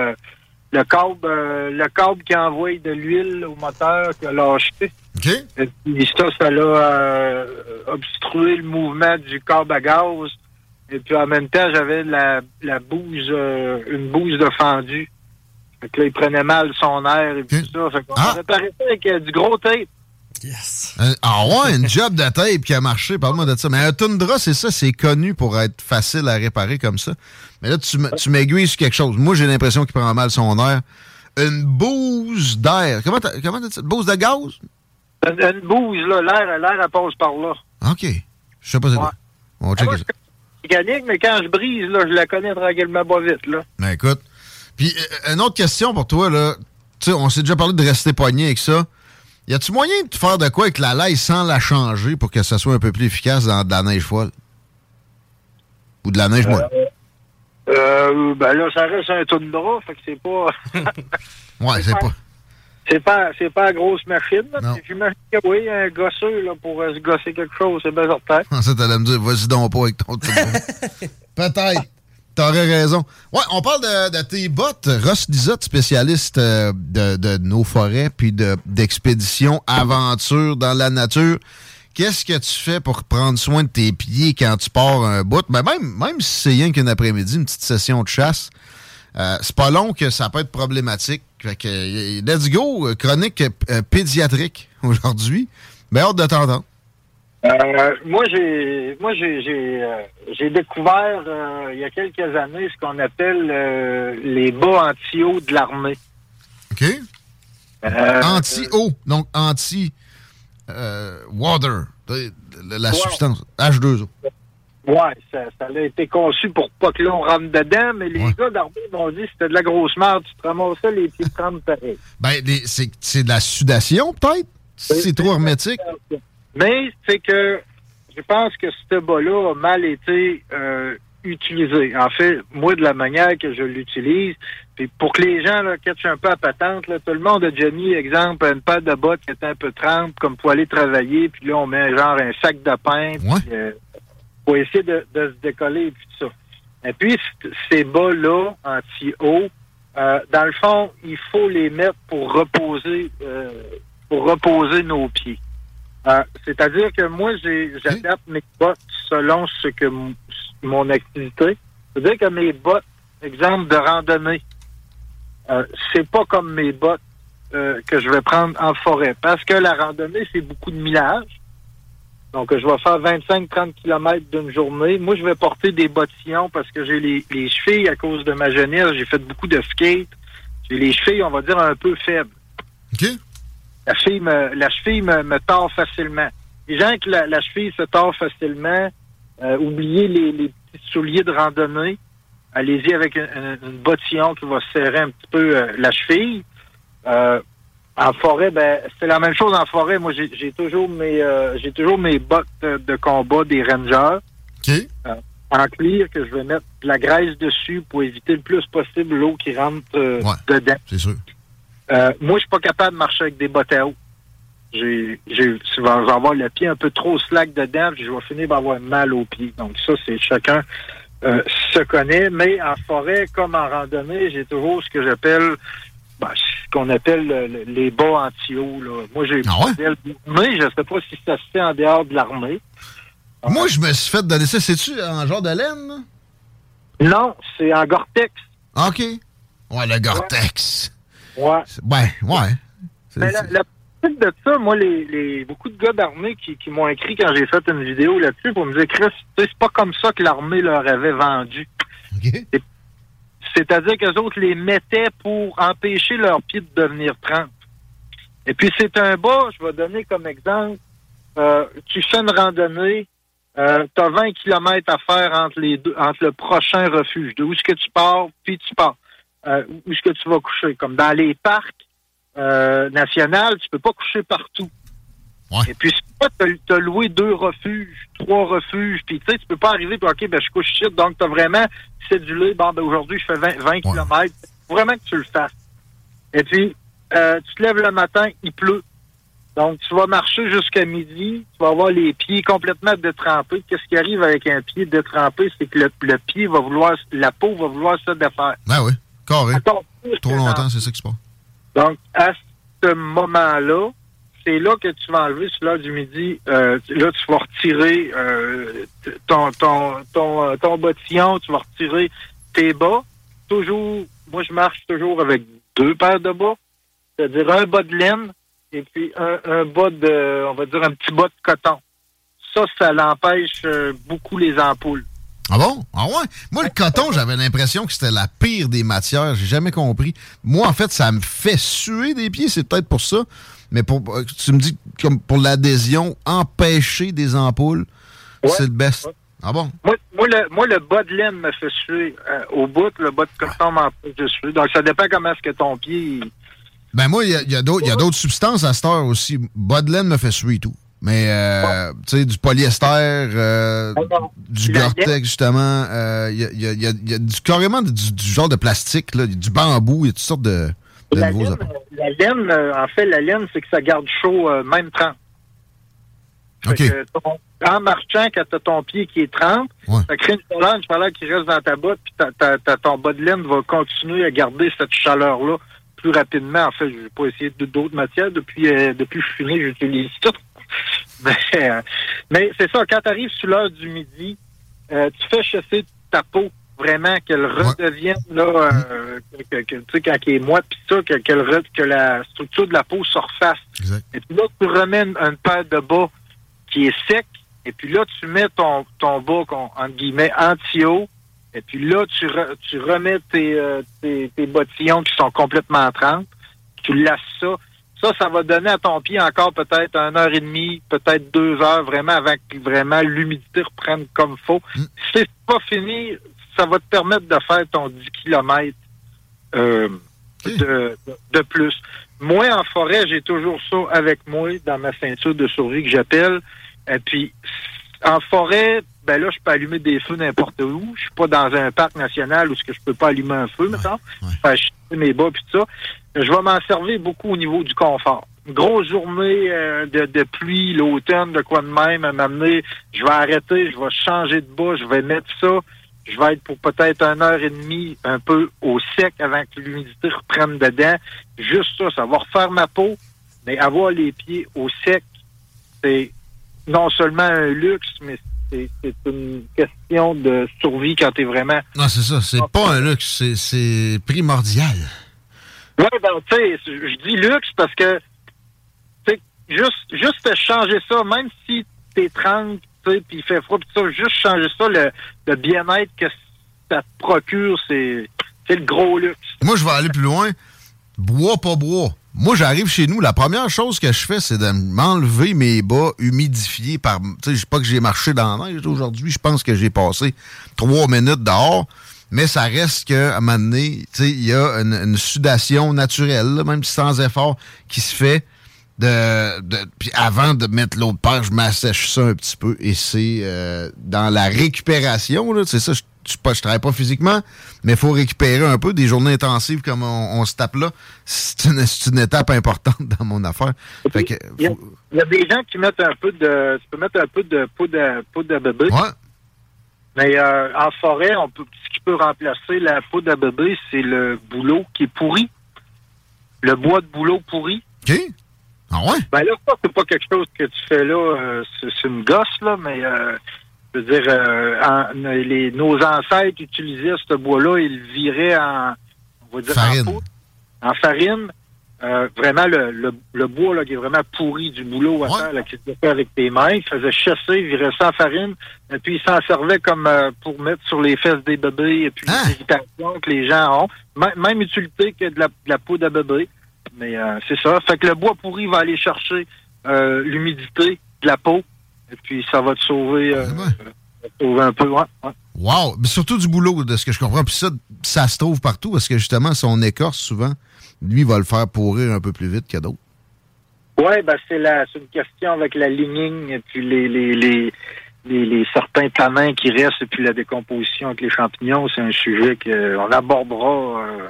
Speaker 12: le câble le câble qui envoie de l'huile au moteur qui a lâché.
Speaker 1: OK.
Speaker 12: Et puis ça, ça l'a obstrué le mouvement du câble à gaz. Et puis en même temps, j'avais la, la bouse, une bouse de fendu. Fait que là, il prenait mal son air et tout ça. Fait qu'on ah. a réparé ça avec du gros tape.
Speaker 1: Yes. ah ouais, une job de tape qui a marché, parle-moi de ça. Mais un Tundra, c'est ça, c'est connu pour être facile à réparer comme ça. Mais là, tu m'aiguilles sur quelque chose. Moi, j'ai l'impression qu'il prend mal son air. Une bouse d'air. Comment t'as comment dit ça? Une bouse de gaz?
Speaker 12: Une, bouse, là. L'air, l'air, elle passe par là.
Speaker 1: OK. Je sais pas c'est quoi. On va checker ça.
Speaker 12: mécanique, mais quand je brise, là, je la connais tranquillement pas vite, là.
Speaker 1: Ben écoute. Puis, euh, une autre question pour toi, là. Tu sais, on s'est déjà parlé de rester poigné avec ça. Y a-tu moyen de faire de quoi avec la laille sans la changer pour que ça soit un peu plus efficace dans de la neige folle? Ou de la neige molle?
Speaker 12: Euh, euh, ben là, ça reste un tundra, fait que c'est pas.
Speaker 1: ouais, c'est pas.
Speaker 12: C'est pas, c'est pas la grosse machine. J'imagine que oui, un gosseux là, pour euh, se gosser quelque chose, c'est bien certain.
Speaker 1: ça, t'allais me dire, vas-y donc pas avec ton. Peut-être. T'aurais raison. Ouais, on parle de, tes bottes. Ross Dizot, spécialiste euh, de, nos forêts puis d'expéditions, aventures dans la nature. Qu'est-ce que tu fais pour prendre soin de tes pieds quand tu pars un bout? Ben même, même si c'est rien qu'un après-midi, une petite session de chasse, euh, c'est pas long que ça peut être problématique. Fait que, euh, let's go, chronique pédiatrique aujourd'hui. Ben, hâte de t'entendre.
Speaker 12: Euh, moi, j'ai, moi, j'ai, j'ai, euh, j'ai découvert euh, il y a quelques années ce qu'on appelle les bas anti-eau de l'armée.
Speaker 1: OK. anti-eau, donc anti-water, la substance, H2O.
Speaker 12: Ouais, ça, ça a été conçu pour pas que l'on rentre dedans, mais les gars d'armée m'ont dit que c'était de la grosse merde, tu te ramassais les pieds de pareil.
Speaker 1: Ben, c'est, c'est de la sudation, peut-être? C'est trop hermétique?
Speaker 12: Mais c'est que je pense que ce bas-là a mal été euh, utilisé. En fait, moi, de la manière que je l'utilise, puis pour que les gens là, catchent un peu à patente, là, tout le monde a déjà mis, exemple, une paire de bottes qui était un peu trempe, comme pour aller travailler, puis là, on met genre un sac de pain, puis, euh, pour essayer de, se décoller, et puis tout ça. Et puis, ces bas-là, anti-eau, euh, dans le fond, il faut les mettre pour reposer, pour reposer nos pieds. Euh, c'est-à-dire que moi, j'adapte mes bottes selon ce que mon activité. C'est-à-dire que mes bottes, exemple de randonnée, euh, c'est pas comme mes bottes euh, que je vais prendre en forêt. Parce que la randonnée, c'est beaucoup de millage. Donc, je vais faire 25-30 km d'une journée. Moi, je vais porter des bottillons parce que j'ai les, les chevilles à cause de ma jeunesse. J'ai fait beaucoup de skate. J'ai les chevilles, on va dire, un peu faibles.
Speaker 1: OK.
Speaker 12: La cheville me, la cheville me, me tord facilement. Les gens que la, la cheville se tord facilement, euh, oubliez les, les petits souliers de randonnée. Allez-y avec une, une- bottillon qui va serrer un petit peu euh, la cheville. Euh, en forêt, ben c'est la même chose en forêt. Moi, j'ai toujours mes j'ai toujours mes bottes de combat des rangers. Euh, en cuir que je vais mettre de la graisse dessus pour éviter le plus possible l'eau qui rentre dedans.
Speaker 1: C'est sûr.
Speaker 12: Euh, moi, je suis pas capable de marcher avec des bottes à eau. J'ai, j'ai, je vais avoir le pied un peu trop slack dedans, puis je vais finir par avoir mal aux pieds. Donc ça, c'est chacun euh, se connaît. Mais en forêt, comme en randonnée, j'ai toujours ce que j'appelle, ben, ce qu'on appelle le- le- les bas anti-eau. là. Moi, j'ai
Speaker 1: Ah
Speaker 12: mais je sais pas si ça se fait en dehors de l'armée.
Speaker 1: Moi, je me suis fait donner ça. C'est-tu en genre de laine?
Speaker 12: Non, c'est en Gore-Tex.
Speaker 1: Ah, OK. Ouais, le Gore-Tex.
Speaker 12: Ouais.
Speaker 1: Ouais, ouais. C'est-
Speaker 12: Mais la, la petite de ça, moi, les, les beaucoup de gars d'armée qui, qui m'ont écrit quand j'ai fait une vidéo là-dessus pour me dire, Chris, c'est pas comme ça que l'armée leur avait vendu. C'est- C'est-à-dire qu'eux autres les mettaient pour empêcher leurs pieds de devenir trempes. Et puis c'est un bas, je vais donner comme exemple, euh, tu fais une randonnée, euh, tu as 20 km à faire entre les deux, entre le prochain refuge, de où est-ce que tu pars, puis tu pars. Euh, où est-ce que tu vas coucher? Comme dans les parcs euh, nationaux, tu peux pas coucher partout. Et puis, tu as loué deux refuges, trois refuges, puis tu sais, tu peux pas arriver, puis OK, ben, je couche ici, donc tu as vraiment cédulé, bon, ben, aujourd'hui, je fais 20, 20 km. Faut vraiment que tu le fasses. Et puis, euh, tu te lèves le matin, il pleut. Donc, tu vas marcher jusqu'à midi, tu vas avoir les pieds complètement détrempés. Qu'est-ce qui arrive avec un pied détrempé? C'est que le, le pied va vouloir, la peau va vouloir se défaire.
Speaker 1: Ben oui, carré. Trop longtemps, c'est ça qui se passe.
Speaker 12: donc, à ce moment-là, c'est là que tu vas enlever sur l'heure du midi. euh, là, tu vas retirer euh, ton, ton, ton, euh, ton bottillon, tu vas retirer tes bas. Toujours, moi, je marche toujours avec deux paires de bas, c'est-à-dire un bas de laine et puis un, un bas de, on va dire, un petit bas de coton. Ça, ça l'empêche beaucoup les ampoules.
Speaker 1: Ah bon? Ah ouais? Moi, le coton, j'avais l'impression que c'était la pire des matières. J'ai jamais compris. Moi, en fait, ça me fait suer des pieds. C'est peut-être pour ça. Mais pour, euh, tu me dis, comme pour l'adhésion, empêcher des ampoules, c'est le best. Ah bon?
Speaker 12: Moi, moi, le, moi, le bas de laine me fait suer euh, au bout, le bas de coton m'empêche de suer. Donc, ça dépend comment est-ce que ton pied...
Speaker 1: Ben moi, il y a, y a d'autres substances à cette heure aussi. Bas de laine me fait suer et tout. Mais, euh, tu sais, du polyester, euh, du
Speaker 12: La
Speaker 1: Gore-Tex, justement, euh, il y, a, y a- y a- y a du, carrément du, du genre de plastique, là, du bambou, il y a toutes sortes de, de
Speaker 12: La
Speaker 1: nouveaux
Speaker 12: laine,
Speaker 1: appareils.
Speaker 12: la laine, euh, en fait, la laine, c'est que ça garde chaud euh, même 30.
Speaker 1: OK.
Speaker 12: ton- en marchant, quand tu as ton pied qui est 30, ça crée une chaleur, une chaleur qui reste dans ta botte, puis ta- ta- ta- ton bas de laine va continuer à garder cette chaleur-là plus rapidement. En fait, je n'ai pas essayé d'autres matières. Depuis, euh, depuis que je suis fini, j'utilise tout. Mais, euh, mais c'est ça, quand tu arrives sur l'heure du midi, euh, tu fais chasser ta peau vraiment qu'elle redevienne là euh, que, que- tu sais quand elle est moite puis ça que, re- que la structure de la peau se refasse. Et puis là tu remets une, paire de bas qui est sec et puis là tu mets ton ton bas entre guillemets anti-eau et puis là tu re- tu remets tes, euh, tes tes bottillons qui sont complètement trempes tu lasses ça ça, ça va donner à ton pied encore peut-être une heure et demie, peut-être deux heures, vraiment, avant que vraiment l'humidité reprenne comme faut. Si c'est pas fini, ça va te permettre de faire ton 10 km de, de, de plus. Moi, en forêt, j'ai toujours ça avec moi dans ma ceinture de survie que j'appelle. Et puis, en forêt, ben là, je peux allumer des feux n'importe où. Je suis pas dans un parc national où je peux pas allumer un feu, maintenant. Faire chier mes bas puis tout ça. Je vais m'en servir beaucoup au niveau du confort. Une grosse journée euh, de, de pluie, l'automne, de quoi de même, à m'amener, je vais arrêter, je vais changer de bas, je vais mettre ça. Je vais être pour peut-être une heure et demie un peu au sec avant que l'humidité reprenne dedans. Juste ça, ça va refaire ma peau, mais avoir les pieds au sec, c'est non seulement un luxe, mais c'est une question de survie quand t'es vraiment...
Speaker 1: Non, c'est ça. C'est pas un luxe, c'est primordial.
Speaker 12: Oui, ben, tu sais, je dis luxe parce que, tu juste, juste changer ça, même si t'es 30, tu sais, puis il fait froid, pis ça, juste changer ça, le, le bien-être que ça te procure, c'est, le gros luxe.
Speaker 1: Moi, je vais aller plus loin. Bois, pas bois. Moi, j'arrive chez nous, la première chose que je fais, c'est de m'enlever mes bas humidifiés par. Tu sais, sais pas que j'ai marché dans la aujourd'hui. Je pense que j'ai passé trois minutes dehors. Mais ça reste qu'à un moment donné, il y a une, sudation naturelle, là, même sans effort, qui se fait. De, de puis avant de mettre l'autre paire, je m'assèche ça un petit peu. Et c'est euh, dans la récupération, c'est ça, je je, je travaille pas physiquement, mais il faut récupérer un peu des journées intensives comme on, se tape là. C'est une, étape importante dans mon affaire.
Speaker 12: il, y a, des gens qui mettent un peu de. Tu peux mettre un peu de poudre à, poudre bébé.
Speaker 1: Ouais.
Speaker 12: Mais euh, en forêt, on peut, peut remplacer la poudre à bébé, c'est le boulot qui est pourri. Le bois de boulot pourri.
Speaker 1: OK. Ah ouais?
Speaker 12: Ben là, c'est pas quelque chose que tu fais là. Euh, c'est une gosse, là, mais euh, je veux dire, euh, les, nos ancêtres utilisaient ce bois-là, ils le viraient en, on va dire,
Speaker 1: farine.
Speaker 12: en en farine. Euh, vraiment, le, le, bois là, qui est vraiment pourri du boulot à faire, là, qui se fait avec tes mains, ils faisaient chasser, ils viraient ça en farine, et puis ils s'en servaient comme euh, pour mettre sur les fesses des bébés, et puis
Speaker 1: ah!
Speaker 12: les irritations que les gens ont. même utilité que de la, de la poudre à bébé. Mais c'est ça. Fait que le bois pourri va aller chercher l'humidité de la peau, et puis, ça va te sauver, euh, sauver un peu. Ouais,
Speaker 1: Wow! Mais surtout du boulot, de ce que je comprends. Puis ça, ça se trouve partout parce que justement, son écorce, souvent, lui, va le faire pourrir un peu plus vite que d'autres.
Speaker 12: Oui, ben c'est une question avec la ligning et puis les, les, les, les, certains tanins qui restent et puis la décomposition avec les champignons. C'est un sujet qu'on abordera euh,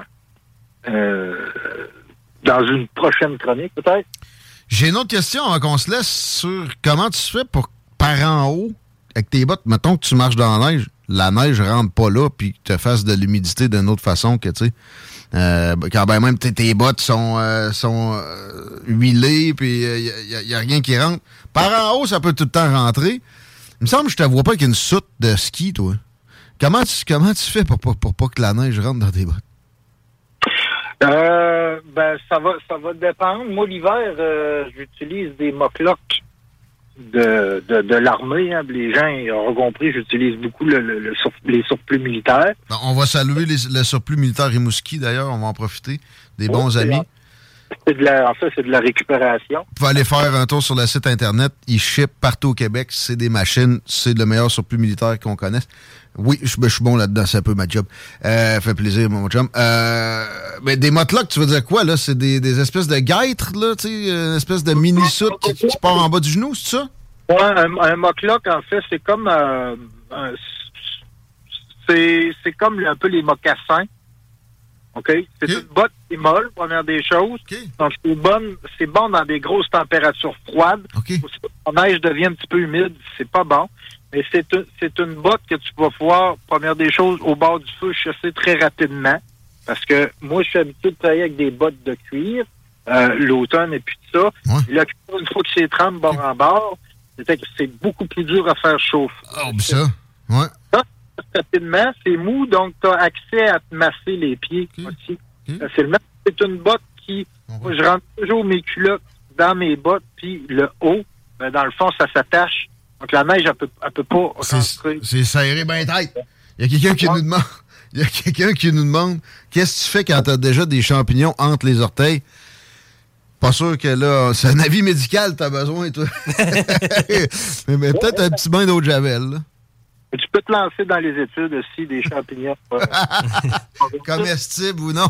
Speaker 12: euh, dans une prochaine chronique, peut-être.
Speaker 1: J'ai une autre question avant qu'on se laisse sur comment tu fais pour par en haut avec tes bottes. Mettons que tu marches dans la neige, la neige rentre pas là puis que tu fasses de l'humidité d'une autre façon que tu sais. Euh, quand ben même tes bottes sont, euh, sont euh, huilées puis il n'y a, rien qui rentre. Par en haut, ça peut tout le temps rentrer. Il me semble que je te vois pas avec une soute de ski, toi. Comment tu, comment tu fais pour, pour, pour pas que la neige rentre dans tes bottes?
Speaker 12: Euh, ben, ça va, ça va dépendre. Moi, l'hiver, euh, j'utilise des moclocs de, de, de l'armée. Hein. Les gens ont compris, j'utilise beaucoup le, le, les surplus militaires.
Speaker 1: Ben, on va saluer les, le surplus militaire Rimouski, d'ailleurs. On va en profiter. Des bons amis.
Speaker 12: De la, en fait, c'est de la récupération.
Speaker 1: Vous pouvez aller faire un tour sur le site Internet. Ils ship partout au Québec. C'est des machines. C'est le meilleur surplus militaire qu'on connaisse. Oui, je, ben, je, suis bon là-dedans, c'est un peu ma job. Euh, fait plaisir, mon chum. Euh, mais des motlocs, tu veux dire quoi, là? C'est des, des, espèces de guêtres, là, tu sais, une espèce de mini-soute qui, qui, part en bas du genou, c'est ça?
Speaker 12: Ouais, un, un mocklock, en fait, c'est comme... Euh, c'est comme un peu les mocassins. OK? C'est une botte qui est molle, première des choses. Donc, c'est bon, c'est bon dans des grosses températures froides.
Speaker 1: Okay.
Speaker 12: La neige devient un petit peu humide, c'est pas bon. Mais c'est c'est une botte que tu vas pouvoir, première des choses, au bord du feu, chasser très rapidement. Parce que moi, je suis habitué de travailler avec des bottes de cuir, euh, l'automne et puis tout ça. là, une fois que c'est trempe bord en bord, c'est beaucoup plus dur à faire chauffer.
Speaker 1: Oh, ça, ouais. Ça,
Speaker 12: rapidement, c'est mou, donc tu as accès à te masser les pieds aussi. Facilement. C'est une botte qui, moi, je rentre toujours mes culottes dans mes bottes, puis le haut, ben, dans le fond, ça s'attache donc la neige, elle peut, elle peut pas
Speaker 1: C'est serré bien tête. Il y a quelqu'un qui nous demande. Il y a quelqu'un qui nous demande qu'est-ce que tu fais quand tu as déjà des champignons entre les orteils? Pas sûr que là, c'est un avis médical, tu as besoin, toi. mais, mais peut-être un petit bain d'eau de javel. Là.
Speaker 12: Tu peux te lancer dans les études aussi des champignons.
Speaker 1: Comestibles ou non?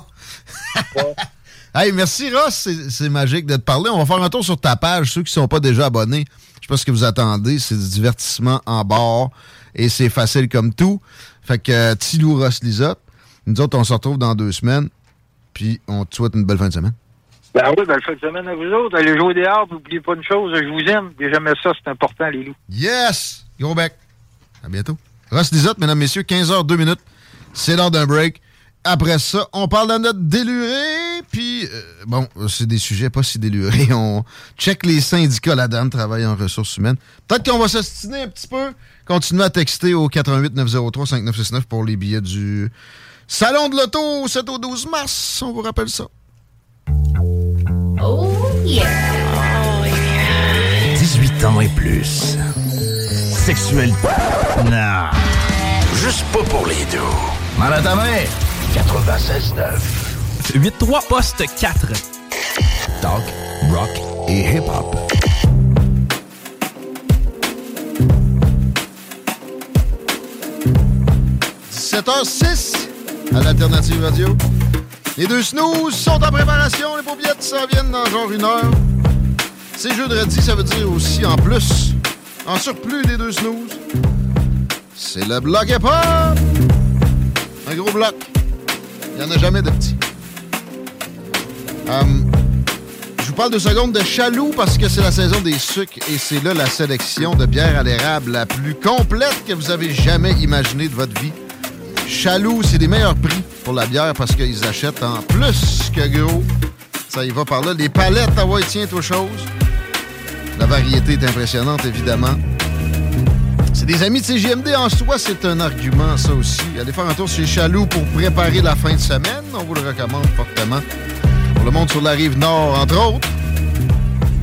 Speaker 1: hey, merci Ross, c'est magique de te parler. On va faire un tour sur ta page, ceux qui ne sont pas déjà abonnés pas ce que vous attendez. C'est du divertissement en bord et c'est facile comme tout. Fait que euh, Tilou Ross Lisotte, nous autres, on se retrouve dans deux semaines. Puis on te souhaite une belle fin de semaine.
Speaker 12: Ben oui, belle fin de semaine à vous autres. Allez jouer des arbres, n'oubliez pas une chose, je vous aime. Et jamais ça, c'est important, les loups.
Speaker 1: Yes! Go back. À bientôt. Ross Lisotte, mesdames, messieurs, 15h, 2 minutes. C'est l'heure d'un break. Après ça, on parle de notre déluré, puis euh, bon, c'est des sujets pas si délurés. On check les syndicats là-dedans, travaillent en ressources humaines. Peut-être qu'on va s'astiner un petit peu. Continuez à texter au 88 903 5969 pour les billets du Salon de l'Auto 7 au 12 mars. On vous rappelle ça.
Speaker 13: Oh yeah.
Speaker 9: 18 ans et plus. Sexuel. Non. Juste pas pour les deux. Mal à ta main. 96.9.
Speaker 2: 8-3 poste 4.
Speaker 9: Talk, rock et hip-hop.
Speaker 1: – 17h06 à l'Alternative Radio. Les deux snooze sont en préparation. Les paupiettes s'en viennent dans genre une heure. C'est jeudi, ça veut dire aussi en plus, en surplus des deux snooze. C'est le bloc hip-hop. Un gros bloc. Il n'y en a jamais de petits. Hum, je vous parle de secondes de Chaloux parce que c'est la saison des sucres et c'est là la sélection de bière à l'érable la plus complète que vous avez jamais imaginée de votre vie. Chaloux, c'est des meilleurs prix pour la bière parce qu'ils achètent en plus que gros. Ça y va par là. Les palettes hawaïtiennes, autre chose. La variété est impressionnante, évidemment. C'est des amis de CGMD en soi, c'est un argument, ça aussi. Allez faire un tour chez Chaloux pour préparer la fin de semaine. On vous le recommande fortement. Pour le monde sur la rive nord, entre autres.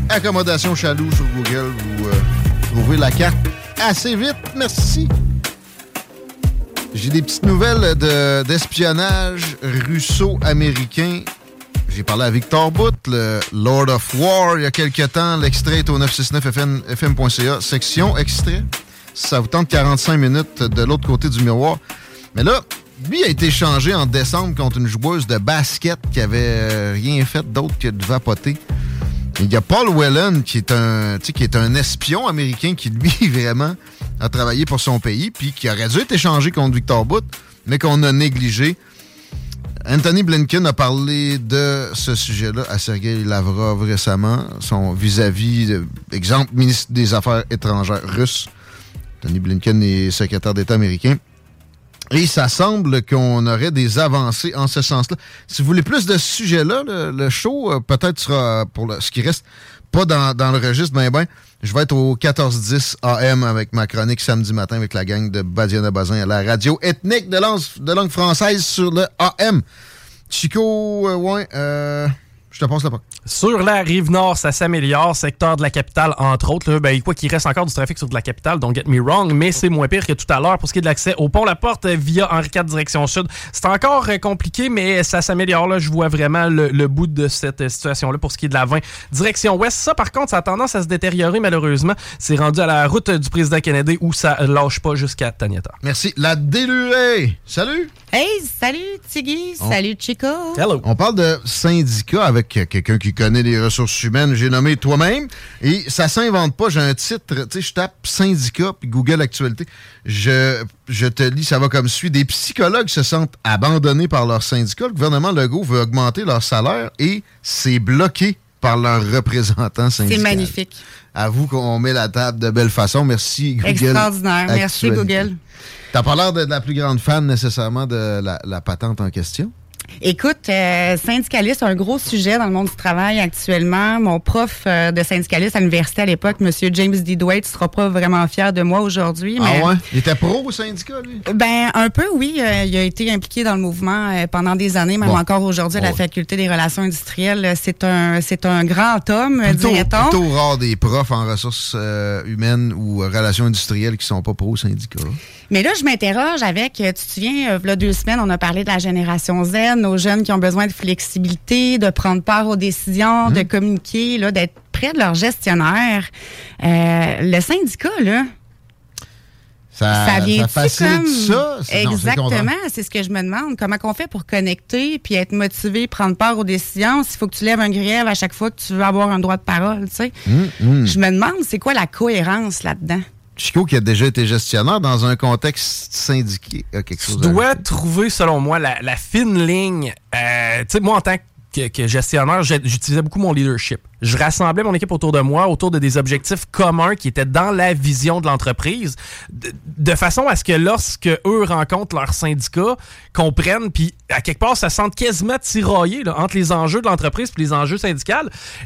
Speaker 1: Accommodation Chaloux sur Google. Vous euh, trouvez la carte assez vite. Merci. J'ai des petites nouvelles de- d'espionnage russo-américain. J'ai parlé à Victor Bout, le Lord of War, il y a quelques temps. L'extrait est au 969 fm.ca, section extrait. Ça vous tente 45 minutes de l'autre côté du miroir. Mais là, lui a été changé en décembre contre une joueuse de basket qui avait euh, rien fait d'autre que de vapoter. Il y a Paul Whelan qui est un, qui est un espion américain qui, lui, vraiment, a travaillé pour son pays, puis qui aurait dû être échangé contre Victor Bout, mais qu'on a négligé. Anthony Blinken a parlé de ce sujet-là à Sergei Lavrov récemment, son vis-à-vis, de- exemple, ministre des Affaires étrangères russe. Anthony Blinken est secrétaire d'État américain. Et ça semble qu'on aurait des avancées en ce sens-là. Si vous voulez plus de ce sujet-là, le, show euh, peut-être sera pour ce qui reste pas dans, dans le registre, ben ben. Je vais être au 14-10 AM avec ma chronique samedi matin avec la gang de Badiana Bazin à la radio ethnique de langue, de langue française sur le AM. Chico, euh, ouais, euh, je te passe.
Speaker 2: Sur la rive nord, ça s'améliore. Secteur de la capitale, entre autres. Là, ben, quoi qu'il reste encore du trafic sur de la capitale, don't get me wrong, mais c'est moins pire que tout à l'heure pour ce qui est de l'accès au pont La Porte via Henri IV direction sud. C'est encore euh, compliqué, mais ça s'améliore. Là, je vois vraiment le, le bout de cette euh, situation-là pour ce qui est de la 20 direction ouest. Ça, par contre, ça a tendance à se détériorer malheureusement. C'est rendu à la route du président Kennedy où ça lâche pas jusqu'à Taniata.
Speaker 1: Merci. La délurée. Salut.
Speaker 14: Hey, salut Tiggy,
Speaker 1: On-
Speaker 14: salut Chico.
Speaker 1: On parle de syndicat avec quelqu'un qui connaît les ressources humaines, j'ai nommé toi-même. Et ça s'invente pas, j'ai un titre, tu sais, je tape syndicat puis Google Actualité. Je, je te lis, ça va comme suit. Des psychologues se sentent abandonnés par leur syndicat. Le gouvernement Legault veut augmenter leur salaire et c'est bloqué par leurs représentants syndicaux.
Speaker 14: C'est magnifique.
Speaker 1: Avoue qu'on met la table de belle façon. Merci, Google.
Speaker 14: Extraordinaire. Merci. Google.
Speaker 1: T'as pas l'air de la plus grande fan nécessairement de la, la patente en question?
Speaker 14: Écoute, euh, syndicaliste, un gros sujet dans le monde du travail actuellement. Mon prof euh, de syndicaliste à l'université à l'époque, M. James D. Dwight, sera pas vraiment fier de moi aujourd'hui. mais-
Speaker 1: Ah ouais? Il était pro au syndicat, lui?
Speaker 14: Ben un peu oui, Euh, il a été impliqué dans le mouvement euh, pendant des années, même
Speaker 1: Bon.
Speaker 14: encore aujourd'hui à la
Speaker 1: Ouais.
Speaker 14: faculté des relations industrielles. C'est un c'est un grand homme, dirait-on.
Speaker 1: plutôt rare des profs en ressources humaines ou relations industrielles qui sont pas pro syndicat.
Speaker 14: Mais là, je m'interroge avec, tu te souviens, il y a deux semaines, on a parlé de la génération Z, nos jeunes qui ont besoin de flexibilité, de prendre part aux décisions,
Speaker 1: Mmh.
Speaker 14: de communiquer, là, d'être près de leur gestionnaire. Euh, le syndicat, là,
Speaker 1: Ça,
Speaker 14: ça vient
Speaker 1: ça
Speaker 14: comme...
Speaker 1: ça?
Speaker 14: Exactement, c'est ce que je me demande. Comment qu'on fait pour connecter puis être motivé, prendre part aux décisions? S'il faut que tu lèves un grief à chaque fois que tu veux avoir un droit de parole, tu sais?
Speaker 1: Hum, hum.
Speaker 14: Je me demande, c'est quoi la cohérence là-dedans?
Speaker 1: Chico, qui a déjà été gestionnaire dans un contexte syndiqué, a quelque chose
Speaker 2: Tu dois trouver, selon moi, la, la fine ligne. Euh, tu sais, moi, en tant que, que gestionnaire, j'utilisais beaucoup mon leadership. Je rassemblais mon équipe autour de moi, autour de des objectifs communs qui étaient dans la vision de l'entreprise, de, façon à ce que lorsque eux rencontrent leur syndicat, comprennent, puis à quelque part, ça sent quasiment tiraillé là, entre les enjeux de l'entreprise et les enjeux syndicaux.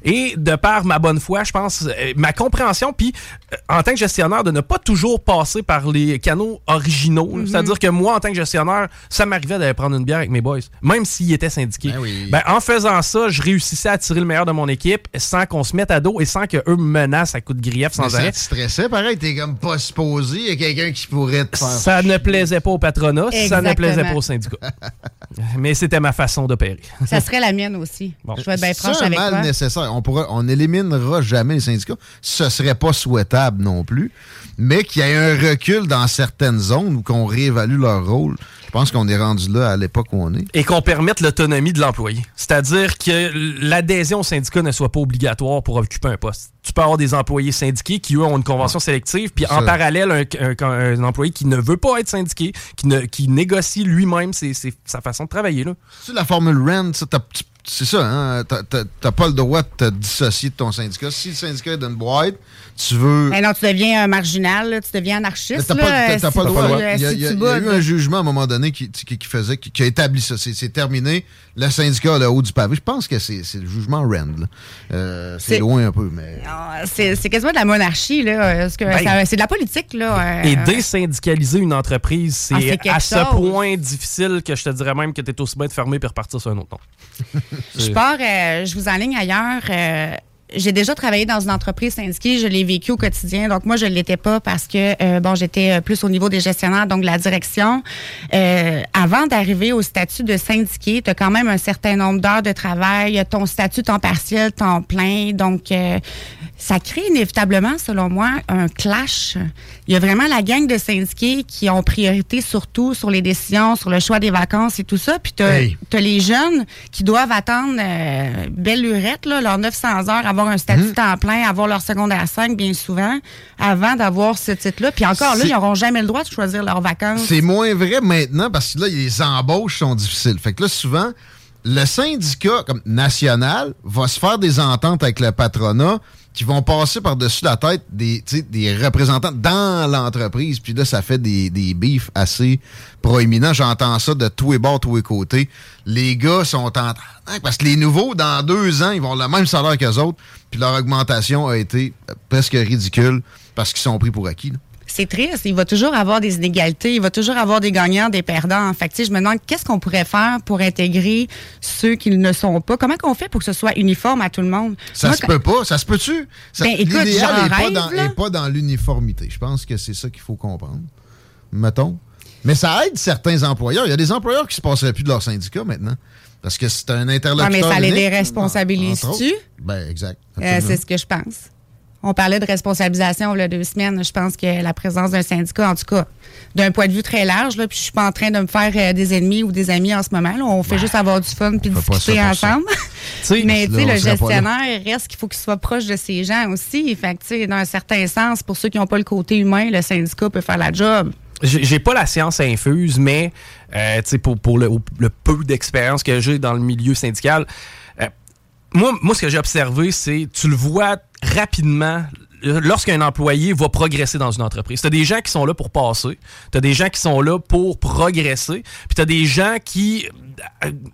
Speaker 2: Et de par ma bonne foi, je pense, euh, ma compréhension, puis euh, en tant que gestionnaire, de ne pas toujours passer par les canaux originaux.
Speaker 1: Mhm.
Speaker 2: C'est-à-dire que moi, en tant que gestionnaire, ça m'arrivait d'aller prendre une bière avec mes boys, même s'ils étaient syndiqués. Ben, en faisant ça, je réussissais à tirer le meilleur de mon équipe sans qu'on se mette à dos et sans qu'eux me menacent à coups de grief sans
Speaker 1: Mais
Speaker 2: arrêt.
Speaker 1: Ça te stressait, pareil, t'es comme pas supposé, il y a quelqu'un qui pourrait te faire.
Speaker 2: Ça ne plaisait pas au patronat, ça ne plaisait pas au syndicat. Mais c'était ma façon d'opérer.
Speaker 14: Ça serait la mienne aussi. Je vais être bien franche
Speaker 1: C'est un
Speaker 14: avec
Speaker 1: mal
Speaker 14: toi.
Speaker 1: nécessaire. On pourra, on éliminera jamais les syndicats. Ce serait pas souhaitable non plus. Mais qu'il y ait un recul dans certaines zones où qu'on réévalue leur rôle. Je pense qu'on est rendu là à l'époque où on est.
Speaker 2: Et qu'on permette l'autonomie de l'employé. C'est-à-dire que l'adhésion au syndicat ne soit pas obligatoire pour occuper un poste. Tu peux avoir des employés syndiqués qui, eux, ont une convention sélective, puis en parallèle, un, un- un employé qui ne veut pas être syndiqué, qui, ne, qui négocie lui-même ses- ses- sa façon de travailler. Là.
Speaker 1: C'est la formule RENT, ça, t'as- tu- c'est ça, hein? T'as- pas le droit de te dissocier de ton syndicat. Si le syndicat est dans une boîte, tu veux.
Speaker 14: Ben non, tu deviens un marginal, là, tu deviens anarchiste.
Speaker 1: T'as pas,
Speaker 14: si
Speaker 1: pas le droit.
Speaker 14: euh,
Speaker 1: Il y a, y a- y eu un jugement à un moment donné qui, qui, qui faisait, qui, qui a établi ça. C'est terminé. Le syndicat, le haut du pavé, je pense que c'est c'est le jugement Rand. Euh, c'est loin un peu, mais.
Speaker 14: Ah, C'est c'est quasiment de la monarchie, là.
Speaker 2: Ben,
Speaker 14: c'est de la politique, là. euh,
Speaker 2: Et désyndicaliser une entreprise,
Speaker 14: Ah, c'est
Speaker 2: à ce
Speaker 14: chose.
Speaker 2: point difficile que je te dirais même que tu es aussi bien de fermer et repartir sur un autre nom.
Speaker 14: Je pars, euh, je vous enligne ailleurs. Euh, j'ai déjà travaillé dans une entreprise syndiquée, je l'ai vécu au quotidien. Donc moi, je ne l'étais pas parce que euh, bon, j'étais euh, plus au niveau des gestionnaires, donc de la direction. Euh, avant d'arriver au statut de syndiqué, tu as quand même un certain nombre d'heures de travail, ton statut temps partiel, temps plein. Donc euh, ça crée inévitablement, selon moi, un clash. Il y a vraiment la gang de syndiqués qui ont priorité surtout sur les décisions, sur le choix des vacances et tout ça. Puis tu
Speaker 1: Hey.
Speaker 14: as les jeunes qui doivent attendre euh, belle lurette, là, leurs 900 heures, avoir un statut
Speaker 1: Mhm.
Speaker 14: temps plein, avoir leur secondaire 5 bien souvent, avant d'avoir ce titre-là. Puis encore là, ils n'auront jamais le droit de choisir leurs vacances.
Speaker 1: C'est moins vrai maintenant parce que là, les embauches sont difficiles. Fait que là, souvent, le syndicat comme national va se faire des ententes avec le patronat qui vont passer par-dessus la tête des, des représentants dans l'entreprise. Puis là, ça fait des, des bifs assez proéminents. J'entends ça de tous les bords, tous les côtés. Les gars sont en train... Parce que les nouveaux, dans deux ans, ils vont avoir le même salaire qu'eux autres. Puis leur augmentation a été presque ridicule parce qu'ils sont pris pour acquis.
Speaker 14: C'est triste. Il va toujours avoir des inégalités. Il va toujours avoir des gagnants, des perdants. Fait que, tu sais, je me demande qu'est-ce qu'on pourrait faire pour intégrer ceux qui ne sont pas? Comment qu'on fait pour que ce soit uniforme à tout le monde?
Speaker 1: Ça
Speaker 14: Moi,
Speaker 1: se
Speaker 14: quand-
Speaker 1: peut pas, ça se peut-tu? Ça-
Speaker 14: Ben, écoute,
Speaker 1: L'idéal n'est pas, dans- l'uniformité. Je pense que c'est ça qu'il faut comprendre. Mettons. Mais ça aide certains employeurs. Il y a des employeurs qui se passeraient plus de leur syndicat maintenant. Parce que c'est un interlocuteur.
Speaker 14: mais ça les déresponsabilise-tu?
Speaker 1: Ben, exact.
Speaker 14: Euh, c'est ce que je pense. On parlait de responsabilisation il y a deux semaines. Je pense que la présence d'un syndicat, en tout cas, d'un point de vue très large, là, puis je suis pas en train de me faire euh, des ennemis ou des amis en ce moment. là. On fait juste avoir du fun puis discuter ensemble. Mais tu sais,
Speaker 1: Là,
Speaker 14: le gestionnaire reste qu'il faut qu'il soit proche de ses gens aussi. Fait que, tu sais, dans un certain sens, pour ceux qui n'ont pas le côté humain, le syndicat peut faire la job.
Speaker 2: J'ai pas la science infuse, mais euh, pour, pour le, le peu d'expérience que j'ai dans le milieu syndical, euh, moi, moi, ce que j'ai observé, c'est tu le vois rapidement lorsqu'un employé va progresser dans une entreprise. Tu as des gens qui sont là pour passer, tu as des gens qui sont là pour progresser, puis tu as des gens qui,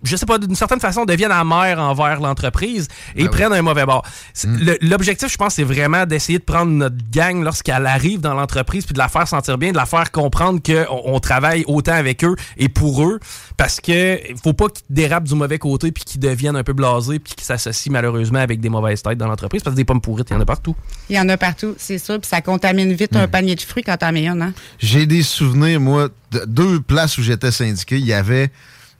Speaker 2: je sais pas, d'une certaine façon, deviennent amers envers l'entreprise et prennent un mauvais bord. Le- L'objectif, je pense, c'est vraiment d'essayer de prendre notre gang lorsqu'elle arrive dans l'entreprise, puis de la faire sentir bien, de la faire comprendre qu'on on travaille autant avec eux et pour eux, parce que faut pas qu'ils dérapent du mauvais côté, puis qu'ils deviennent un peu blasés, puis qu'ils s'associent malheureusement avec des mauvaises têtes dans l'entreprise, parce que des pommes pourrites, il y en a partout.
Speaker 14: Il y en a partout, c'est sûr. Puis ça contamine vite un panier de fruits quand t'en mets un. Hein?
Speaker 1: J'ai des souvenirs, moi, de deux places où j'étais syndiqué. Il y avait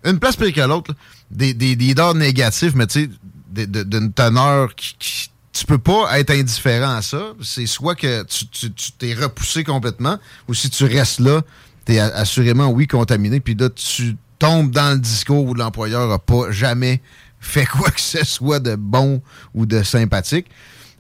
Speaker 1: une place pire que l'autre, des, des, des leaders négatifs, mais tu sais, d'une teneur qui, qui- Tu peux pas être indifférent à ça. C'est soit que tu t'es repoussé complètement, ou si tu restes là, t'es assurément, oui, contaminé, puis là, tu tombes dans le discours où l'employeur a pas jamais fait quoi que ce soit de bon ou de sympathique.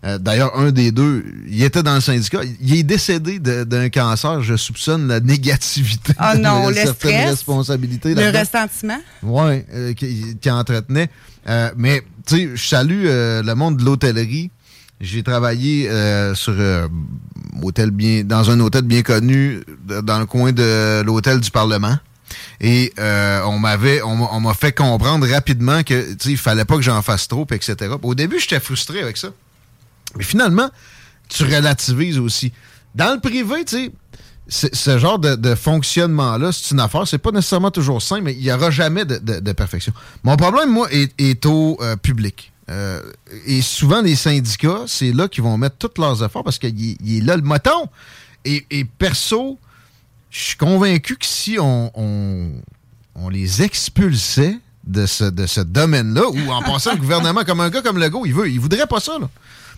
Speaker 1: Euh, D'ailleurs, un des deux, il était dans le syndicat. Il est décédé d'un cancer. Je soupçonne la négativité.
Speaker 14: Ah non,
Speaker 1: de
Speaker 14: le
Speaker 1: certaines
Speaker 14: stress,
Speaker 1: responsabilités.
Speaker 14: Le ressentiment?
Speaker 1: Oui, qui, qui entretenait. Euh, mais, tu sais, je salue euh, le monde de l'hôtellerie. J'ai travaillé euh, sur euh, hôtel bien, dans un hôtel bien connu dans le coin de l'hôtel du Parlement. Et euh, on m'avait, on, m'a- fait comprendre rapidement que, tu sais, il fallait pas que j'en fasse trop, etc. Au début, j'étais frustré avec ça. Mais finalement, tu relativises aussi. Dans le privé, tu sais, ce genre de, fonctionnement-là, c'est une affaire. C'est pas nécessairement toujours simple, mais il n'y aura jamais de, perfection. Mon problème, moi, est, au euh, public. Euh, et souvent, les syndicats, c'est là qu'ils vont mettre tous leurs efforts parce qu'il est- là le moton. Et, perso, je suis convaincu que si on, on les expulsait de ce, de ce domaine-là, ou en passant le gouvernement comme un gars comme Legault, il veut, il voudrait pas ça, là.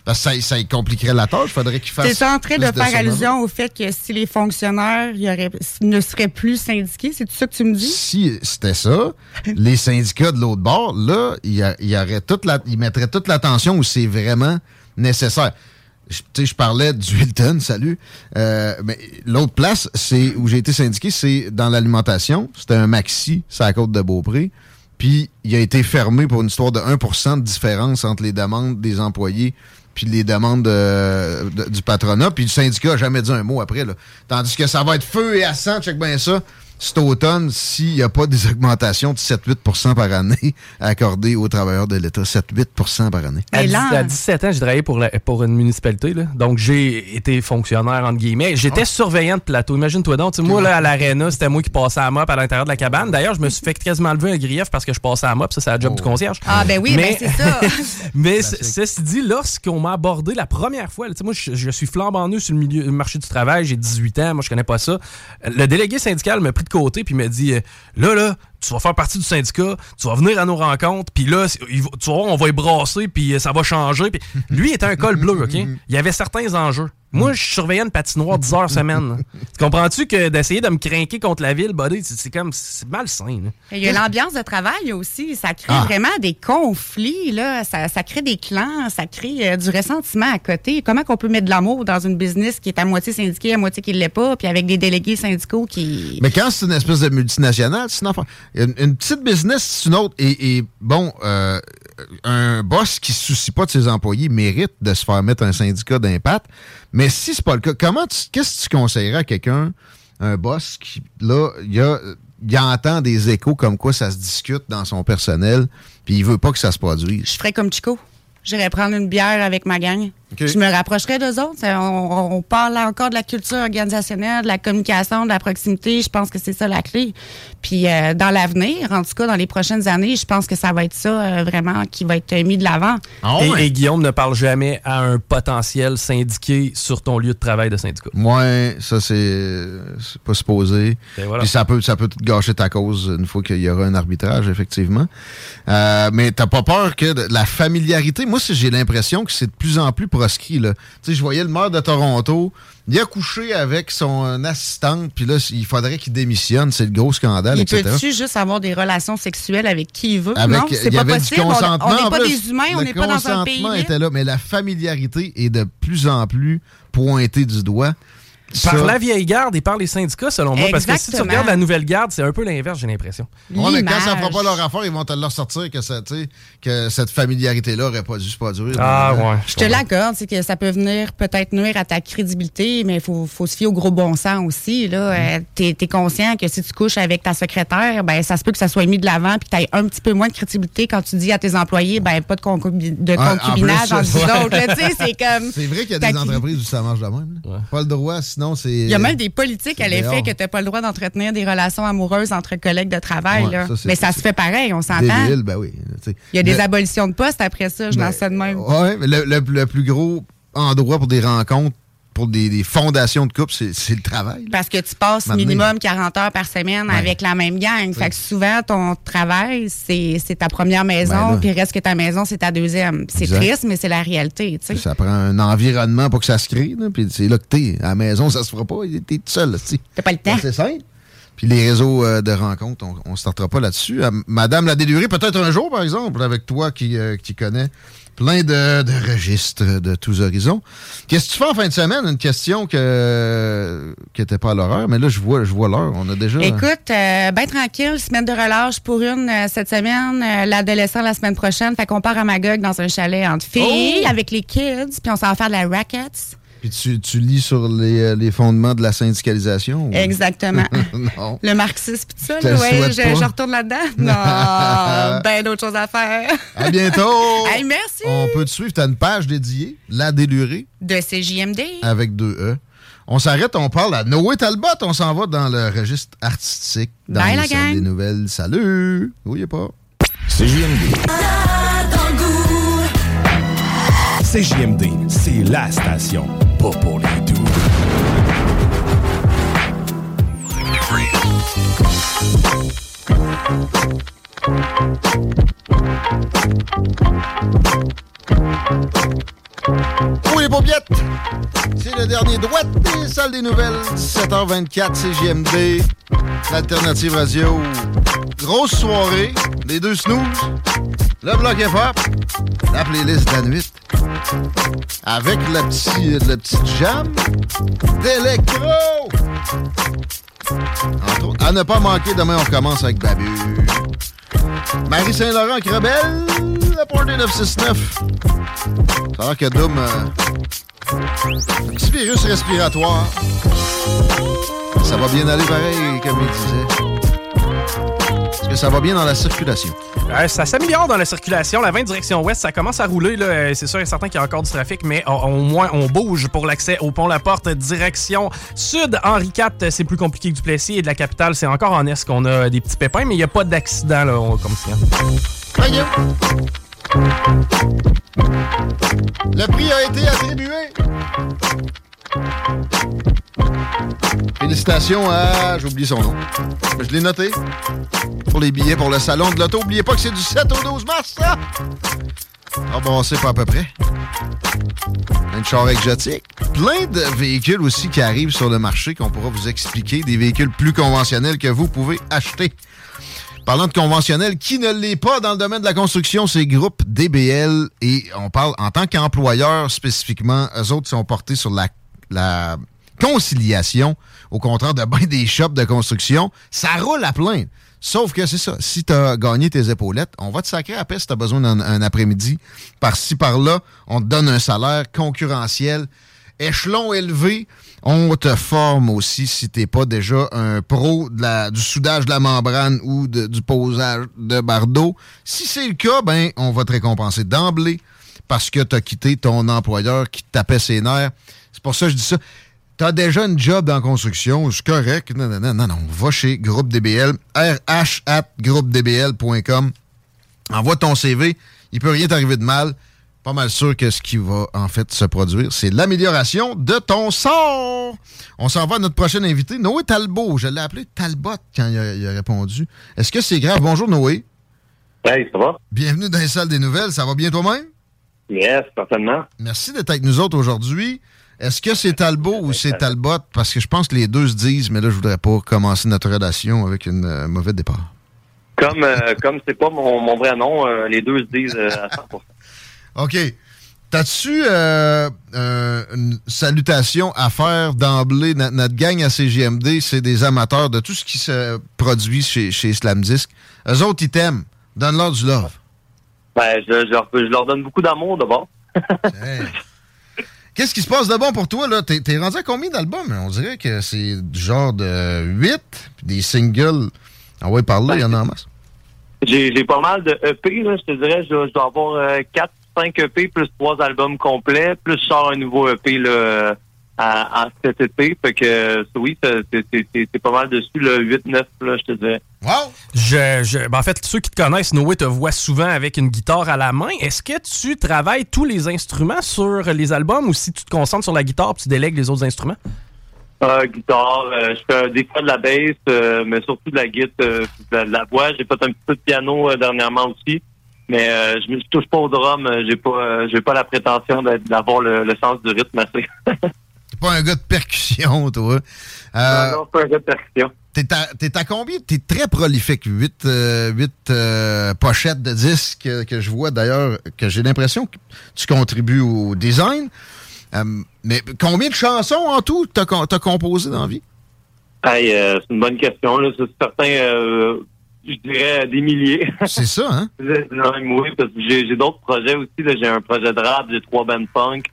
Speaker 1: Parce que ça, ça y compliquerait la tâche. Il faudrait qu'il fasse.
Speaker 14: Tu es en train de faire allusion au fait que si les fonctionnaires il y aurait, ne seraient plus syndiqués, c'est tout ça que tu me dis?
Speaker 1: Si c'était ça, les syndicats de l'autre bord, là, il y, aurait toute la, ils mettraient toute l'attention où c'est vraiment nécessaire. Je- Tu sais, je parlais du Hilton, salut. Euh, mais l'autre place, c'est où j'ai été syndiqué, c'est dans l'alimentation. C'était un maxi, c'est à la côte de Beaupré. Puis il a été fermé pour une histoire de 1% de différence entre les demandes des employés puis les demandes de- de- du patronat. Puis le syndicat n'a jamais dit un mot après. Tandis que ça va être feu et à sang, check bien ça, cet automne, s'il n'y a pas des augmentations de 7-8% par année accordées aux travailleurs de l'État. 7-8% par année.
Speaker 2: À, à 17 ans, j'ai travaillé pour, la- pour une municipalité. là. Donc, j'ai été fonctionnaire, entre guillemets. J'étais surveillant de plateau. Imagine-toi donc. Tu sais, moi, là, à l'aréna, c'était moi qui passais à mop à l'intérieur de la cabane. D'ailleurs, je me suis fait quasiment lever un grief parce que je passais à mop. Ça, c'est la job du concierge.
Speaker 14: Ah, ben oui, ben c'est ça.
Speaker 2: mais ceci dit, lorsqu'on m'a abordé la première fois, là, tu sais, moi, je, je suis flambant neuf sur le milieu, le marché du travail. J'ai 18 ans. Moi, je connais pas ça. Le délégué syndical m'a pris de côté puis m'a dit euh, Là, là, tu vas faire partie du syndicat, tu vas venir à nos rencontres, puis là, il va- tu voir, on va y brasser, puis euh, ça va changer. Puis lui il était un col bleu, OK? Il y avait certains enjeux. Moi, je surveillais une patinoire 10 heures semaine. tu comprends-tu que d'essayer de me craquer contre la ville, buddy, c'est comme, c'est malsain.
Speaker 14: Il y a l'ambiance de travail aussi. Ça crée
Speaker 2: Ah.
Speaker 14: vraiment des conflits. Là. Ça, ça crée des clans, ça crée euh, du ressentiment à côté. Comment qu'on peut mettre de l'amour dans une business qui est à moitié syndiquée, à moitié qui ne l'est pas, puis avec des délégués syndicaux qui...
Speaker 1: Mais quand c'est une espèce de multinationale, c'est une affaire. Une, une petite business, c'est une autre. Et, et, bon, euh, un boss qui se soucie pas de ses employés mérite de se faire mettre un syndicat d'impact. Mais si c'est pas le cas, comment qu'est-ce que tu conseillerais à quelqu'un, un boss qui, là, il a, entend des échos comme quoi ça se discute dans son personnel, puis il veut pas que ça se produise?
Speaker 14: Je ferais comme Chico. J'irais prendre une bière avec ma gang. Je me rapprocherais d'eux autres. On, on parle encore de la culture organisationnelle, de la communication, de la proximité. Je pense que c'est ça la clé. Puis euh, dans l'avenir, en tout cas dans les prochaines années, je pense que ça va être ça euh, vraiment qui va être mis de l'avant.
Speaker 2: et, et Guillaume ne parle jamais à un potentiel syndiqué sur ton lieu de travail de syndicat.
Speaker 1: Ouais, ça c'est pas supposé.
Speaker 2: Et voilà.
Speaker 1: Puis ça peut ça peut te gâcher ta cause une fois qu'il y aura un arbitrage effectivement. Euh, mais t'as pas peur que de- la familiarité, moi j'ai l'impression que c'est de plus en plus là. Tu sais, je voyais le maire de Toronto, il a couché avec son assistante, puis là il faudrait qu'il démissionne, c'est le gros scandale,
Speaker 14: Il
Speaker 1: etc.
Speaker 14: peut-tu juste avoir des relations sexuelles avec qui il veut?
Speaker 1: Avec,
Speaker 14: non, c'est pas possible. On-
Speaker 1: consentement.
Speaker 14: N'est pas
Speaker 1: plus.
Speaker 14: des humains, on
Speaker 1: Le
Speaker 14: n'est pas dans un pays.
Speaker 1: consentement
Speaker 14: libre.
Speaker 1: était là, mais la familiarité est de plus en plus pointée du doigt.
Speaker 2: Par
Speaker 1: Ça-
Speaker 2: la vieille garde et par les syndicats, selon moi. Parce que si tu regardes la nouvelle garde, c'est un peu l'inverse, j'ai l'impression.
Speaker 1: Ouais, mais quand ça fera pas leur affaire, ils vont te le ressortir que, ça, tu sais, que cette familiarité-là aurait pas dû se produire.
Speaker 2: Ah, ouais.
Speaker 14: Je te l'accorde, c'est que ça peut venir peut-être nuire à ta crédibilité, mais il faut, faut se fier au gros bon sens aussi. Là,
Speaker 1: Mm-hmm.
Speaker 14: Euh, t'es, t'es conscient que si tu couches avec ta secrétaire, ben ça se peut que ça soit mis de l'avant puis que tu aies un petit peu moins de crédibilité quand tu dis à tes employés, ben pas de, concubi- de
Speaker 1: Ouais, en
Speaker 14: concubinage
Speaker 1: plus,
Speaker 14: entre
Speaker 1: ouais.
Speaker 14: tu sais, c'est comme.
Speaker 1: C'est vrai qu'il y a des entreprises où ça marche de même. là. Pas le droit, sinon c'est.
Speaker 14: Il y a même des politiques à l'effet que tu n'as pas le droit d'entretenir des relations amoureuses entre collègues de travail.
Speaker 1: Ouais,
Speaker 14: là.
Speaker 1: ça, c'est-
Speaker 14: mais ça se fait pareil, on s'entend.
Speaker 1: Ben oui.
Speaker 14: Il y a des abolitions de postes après ça, je lance ça de même.
Speaker 1: Mais le, le- le plus gros endroit pour des rencontres, pour des, des fondations de couple, c'est le travail. là.
Speaker 14: Parce que tu passes minimum 40 heures par semaine
Speaker 1: Ouais.
Speaker 14: avec la même gang. Fait que souvent, ton travail, c'est ta première
Speaker 1: Ben
Speaker 14: maison, puis reste que ta maison, c'est ta deuxième. C'est triste, mais c'est la réalité.
Speaker 1: Ça prend un environnement pour que ça se crée. Puis c'est là que t'es. À la maison, ça se fera pas. T'es tout seul.
Speaker 14: T'as pas le temps.
Speaker 1: C'est simple. Puis les réseaux euh, de rencontres, on ne startera pas là-dessus. Euh, Madame la délurée, peut-être un jour, par exemple, avec toi qui, euh, qui connais plein de, de registres de tous horizons. Qu'est-ce que tu fais en fin de semaine? Une question que qui n'était pas à l'horreur, mais là, je vois, je vois l'heure. On a déjà.
Speaker 14: Écoute, euh, ben tranquille, semaine de relâche pour une euh, cette semaine, euh, l'adolescent la semaine prochaine. Fait qu'on part à Magog dans un chalet entre filles
Speaker 1: Oh!
Speaker 14: avec les kids, puis on s'en va faire de la rackets.
Speaker 1: Puis tu, tu lis sur les, euh, les fondements de la syndicalisation? ou-
Speaker 14: Exactement.
Speaker 1: non.
Speaker 14: Le marxisme, pis tout ça, là, ouais, je, retourne là-dedans. Non, ben d'autres choses à faire.
Speaker 1: À bientôt!
Speaker 14: Hey, merci.
Speaker 1: On peut te suivre. Tu as une page dédiée, La Délurée,
Speaker 14: De CJMD.
Speaker 1: avec deux E. On s'arrête, on parle à Noé Talbot. On s'en va dans le registre artistique. Dans
Speaker 14: Bye, la
Speaker 1: des nouvelles. Salut! Oui, pas.
Speaker 9: CJMD. CJMD, c'est la station, pas pour les
Speaker 1: Oui, les paupiètes! C'est le dernier droit des salles des nouvelles. 17h24, CGMD. L'alternative radio. Grosse soirée. Les deux snooze. Le bloc hip-hop. La playlist de la nuit. Avec le petit, le petit jam d'électro. À ne pas manquer, demain, on recommence avec Babu. Marie Saint-Laurent, Crebelle. Le Party 969. Ça a l'air que Doom. euh, petit virus respiratoire. Ça va bien aller pareil, comme il disait. Est-ce que ça va bien dans la circulation?
Speaker 2: Euh, ça s'améliore dans la circulation. La 20 direction ouest, ça commence à rouler. là. Euh, C'est sûr et certain qu'il y a encore du trafic, mais au, au moins, on bouge pour l'accès au pont La Porte. Direction sud, Henri IV, c'est plus compliqué que du Plessis. Et de la capitale, c'est encore en est qu'on a des petits pépins, mais il n'y a pas d'accident comme ça.
Speaker 1: Le prix a été attribué. Félicitations à. J'ai oublié son nom. Je l'ai noté. Pour les billets pour le salon de l'auto. Oubliez pas que c'est du 7 au 12 mars, ça! Ah bon, on pas à peu près. Plein de chars exotiques. Plein de véhicules aussi qui arrivent sur le marché qu'on pourra vous expliquer. Des véhicules plus conventionnels que vous pouvez acheter. Parlant de conventionnel, qui ne l'est pas dans le domaine de la construction, c'est Groupe DBL. Et on parle en tant qu'employeur spécifiquement. Eux autres sont portés sur la, conciliation au contraire de bien des shops de construction. Ça roule à plein. Sauf que c'est ça. Si tu as gagné tes épaulettes, on va te sacrer à paix si tu as besoin d'un un après-midi. Par-ci, par-là, on te donne un salaire concurrentiel. Échelon élevé, on te forme aussi si t'es pas déjà un pro du soudage de la membrane ou du posage de bardeau. Si c'est le cas, ben on va te récompenser d'emblée parce que tu as quitté ton employeur qui te tapait ses nerfs. C'est pour ça que je dis ça. Tu as déjà une job dans la construction, c'est correct. Non, non, non, non, non. Va chez Groupe DBL, rh at groupedbl.com. Envoie ton CV. Il peut rien t'arriver de mal. Pas mal sûr que ce qui va en fait se produire, c'est l'amélioration de ton sort. On s'en va à notre prochain invité, Noé Talbot. Je l'ai appelé Talbot quand il a, il a répondu. Est-ce que c'est grave? Bonjour Noé.
Speaker 5: Hey, ça va?
Speaker 1: Bienvenue dans les salles des nouvelles. Ça va bien toi-même?
Speaker 5: Yes, certainement.
Speaker 1: Merci d'être avec nous autres aujourd'hui. Est-ce que c'est Talbot ou c'est Talbot? Parce que je pense que les deux se disent, mais là, je voudrais pas commencer notre relation avec une euh, mauvais départ.
Speaker 5: Comme euh, comme c'est pas mon, mon vrai nom, euh, les deux se disent à 100%.
Speaker 1: OK. T'as-tu euh, euh, une salutation à faire d'emblée? No- notre gang à CGMD, c'est des amateurs de tout ce qui se produit chez, chez Slam Disc. Eux autres, ils t'aiment. Donne-leur du love.
Speaker 5: Ben, je, je leur, je leur donne beaucoup d'amour d'abord.
Speaker 1: Qu'est-ce qui se passe de bon pour toi, là? T'es, t'es rendu à combien d'albums? On dirait que c'est du genre de 8, puis des singles. Ah ouais, parler, il y en a en masse.
Speaker 5: J'ai j'ai pas mal de EP, là, je te dirais. Je, je dois avoir euh, 4, 5 EP plus 3 albums complets, plus je sors un nouveau EP là, à, à cet été. Fait que oui, c'est- pas mal dessus, le 8, 9, là, je te dirais.
Speaker 2: Je, je- ben, en fait, ceux qui te connaissent, Noé te voit souvent avec une guitare à la main. Est-ce que tu travailles tous les instruments sur les albums ou si tu te concentres sur la guitare puis tu délègues les autres instruments?
Speaker 5: Euh, guitare, euh, je fais des fois de la bass, euh, mais surtout de la guitare, euh, de, la, de la voix. J'ai fait un petit peu de piano euh, dernièrement aussi, mais euh, je, me- je touche pas au drum. euh, J'ai pas, euh, j'ai pas la prétention d'avoir le, le sens du rythme assez.
Speaker 1: T'es pas un gars de percussion, toi. Euh,
Speaker 5: non, non, pas un gars de percussion.
Speaker 1: T'es à, t'es à combien? T'es très prolifique. Huit, huit, pochettes de disques que, je vois d'ailleurs, que j'ai l'impression que tu contribues au design. Mais combien de chansons en tout t'as, t'as composé dans la vie?
Speaker 13: Hey, c'est une bonne question. C'est certain, je dirais des milliers.
Speaker 1: C'est ça, hein?
Speaker 13: oui, parce que j'ai, j'ai d'autres projets aussi. J'ai un projet de rap, j'ai trois bands punk.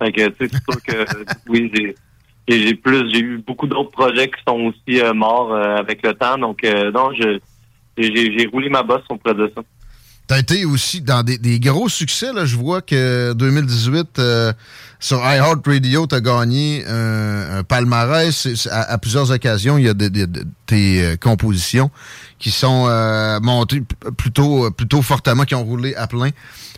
Speaker 13: Fait que, tu sais, c'est sûr que, oui, j'ai, plus, j'ai eu beaucoup d'autres projets qui sont aussi euh, morts euh, avec le temps. Donc, euh, non, je, j'ai roulé ma bosse auprès de ça.
Speaker 1: T'as été aussi dans des, des gros succès. Là. Je vois que 2018, euh, sur iHeartRadio, t'as gagné un, un palmarès à, à plusieurs occasions. Il y a des- des- des- tes euh, compositions qui sont euh, montées plutôt, plutôt fortement, qui ont roulé à plein.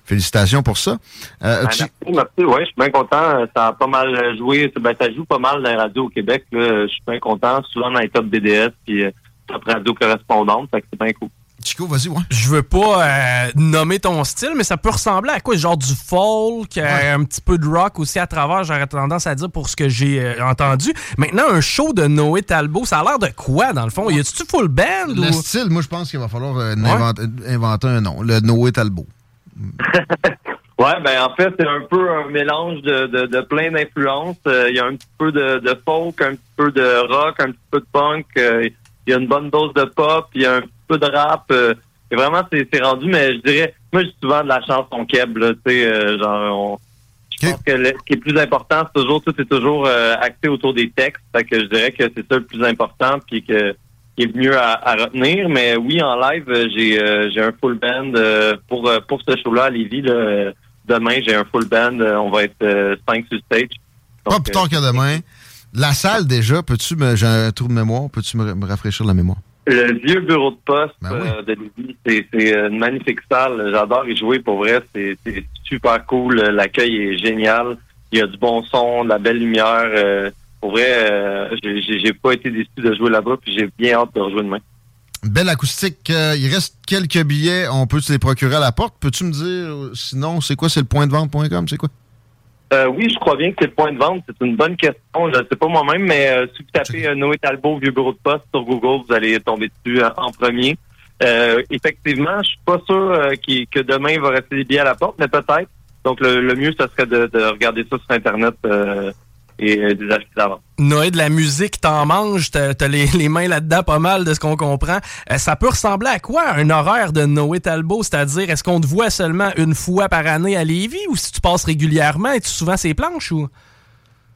Speaker 1: Félicitations pour ça. Euh,
Speaker 13: Ben,
Speaker 1: tu-
Speaker 13: merci, merci. Ouais, je suis bien content. Ça a pas mal joué. Ben, ça joue pas mal dans les radios au Québec. Là. Je suis bien content. Souvent dans les top BDS puis euh, top radio correspondante. Fait que c'est bien cool.
Speaker 1: Chico, vas-y, ouais.
Speaker 2: Je veux pas euh, nommer ton style, mais ça peut ressembler à quoi? Genre du folk, euh, un petit peu de rock aussi à travers, j'aurais tendance à dire pour ce que j'ai euh, entendu. Maintenant, un show de Noé Talbot, ça a l'air de quoi dans le fond? Y a-tu full band
Speaker 1: Le
Speaker 2: ou...
Speaker 1: style, moi, je pense qu'il va falloir euh, inventer, inventer un nom. Le Noé Talbot.
Speaker 13: Ouais, ben en fait, c'est un peu un mélange de, de, de plein d'influences. Euh, Il y a un petit peu de, de folk, un petit peu de rock, un petit peu de punk. euh, Il y a une bonne dose de pop, il y a un petit peu de rap. euh, et vraiment, c'est rendu, mais je dirais, moi, j'ai souvent de la chanson keb, là, tu sais, euh, genre, on, je pense que le- ce qui est le plus important, c'est toujours, tout est toujours euh, axé autour des textes. Fait que je dirais que c'est ça le plus important, puis que qui est mieux à, à retenir. Mais oui, en live, euh, j'ai euh, j'ai un full band euh, pour euh, pour ce show-là à Lévis. Là, euh, demain, j'ai un full band. euh, on va être euh, cinq sur stage.
Speaker 1: Pas plus tard que demain. La salle, déjà, peux-tu me. J'ai un trou de mémoire, peux-tu me, me rafraîchir la mémoire?
Speaker 13: Le vieux bureau de poste
Speaker 1: Ben
Speaker 13: euh, de Lévis, c'est c'est une magnifique salle. J'adore y jouer pour vrai. C'est c'est super cool. L'accueil est génial. Il y a du bon son, de la belle lumière. euh, pour vrai, euh, j'ai- pas été déçu de jouer là-bas, puis j'ai bien hâte de rejouer demain.
Speaker 1: Belle acoustique. euh, il reste quelques billets. On peut se les procurer à la porte. Peux-tu me dire, sinon, c'est quoi? C'est le point de vente.com? C'est quoi?
Speaker 13: Euh, oui, je crois bien que c'est le point de vente. C'est une bonne question. Je ne sais pas moi-même, mais euh, si vous tapez euh, Noé Talbot, vieux bureau de poste sur Google, vous allez tomber dessus euh, en premier. Euh, effectivement, je suis pas sûr qu'il- que demain il va rester des billets à la porte, mais peut-être. Donc le, le mieux, ce serait de, de regarder ça sur Internet et euh, des acheter d'avance.
Speaker 2: Noé, de la musique, t'en manges, t'as les, les mains là-dedans pas mal de ce qu'on comprend. Euh, ça peut ressembler à quoi un horaire de Noé Talbot? C'est-à-dire, est-ce qu'on te voit seulement une fois par année à Lévis ou si tu passes régulièrement, es-tu souvent ces planches ou?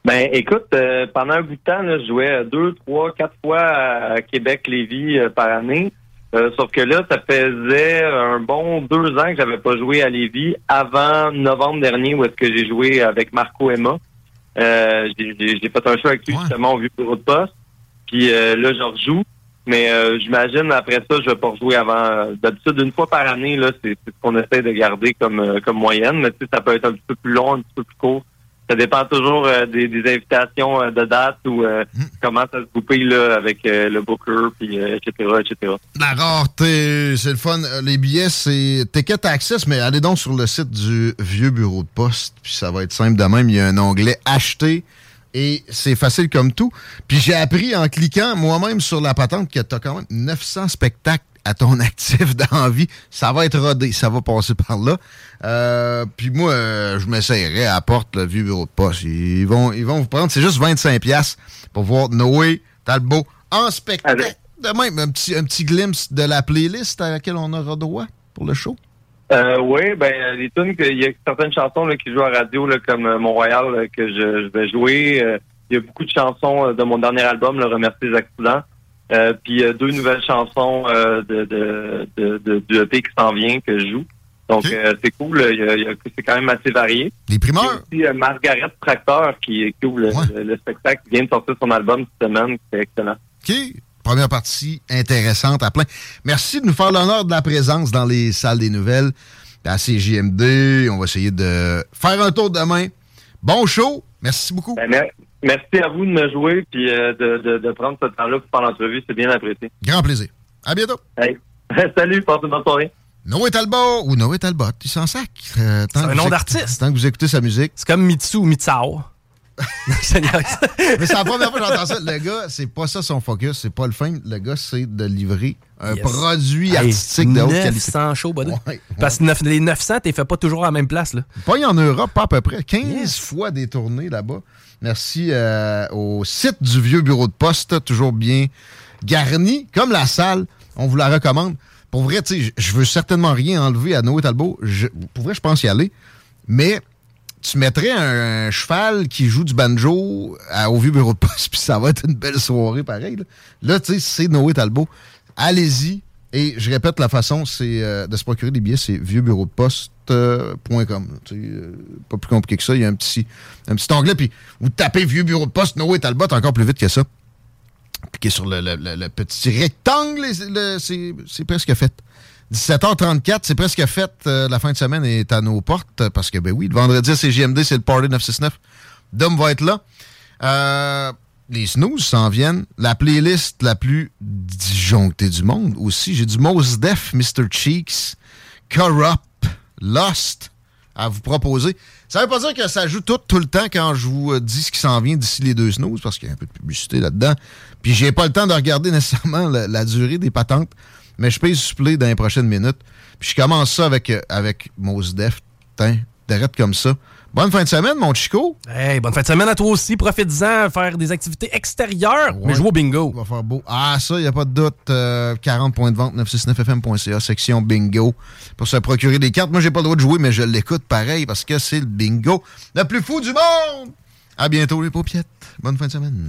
Speaker 13: Ben, écoute, euh, pendant un bout de temps, là, je jouais deux, trois, quatre fois à Québec, Lévis par année. Euh, sauf que là, ça faisait un bon deux ans que j'avais pas joué à Lévis avant novembre dernier où est-ce que j'ai joué avec Marco Emma. Euh, j'ai- fait un show avec lui justement au vieux bureau de poste. Puis euh, là, je rejoue. Mais euh, j'imagine après ça, je vais pas rejouer avant. euh, D'habitude, une fois par année, là, c'est c'est ce qu'on essaie de garder comme euh, comme moyenne. Mais tu sais, ça peut être un petit peu plus long, un petit peu plus court. Ça dépend toujours euh, des, des invitations euh, de date ou euh, comment ça se goupille là, avec le booker, puis etc., etc.
Speaker 1: La rareté, c'est le fun. Les billets, c'est Ticket Access, mais allez donc sur le site du vieux bureau de poste, puis ça va être simple de même. Il y a un onglet Acheter et c'est facile comme tout. Puis j'ai appris en cliquant moi-même sur la patente que tu as quand même 900 spectacles à ton actif dans la vie. Ça va être rodé, ça va passer par là. Euh, puis moi, euh, je m'essayerai à la porte, le vieux bureau de poste. Ils vont, ils vont vous prendre, c'est juste 25$ piastres pour voir Noé Talbot en spectacle. De même, un petit, un petit glimpse de la playlist à laquelle on aura droit pour le show.
Speaker 13: Euh, oui, ben les tunes, il y a certaines chansons là, qui jouent à radio, là, comme Mont-Royal, là, que je, je vais jouer. Il y a beaucoup de chansons de mon dernier album, Le Remercier les accidents. Euh, puis euh, deux nouvelles chansons euh, de, de, de, de, du EP qui s'en vient que je joue. Donc euh, c'est cool, c'est quand même assez varié.
Speaker 1: Les primeurs?
Speaker 13: Il y a aussi euh, Margaret Tracteur qui, qui ouvre le, le- le spectacle, qui vient de sortir son album cette semaine, c'est excellent.
Speaker 1: OK. Première partie intéressante à plein. Merci de nous faire l'honneur de la présence dans les salles des nouvelles à CJMD. On va essayer de faire un tour demain. Bon show. Merci beaucoup.
Speaker 13: Ben, merci à vous de me jouer puis euh, de, de, de prendre ce temps-là pour faire l'entrevue, c'est bien apprécié.
Speaker 1: Grand plaisir. À bientôt.
Speaker 13: Hey. Salut, passez une bonne soirée.
Speaker 1: Noé Talbot ou Noé Talbot, il s'en sac. Euh,
Speaker 2: C'est un nom d'artiste.
Speaker 1: Tant que vous écoutez sa musique.
Speaker 2: C'est comme Mitsu ou Mitsao.
Speaker 1: mais c'est la première fois que j'entends ça. Le gars, c'est pas ça son focus, c'est pas le film. Le gars, c'est de livrer un
Speaker 2: Yes.
Speaker 1: produit
Speaker 2: Hey,
Speaker 1: artistique de haute qualité.
Speaker 2: 900 shows.
Speaker 1: Ouais,
Speaker 2: Parce que les 900, t'es fait pas toujours à la même place. Là.
Speaker 1: Pas en Europe, pas à peu près. 15 fois des tournées là-bas. Merci euh, au site du vieux bureau de poste, toujours bien garni, comme la salle. On vous la recommande. Pour vrai, tu sais, je- je veux certainement rien enlever à Noé Talbot. Je- pour vrai, je pense y aller. Mais tu mettrais un, cheval qui joue du banjo au vieux bureau de poste, puis ça va être une belle soirée pareil. Là, Là, tu sais, c'est Noé Talbot. Allez-y. Et je répète, la façon c'est euh, de se procurer des billets, c'est vieuxbureaudeposte.com. Tu sais, euh, pas plus compliqué que ça. Il y a un petit, un petit onglet, puis vous tapez Vieux Bureau de Poste, Noé Talbot, encore plus vite que ça. Cliquez sur le, le- le- le petit rectangle, c'est presque fait. 17h34, c'est presque fait. Euh, la fin de semaine est à nos portes euh, parce que, ben oui, le vendredi à CGMD, c'est le Party 969. Dom va être là. Euh, les snooze s'en viennent. La playlist la plus disjonctée du monde aussi. J'ai du Mos Def, Mr. Cheeks, Corrupt, Lost à vous proposer. Ça veut pas dire que ça joue tout, tout le temps quand je vous dis ce qui s'en vient d'ici les deux snooze, parce qu'il y a un peu de publicité là-dedans. Puis j'ai pas le temps de regarder nécessairement la durée des patentes, mais je peux y suppléer dans les prochaines minutes. Puis je commence ça avec, euh, avec Mos Def. Tiens, t'arrêtes comme ça. Bonne fin de semaine, mon Chico.
Speaker 2: Hey, bonne fin de semaine à toi aussi. Profites-en, faire des activités extérieures, mais
Speaker 1: Ouais.
Speaker 2: joue au bingo.
Speaker 1: Il va faire beau. Ah, ça, il n'y a pas de doute. Euh, 40 points de vente, 969fm.ca, section bingo, pour se procurer des cartes. Moi, j'ai pas le droit de jouer, mais je l'écoute pareil parce que c'est le bingo le plus fou du monde. À bientôt, les paupiettes. Bonne fin de semaine.